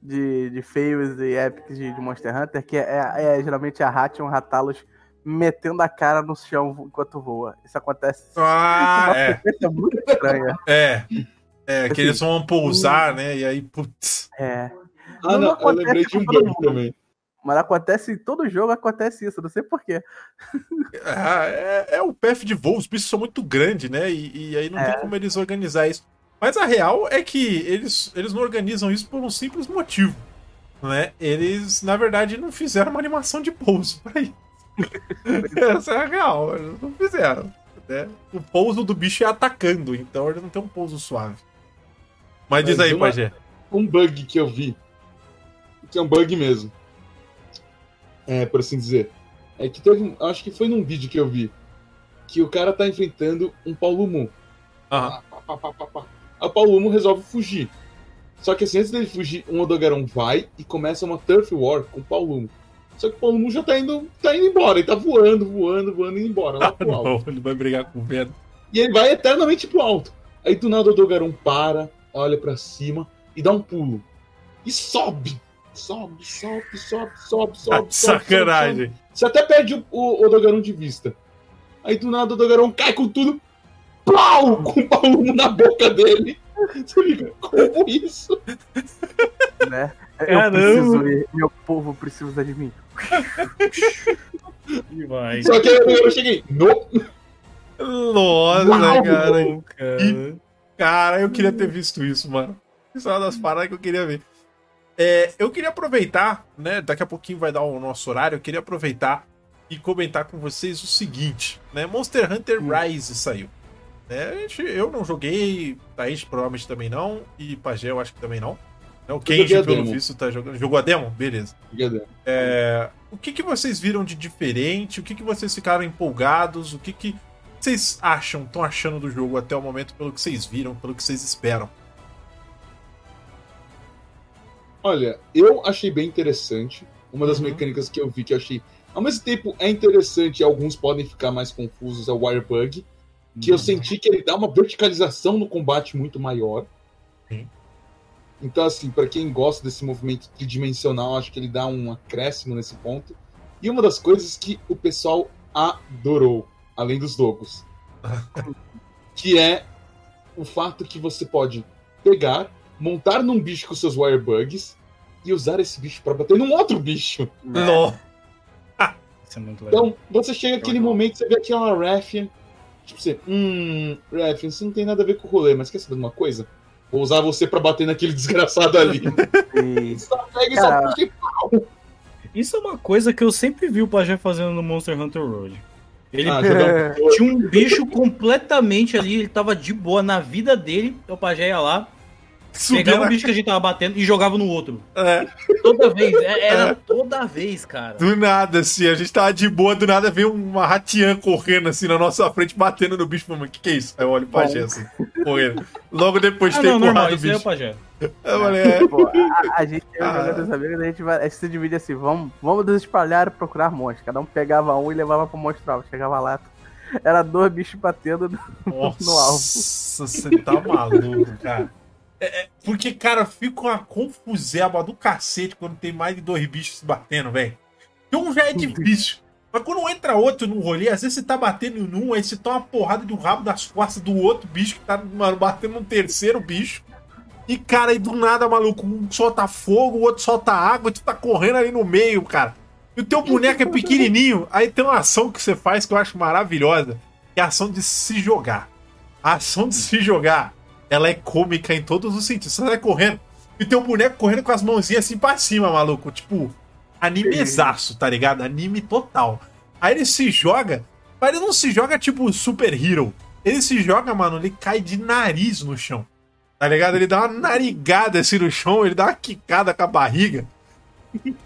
D: de, de fails e epics de, de Monster Hunter, que é, é- é geralmente a Ration Ratalos metendo a cara no chão enquanto voa. Isso acontece.
A: Ah, é.
D: frequência muito estranha.
A: É. É, que
D: Assim,
A: eles vão pousar, né? E aí, putz.
D: É.
C: Ah,
D: Não
C: não, eu lembrei de um bug também.
D: Mas acontece em todo jogo, acontece isso, não sei porquê.
A: Ah, é, é o PF de voo, os bichos são muito grandes, né? E, e aí não
D: É.
A: tem como eles organizar isso. Mas a real é que eles, eles não organizam isso por um simples motivo. Né? Eles, na verdade, não fizeram uma animação de pouso pra isso. Essa é a real, eles não fizeram. Né? O pouso do bicho é atacando, então ele não tem um pouso suave. Mas diz
C: Mas
A: aí,
C: uma-
A: Pajé.
C: Um bug que eu vi, que é um bug mesmo. É, por assim dizer. É que teve, acho que foi num vídeo que eu vi, que o cara tá enfrentando um Paulo Mu.
A: Aham.
C: Aí o Paulo Mu resolve fugir. Só que assim, antes dele fugir, um Odogaron vai e começa uma Turf War com o Paulo. Só que o Paulo já tá indo, tá indo embora, ele tá voando, voando, voando e indo embora, lá
A: Ah,
C: pro alto.
A: não, ele vai brigar com o vento.
C: E ele vai eternamente pro alto. Aí do nada o Dogaron para, olha pra cima e dá um pulo. E sobe. Sobe, sobe, sobe, sobe, sobe.
A: de
C: sobe,
A: sacanagem.
C: sobe. Você até perde o, o, o Dogaron de vista. Aí do nada o Dogaron cai com tudo. Plau! Com o Paulo na boca dele. Você fica, como isso?
D: né? Eu
B: Caramba.
D: preciso ir, meu povo precisa de mim.
B: Vai.
C: Só que Dogaron cheguei. No,
A: Nossa,
C: Uau,
A: cara.
B: Cara.
A: Cara, eu queria ter visto isso, mano. Isso é uma das paradas que eu queria ver. É, eu queria aproveitar, né? Daqui a pouquinho vai dar o nosso horário. Eu queria aproveitar e comentar com vocês o seguinte, né? Monster Hunter Rise saiu. Né, gente- eu não joguei, Thaís provavelmente também não, e Pajé eu acho que também não. Né, O Kenji, pelo visto, tá jogando. Jogou a demo? Beleza. É, o que, que vocês viram de diferente? O que, que vocês ficaram empolgados? O que, que vocês acham, estão achando do jogo até o momento, pelo que vocês viram, pelo que vocês esperam?
C: Olha, eu achei bem interessante. Uma das
A: Uhum.
C: mecânicas que eu vi que eu achei. Ao mesmo tempo é interessante e alguns podem ficar mais confusos é o Wirebug. Que eu senti que ele dá uma verticalização no combate muito maior.
A: Sim.
C: Então, assim, pra quem gosta desse movimento tridimensional, acho que ele dá um acréscimo nesse ponto. E uma das coisas que o pessoal adorou, além dos logos, que é o fato que você pode pegar, montar num bicho com seus wirebugs e usar esse bicho pra bater num outro bicho.
A: Não.
B: Isso é muito legal.
C: Então, você chega aquele momento, você vê aquela Raffian, tipo você, hum, Raffian, isso não tem nada a ver com o rolê, mas quer saber de uma coisa? Vou usar você pra bater naquele desgraçado ali.
D: E-
C: só pega e só puxa e
B: Isso é uma coisa que eu sempre vi o Pajé fazendo no Monster Hunter World. Ele
C: Ah, um
B: tinha um bicho completamente ali, ele tava de boa na vida dele, então o Pajé ia lá,
A: Subiu
B: pegava
A: na...
B: o bicho que a gente tava batendo e jogava no outro.
A: É,
B: Toda vez, é- era toda vez, cara.
A: do nada, assim, a gente tava de boa, do nada veio uma ratiã correndo assim na nossa frente, batendo no bicho. Falei, o que que é isso? Aí eu olho pra Pajé assim, correndo. Logo depois de
B: Ah,
A: ter
B: não, normal,
A: o
B: isso aí é o
A: bicho.
B: Pajé.
A: Eu falei, é.
D: Pô, a, a gente, eu
A: Ah.
D: jogando os amigos, a gente, vai, a gente se divide assim, vamos, vamos espalhar e procurar monstros. Cada um pegava um e levava pro monstro alvo. Chegava lá, era dois bichos batendo no, no alvo.
A: Nossa, você tá maluco, cara. É, é, porque, cara, fica uma confuseba do cacete quando tem mais de dois bichos se batendo, velho. Um já é difícil. Mas quando entra outro no rolê, às vezes você tá batendo num, aí você toma uma porrada do rabo das costas do outro bicho que tá, mano, batendo num terceiro bicho. E, cara, aí do nada, maluco, um solta fogo, o outro solta água, e tu tá correndo ali no meio, cara. E o teu boneco é pequenininho, aí tem uma ação que você faz que eu acho maravilhosa, que é a ação de se jogar. A ação de se jogar, ela é cômica em todos os sentidos. Você vai correndo, e teu boneco correndo com as mãozinhas assim pra cima, maluco. Tipo, animezaço, tá ligado? Anime total. Aí ele se joga, mas ele não se joga tipo super hero. Ele se joga, mano, ele cai de nariz no chão. Tá ligado? Ele dá uma narigada assim no chão, ele dá uma quicada com a barriga.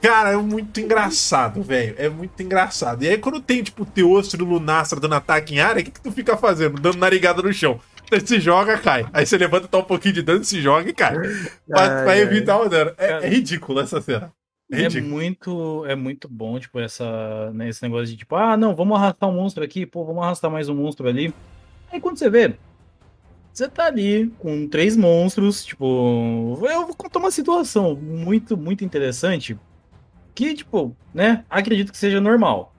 A: Cara, é muito engraçado, velho. É muito engraçado. E aí, quando tem, tipo, o Teostro e o Lunastra dando ataque em área, o que, que tu fica fazendo? Dando narigada no chão. Você se joga, cai. Aí você levanta, dá um pouquinho de dano, se joga e cai. Pra,
D: Ai,
A: pra
D: ai.
A: evitar o dano. É, é ridículo essa cena. É
B: É muito, é muito bom, tipo, essa, né, esse negócio de tipo, ah, não, vamos arrastar um monstro aqui, pô, vamos arrastar mais um monstro ali. Aí quando você vê, você tá ali com três monstros, tipo, eu vou contar uma situação muito, muito interessante, que, tipo, né, acredito que seja normal,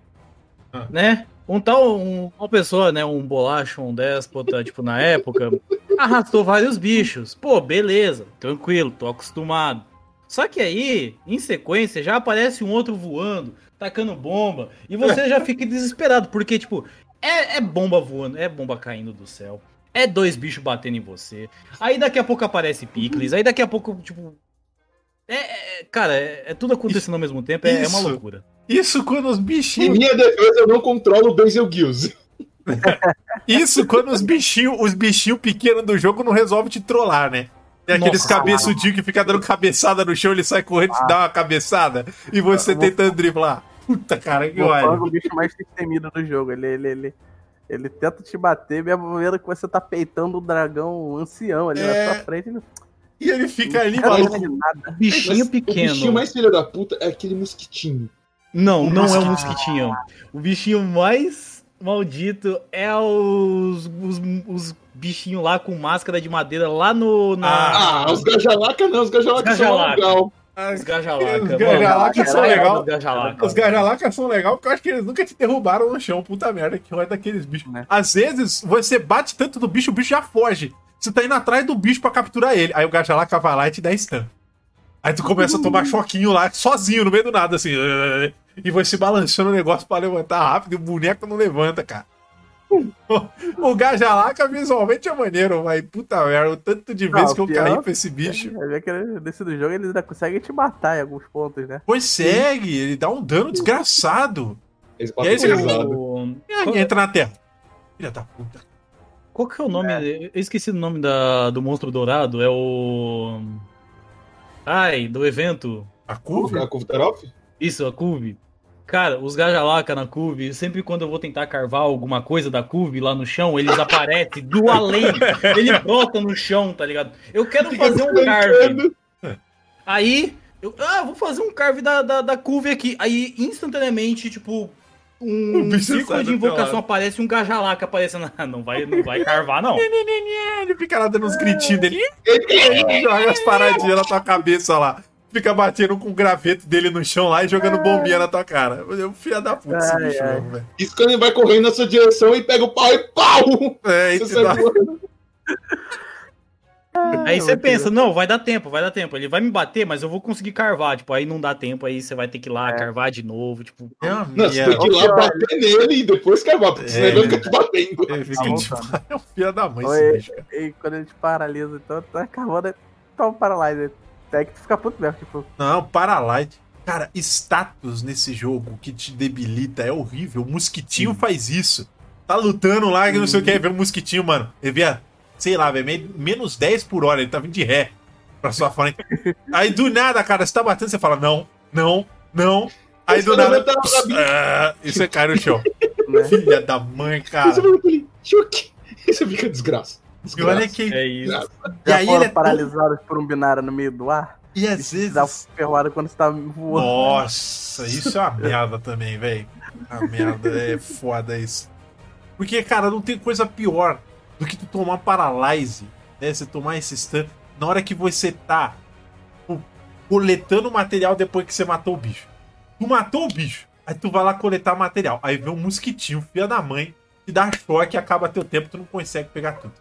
A: Ah.
B: né? Um tal, um- uma pessoa, né, um bolacho, um déspota, tipo, na época, arrastou vários bichos. Pô, beleza, tranquilo, tô acostumado. Só que aí, em sequência, já aparece um outro voando, tacando bomba, e você já fica desesperado, porque, tipo, é, é bomba voando, é bomba caindo do céu, é dois bichos batendo em você, aí daqui a pouco aparece picles, aí daqui a pouco, tipo. É, é- cara, é, é tudo acontecendo ao mesmo tempo, é, é uma loucura.
A: Isso quando os
C: Em
A: bichinhos.
C: minha defesa, eu não controlo o Bezelgeuse.
A: Isso quando os bichinhos, os bichinhos pequenos do jogo não resolvem te trollar, né? Tem aqueles cabeçudinhos que fica dando cabeçada no chão, ele sai correndo e te dá uma cabeçada e você tentando driblar. Puta, cara, que
D: O Fang é o bicho mais temido do jogo. Ele, ele, ele, ele tenta te bater, mesmo vendo que você tá peitando um dragão ancião ali
A: É.
D: na sua frente. Ele
A: E ele fica ali, maluco.
B: Bichinho pequeno.
C: O bichinho mais filho da puta é aquele mosquitinho.
B: Não, não é o
A: Mosquitinho.
B: O bichinho mais maldito é os, os, os bichinhos lá com máscara de madeira lá no. Na...
C: Ah, os gajalaca não, os gajalaca são legal.
B: Os gajalaca.
A: Os
B: mano.
A: gajalacas
D: são
A: legal. Os gajalacas são legais porque eu acho que eles nunca te derrubaram no chão, puta merda, que ódio daqueles bichos.
D: Né?
A: Às vezes, você bate tanto no bicho, o bicho já foge. Você tá indo atrás do bicho pra capturar ele. Aí o gajalaca vai lá e te dá stun. Aí tu começa a tomar choquinho lá, sozinho, no meio do nada, assim. E vai se balançando o negócio pra levantar rápido e o boneco não levanta, cara. O Gajalaca visualmente é maneiro, mas puta merda, o tanto de vezes
D: Não,
A: que eu
D: pior-
A: caí pra esse bicho.
D: É ver que ele- nesse do jogo ele ainda consegue te matar em alguns pontos, né?
A: Consegue, ele dá um dano desgraçado. E aí você-
C: pesado.
B: O-
A: entra na terra. Filha da puta.
B: qual que é o nome? Eu esqueci o nome da, do monstro dourado. É o. Ai, do evento.
A: A curva?
C: A Kuvtarov?
B: Isso, a Curve. Cara, os gajalaca na Curve, sempre quando eu vou tentar carvar alguma coisa da Curve lá no chão, eles aparecem do além. Ele brota no chão, tá ligado? Eu quero fazer um carve. Aí, eu, ah, vou fazer um carve da, da, da Curve aqui. Aí, instantaneamente, tipo, um círculo de invocação aparece um gajalaca aparecendo. Não vai, não vai carvar, não.
A: Ele fica lá dando uns gritinhos dele. Ele joga as paradinhas na tua cabeça lá. Fica batendo com o graveto dele no chão lá e jogando bombinha na tua cara. Eu, filha da puta, esse bicho mesmo, velho.
C: Isso quando ele vai correndo na sua direção e pega o pau e pau!
A: É, e
C: Voando.
B: Aí você pensa, não, vai dar tempo, vai dar tempo. Ele vai me bater, mas eu vou conseguir carvar. Tipo, aí não dá tempo, aí você vai ter que ir lá
D: É.
B: carvar de novo. Tipo,
A: É uma
C: Não, você tem que ir lá bater nele e depois cavar, porque senão
A: É.
C: ele vai ficar te batendo.
A: Ele fica
D: Tá
A: tipo, é um filho da mãe esse
D: Oi.
A: bicho, cara.
D: E quando ele te paralisa, então tá acabando, toma paralyzer. Até que tu fica puto mesmo, tipo,
A: Não, Paralyte. Cara, status nesse jogo que te debilita é horrível. O mosquitinho faz isso. Tá lutando lá que não sei o que, vê o mosquitinho, mano. Ele vê, sei lá, velho, me- menos 10 por hora, ele tá vindo de ré pra sua frente. Aí do nada, cara, você tá batendo, você fala, não, não, não. Aí do nada.
C: a rabinho.
A: ah, e você cai no chão.
D: né?
A: Filha da mãe, cara.
C: você vai ali, tchuc! E você fica desgraça.
A: E olha
C: Desgraça.
A: que.
B: é isso.
A: E aí ele é tão-
D: paralisados por um binário no meio do ar?
A: E às
D: Isso te dá
A: vezes.
D: ferroada quando você tá voando.
A: Nossa, isso é uma merda também, velho. A merda, é foda isso. Porque, cara, não tem coisa pior do que tu tomar paralyze, né? Você tomar esse stun na hora que você tá tipo, coletando material depois que você matou o bicho. Tu matou o bicho, aí tu vai lá coletar material. Aí vem um mosquitinho, filha da mãe, te dá choque acaba teu tempo, tu não consegue pegar tudo.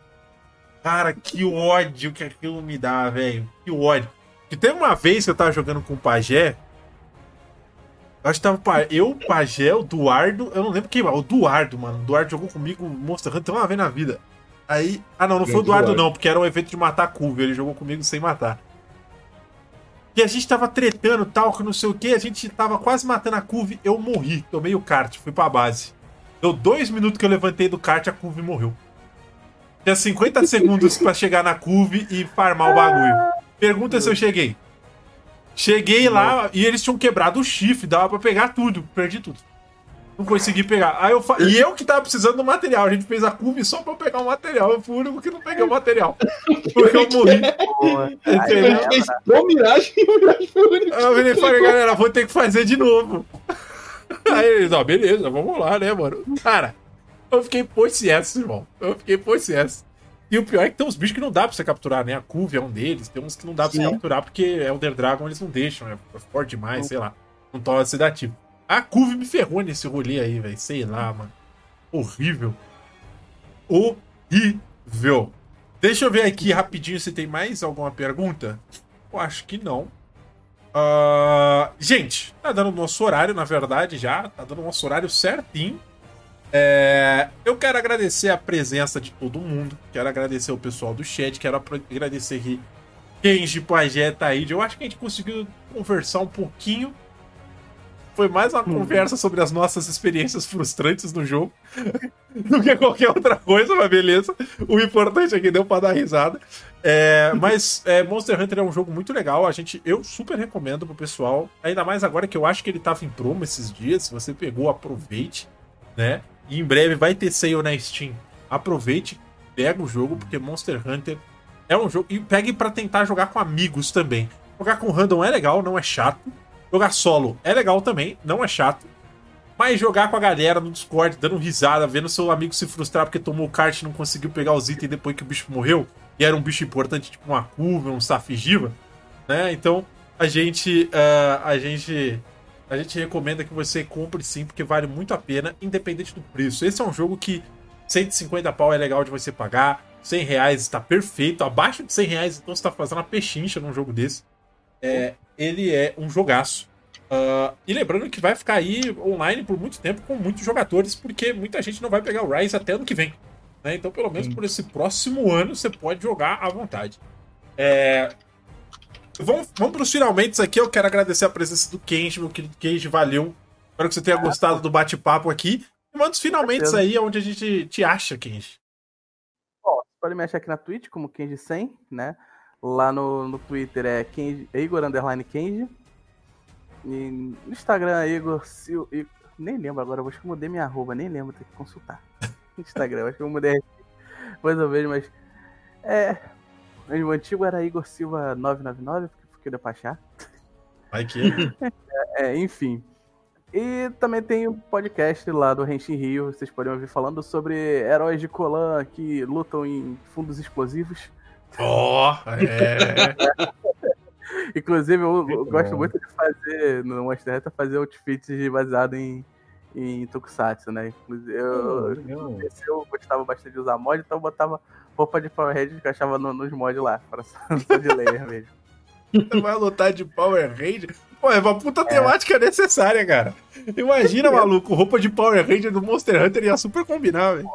A: Cara, que ódio que aquilo me dá, velho. Que ódio. Que teve uma vez que eu tava jogando com o Pajé. Eu acho que tava eu, o Pajé, o Duardo. Eu não lembro quem. O Duardo, mano. O Duardo jogou comigo Monster Hunter uma vez na vida. Aí. Ah, não, não foi o
C: Grande
A: Duardo,
C: Duardo.
A: não, porque era um evento de matar a curva. Ele jogou comigo sem matar. E a gente tava tretando tal, que não sei o que. A gente tava quase matando a curva. Eu morri. Tomei o kart, fui pra base. Deu dois minutos que eu levantei do kart, a curva morreu. Tinha 50 segundos pra chegar na curva e farmar o bagulho. Pergunta se eu cheguei. Cheguei lá e eles tinham quebrado o chifre, dava pra pegar tudo. Perdi tudo. Não consegui pegar. Aí eu fa... E eu que tava precisando do material. A gente fez a curva só pra eu pegar o material. Eu fui o único que não peguei o material. Porque eu morri.
D: Porra.
C: A
A: Entendeu?
C: gente fez pro Mirage e o Mirage foi o único.
A: Aí eu virei e falei, galera, vou ter que fazer de novo. Aí eles, ó, beleza, vamos lá, né, mano? Cara, eu fiquei possesso, irmão. Eu fiquei possesso. E o pior é que tem uns bichos que não dá pra você capturar, né? A Curve é um deles, tem uns que não dá pra você
C: Sim.
A: capturar porque Elder Dragon eles não deixam, é forte demais, sei lá. Não torna sedativo. A Curve me ferrou nesse rolê aí, velho. Sei lá, mano. Horrível. Horrível. Deixa eu ver aqui rapidinho se tem mais alguma pergunta. Eu acho que não. Ah, gente, tá dando nosso horário, na verdade, já. Tá dando nosso horário certinho. É, eu quero agradecer a presença de todo mundo. Quero agradecer o pessoal do chat. Quero agradecer que Kenji Pajé aí. Eu acho que a gente conseguiu conversar um pouquinho. Foi mais uma conversa sobre as nossas experiências frustrantes no jogo do que qualquer outra coisa, mas beleza. O importante é que deu pra dar risada. É, mas é, Monster Hunter é um jogo muito legal. A gente, eu super recomendo pro pessoal. Ainda mais agora que eu acho que ele tava em promo esses dias. Se você pegou, aproveite, né? E em breve vai ter sale na Steam. Aproveite, pega o jogo, porque Monster Hunter é um jogo. E pegue para tentar jogar com amigos também. Jogar com random é legal, não é chato. Jogar solo é legal também, não é chato. Mas jogar com a galera no Discord, dando risada, vendo seu amigo se frustrar porque tomou kart e não conseguiu pegar os itens depois que o bicho morreu, e era um bicho importante, tipo uma curva, um safigiva, né? Então, a gente. Uh, a gente. A gente recomenda que você compre sim, porque vale muito a pena, independente do preço. Esse é um jogo que 150 pau é legal de você pagar, 100 reais está perfeito, abaixo de 100 reais, então você está fazendo uma pechincha num jogo desse. É, ele é um jogaço. Uh, e lembrando que vai ficar aí online por muito tempo com muitos jogadores, porque muita gente não vai pegar o Rise até ano que vem. Né? Então, pelo menos Sim. por esse próximo ano, você pode jogar à vontade. É... Vamos, vamos para os finalmente aqui. Eu quero agradecer a presença do Kenji, meu querido Kenji, valeu. Espero que você tenha gostado do bate-papo aqui. E manda os finalmente aí, onde a gente te acha, Kenji.
D: Bom, pode me achar aqui na Twitch como Kenji100, né? Lá no, no Twitter é, Kenji, Igor Underline Kenji. E no Instagram é Igor Sil. Nem lembro agora, acho que eu mudei minha arroba, nem lembro, tem que consultar. Instagram, acho que eu mudei mais ou menos, mas. É. O antigo era Igor Silva 999, porque deu pra achar.
A: Vai que.
D: é, é, enfim. E também tem o podcast lá do Henshin Rio, vocês podem ouvir falando sobre heróis de Colan que lutam em fundos explosivos.
A: Oh, é.
D: Inclusive, eu, eu gosto muito de fazer no Monster Hunter fazer outfits baseado em, em Tokusatsu, né? Inclusive, eu, eu, eu gostava bastante de usar mod, então eu botava roupa de Power Ranger que eu achava no, nos mods lá, para só de layer mesmo.
A: Você vai lutar de Power Ranger? Pô, é uma puta é. temática necessária, cara. Imagina, maluco, roupa de Power Ranger do Monster Hunter ia super combinar, velho.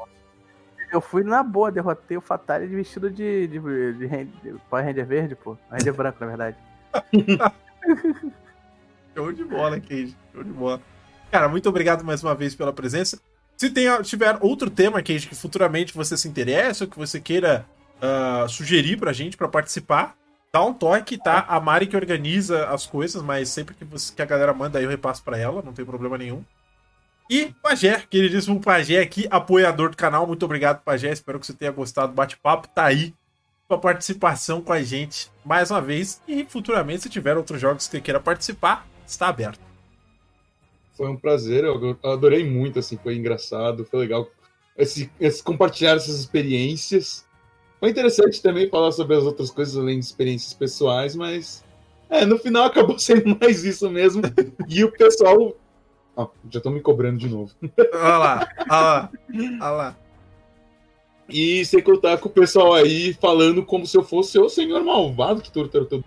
D: Eu fui na boa, derrotei o Fatale de vestido de, de, de, de Power Ranger verde, pô. Ranger branco, na verdade.
A: Show de bola, Cage. Show de bola. Cara, muito obrigado mais uma vez pela presença. Se tem, tiver outro tema, Cage, que futuramente você se interessa ou que você queira uh, sugerir pra gente para participar, dá um toque, tá? A Mari que organiza as coisas, mas sempre que, você, que a galera manda aí eu repasso para ela, não tem problema nenhum. E Pajé, queridíssimo Pajé aqui, apoiador do canal. Muito obrigado, Pajé. Espero que você tenha gostado do bate-papo. Tá aí sua participação com a gente mais uma vez. E futuramente, se tiver outros jogos que queira participar, está aberto.
C: Foi um prazer, eu adorei muito, assim, foi engraçado, foi legal esse, esse compartilhar essas experiências. Foi interessante também falar sobre as outras coisas além de experiências pessoais, mas é, no final acabou sendo mais isso mesmo. e o pessoal. Já estão me cobrando de novo.
A: Olha lá, olha lá, olha lá.
C: E sem contar com o pessoal aí falando como se eu fosse o senhor malvado que tortura todo.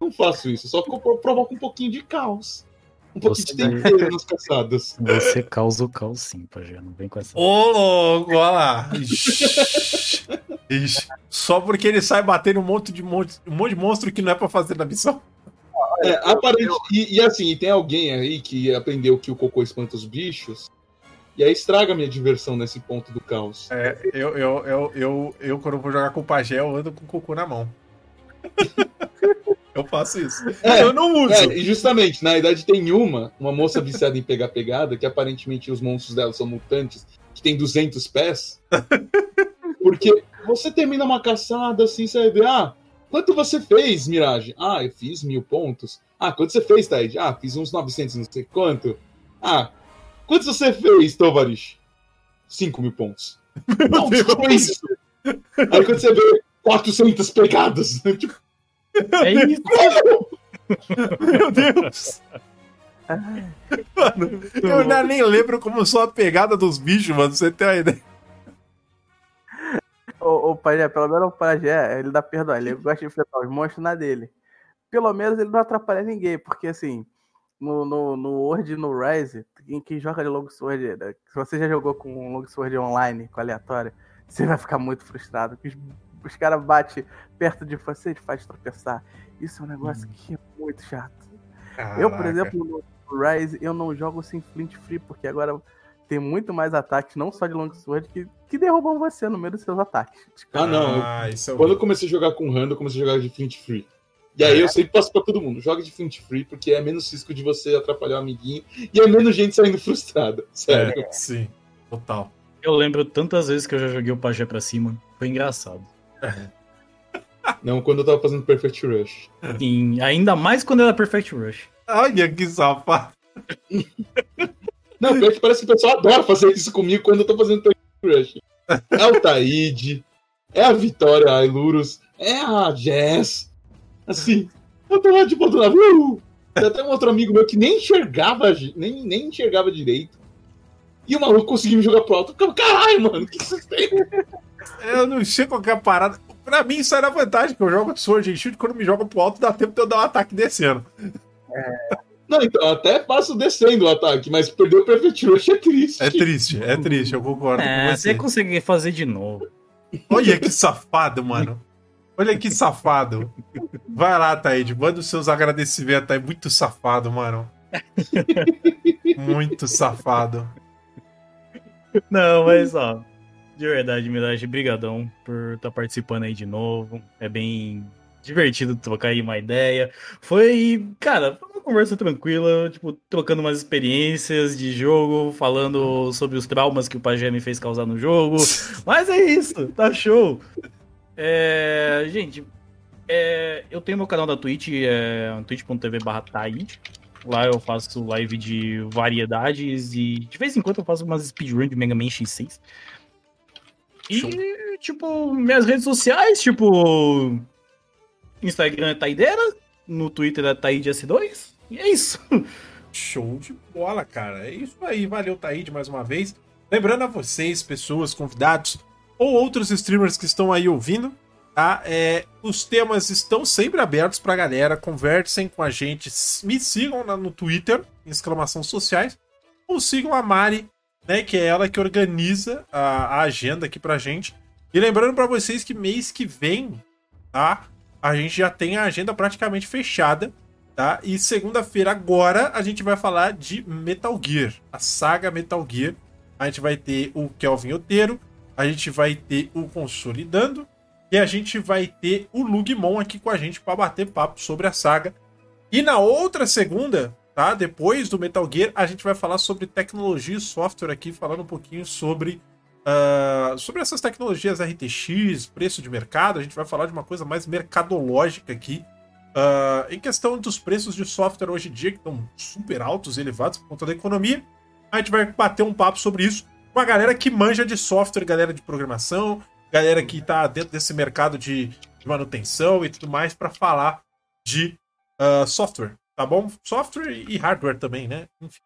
C: Não faço isso, só provoco um pouquinho de caos. Um pouquinho de tempero nas caçadas.
B: Você causa o caos sim, Pajé. Não vem com essa.
A: Ô, louco, olha lá. Ixi. Só porque ele sai batendo um monte de, monte, um monte de monstro que não é pra fazer na missão.
C: É, aparente, e, e, assim, tem alguém aí que aprendeu que o cocô espanta os bichos, e aí estraga a minha diversão nesse ponto do caos.
A: É, eu, eu, eu, eu, eu quando vou jogar com o pajé, eu ando com o cocô na mão. eu faço isso.
C: É, eu não uso. É, e justamente, na idade tem uma, uma moça viciada em pegar pegada, que aparentemente os monstros dela são mutantes, que tem 200 pés. Porque você termina uma caçada assim, você vai ver, ah, quanto você fez, Mirage? Ah, eu fiz mil pontos. Ah, quanto você fez, Taid? Ah, fiz uns 900, não sei quanto. Ah, quanto você fez, Tovarish? 5 mil pontos. Não, foi isso. Aí quando você vê 400 pegadas, tipo...
B: É isso.
A: Meu Deus. Mano, eu nem lembro como sou a pegada dos bichos, mano. Você tem uma ideia
D: o, o Pajé, pelo menos o Pajé, ele dá perdoar, ele gosta de enfrentar os monstros na dele. Pelo menos ele não atrapalha ninguém, porque assim, no, no, no Word e no Rise, quem, quem joga de Long Sword, né, se você já jogou com Long Sword online, com aleatório, você vai ficar muito frustrado, porque os, os caras batem perto de você e te faz tropeçar. Isso é um negócio hum. que é muito chato. Caraca. Eu, por exemplo, no, Rise eu não jogo sem flint free, porque agora tem muito mais ataques, não só de longsword, que, que derrubam você no meio dos seus ataques.
C: Ah, não.
A: Ah, isso é
C: Quando eu comecei a jogar com Rando, eu comecei a jogar de Flint Free. E aí eu sempre passo pra todo mundo, joga de Flint Free, porque é menos risco de você atrapalhar o amiguinho e é menos gente saindo frustrada. Sério.
A: É, sim, total.
B: Eu lembro tantas vezes que eu já joguei o pajé pra cima. Foi engraçado.
C: Não, quando eu tava fazendo Perfect Rush.
B: E ainda mais quando era Perfect Rush.
A: Olha que safado.
C: Não, pior que parece que o pessoal adora fazer isso comigo quando eu tô fazendo Perfect Rush. É o Taíde, é a Vitória a Ilurus, é a Jess. Assim, eu tô lá de ponto na uh! Tem até um outro amigo meu que nem enxergava, nem, nem enxergava direito. E o maluco conseguiu me jogar pro alto. Caralho, mano, o que vocês têm?
A: Eu não sei qualquer parada. Pra mim, isso era vantagem, que eu jogo Sword and Shield, quando me joga pro alto, dá tempo de eu dar um ataque descendo.
C: Não, então, até passo descendo o ataque, mas perder o Perfect Rush é triste.
A: É triste, é triste, eu concordo
B: É,
A: com
B: você consegue fazer de novo.
A: Olha que safado, mano. Olha que safado. Vai lá, Taíde, manda os seus agradecimentos aí. Muito safado, mano. Muito safado.
B: Não, mas ó, de verdade, Mirage, brigadão por estar participando aí de novo. É bem divertido trocar aí uma ideia. Foi, cara, conversa tranquila, tipo, trocando umas experiências de jogo, falando sobre os traumas que o Pajé me fez causar no jogo. Mas é isso, tá show. É, gente, é, eu tenho meu canal da Twitch, é twitch.tv barra. Lá eu faço live de variedades e de vez em quando eu faço umas speedrun de Mega Man X6. E,
A: Show.
B: tipo, minhas redes sociais, tipo. Instagram é Taideira, no Twitter é TaídeS2. E é isso.
A: Show de bola, cara. É isso aí. Valeu, Taíde, mais uma vez. Lembrando a vocês, pessoas, convidados ou outros streamers que estão aí ouvindo, tá? É, os temas estão sempre abertos pra galera. Conversem com a gente. Me sigam lá no Twitter, exclamação sociais. Ou sigam a Mari, né? Que é ela que organiza a, a agenda aqui pra gente. E lembrando pra vocês que mês que vem, tá? A gente já tem a agenda praticamente fechada tá? E segunda-feira agora a gente vai falar de Metal Gear, a saga Metal Gear. A gente vai ter o Kelvin Oteiro, a gente vai ter o Consolidando e a gente vai ter o Lugmon aqui com a gente para bater papo sobre a saga. E na outra segunda, tá? Depois do Metal Gear, a gente vai falar sobre tecnologia e software aqui, falando um pouquinho sobre ah, sobre essas tecnologias RTX, preço de mercado. A gente vai falar de uma coisa mais mercadológica aqui. Ah, em questão dos preços de software hoje em dia, que estão super altos e elevados por conta da economia, a gente vai bater um papo sobre isso com a galera que manja de software, galera de programação, galera que tá dentro desse mercado de, de manutenção e tudo mais, para falar de ah, software, tá bom? Software e hardware também, né? Enfim.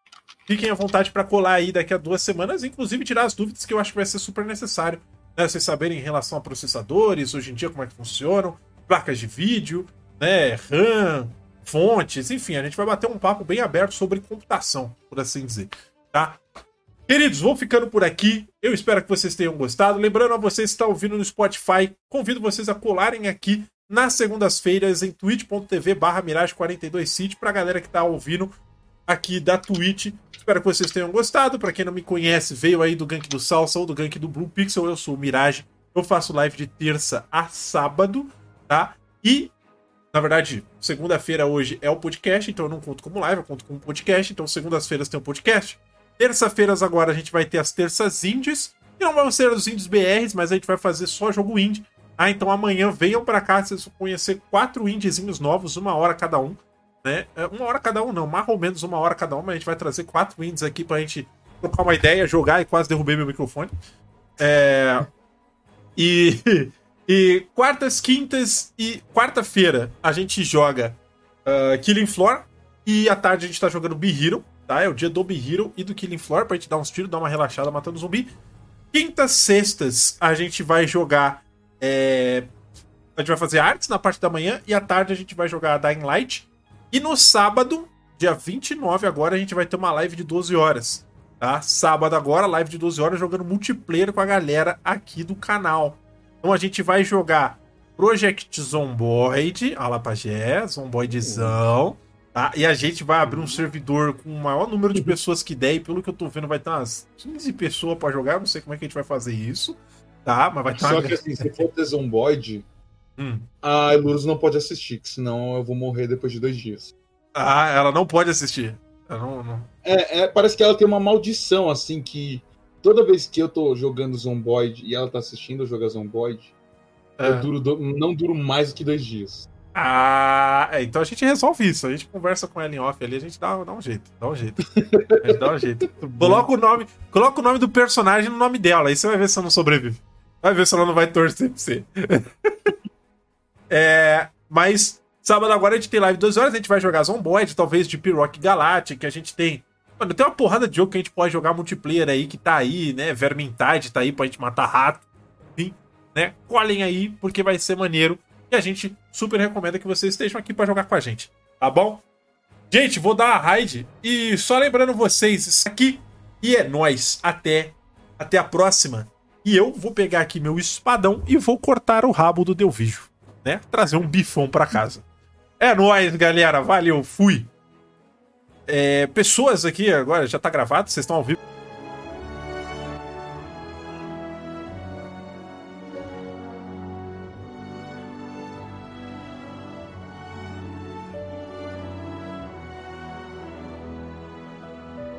A: Fiquem à vontade para colar aí daqui a duas semanas, inclusive tirar as dúvidas que eu acho que vai ser super necessário, né? Vocês saberem em relação a processadores, hoje em dia como é que funcionam, placas de vídeo, né, RAM, fontes, enfim, a gente vai bater um papo bem aberto sobre computação, por assim dizer, tá? Queridos, vou ficando por aqui. Eu espero que vocês tenham gostado. Lembrando a vocês que estão ouvindo no Spotify, convido vocês a colarem aqui nas segundas-feiras em twitch.tv barra mirage42city pra galera que tá ouvindo aqui da Twitch. Espero que vocês tenham gostado. Pra quem não me conhece, veio aí do Gank do Salsa ou do Gank do Blue Pixel, eu sou o Mirage. Eu faço live de terça a sábado, tá? E na verdade, segunda-feira hoje é o podcast, então eu não conto como live, eu conto como podcast. Então, segundas-feiras tem o podcast. Terça-feiras agora a gente vai ter as terças indies. E não vão ser os indies BRs, mas a gente vai fazer só jogo indie. Ah, então amanhã venham pra cá, vocês vão conhecer quatro indiezinhos novos, uma hora cada um. Né? É, Uma hora cada um, não, mais ou menos uma hora cada um, mas a gente vai trazer quatro indies aqui pra gente trocar uma ideia, jogar e quase derrubei meu microfone. É... E, e quartas, quintas e quarta-feira a gente joga uh, Killing Floor e à tarde a gente tá jogando Be Hero, tá? É o dia do Be Hero e do Killing Floor pra gente dar uns tiros, dar uma relaxada matando zumbi. Quintas, sextas a gente vai jogar. é, A gente vai fazer artes na parte da manhã e à tarde a gente vai jogar Dying Light. E no sábado, dia 29 agora, a gente vai ter uma live de 12 horas. Tá? Sábado agora, live de 12 horas, jogando multiplayer com a galera aqui do canal. Então a gente vai jogar Project Zomboid, a lá pajé, Zomboidzão, Tá? E a gente vai abrir um servidor com o maior número de pessoas que der, e pelo que eu tô vendo, vai ter umas 15 pessoas pra jogar. Não sei como é que a gente vai fazer isso. Tá? Mas vai ter
C: Só
A: uma.
C: que assim, se for ter Zomboid,
A: Hum.
C: a Elurus não pode assistir, que senão eu vou morrer depois de dois dias.
A: Ah, ela não pode assistir. Não, não-
C: É, é, parece que ela tem uma maldição, assim, que toda vez que eu tô jogando Zomboid e ela tá assistindo eu jogar Zomboid,
A: É.
C: eu duro do- não duro mais do que dois dias.
A: Ah, é, então a gente resolve isso. A gente conversa com ela em off ali, a gente dá, dá um jeito. Dá um jeito. A gente dá um jeito. Coloca o nome, coloca o nome do personagem no nome dela, aí você vai ver se ela não sobrevive. Vai ver se ela não vai torcer pra você. É, mas sábado agora a gente tem live 2 horas, a gente vai jogar Zomboid, talvez de Pirock Galactic, a gente tem. Mano, tem uma porrada de jogo que a gente pode jogar multiplayer aí que tá aí, né? Vermintide tá aí pra gente matar rato. Enfim, né? Colhem aí, porque vai ser maneiro. E a gente super recomenda que vocês estejam aqui pra jogar com a gente, tá bom? Gente, vou dar a raid e só lembrando vocês, isso aqui e é nóis. Até, até a próxima. E eu vou pegar aqui meu espadão e vou cortar o rabo do Delvijo, né? Trazer um bifão pra casa. É nóis, galera. Valeu, fui. É, pessoas aqui agora, já tá gravado, vocês estão ao vivo.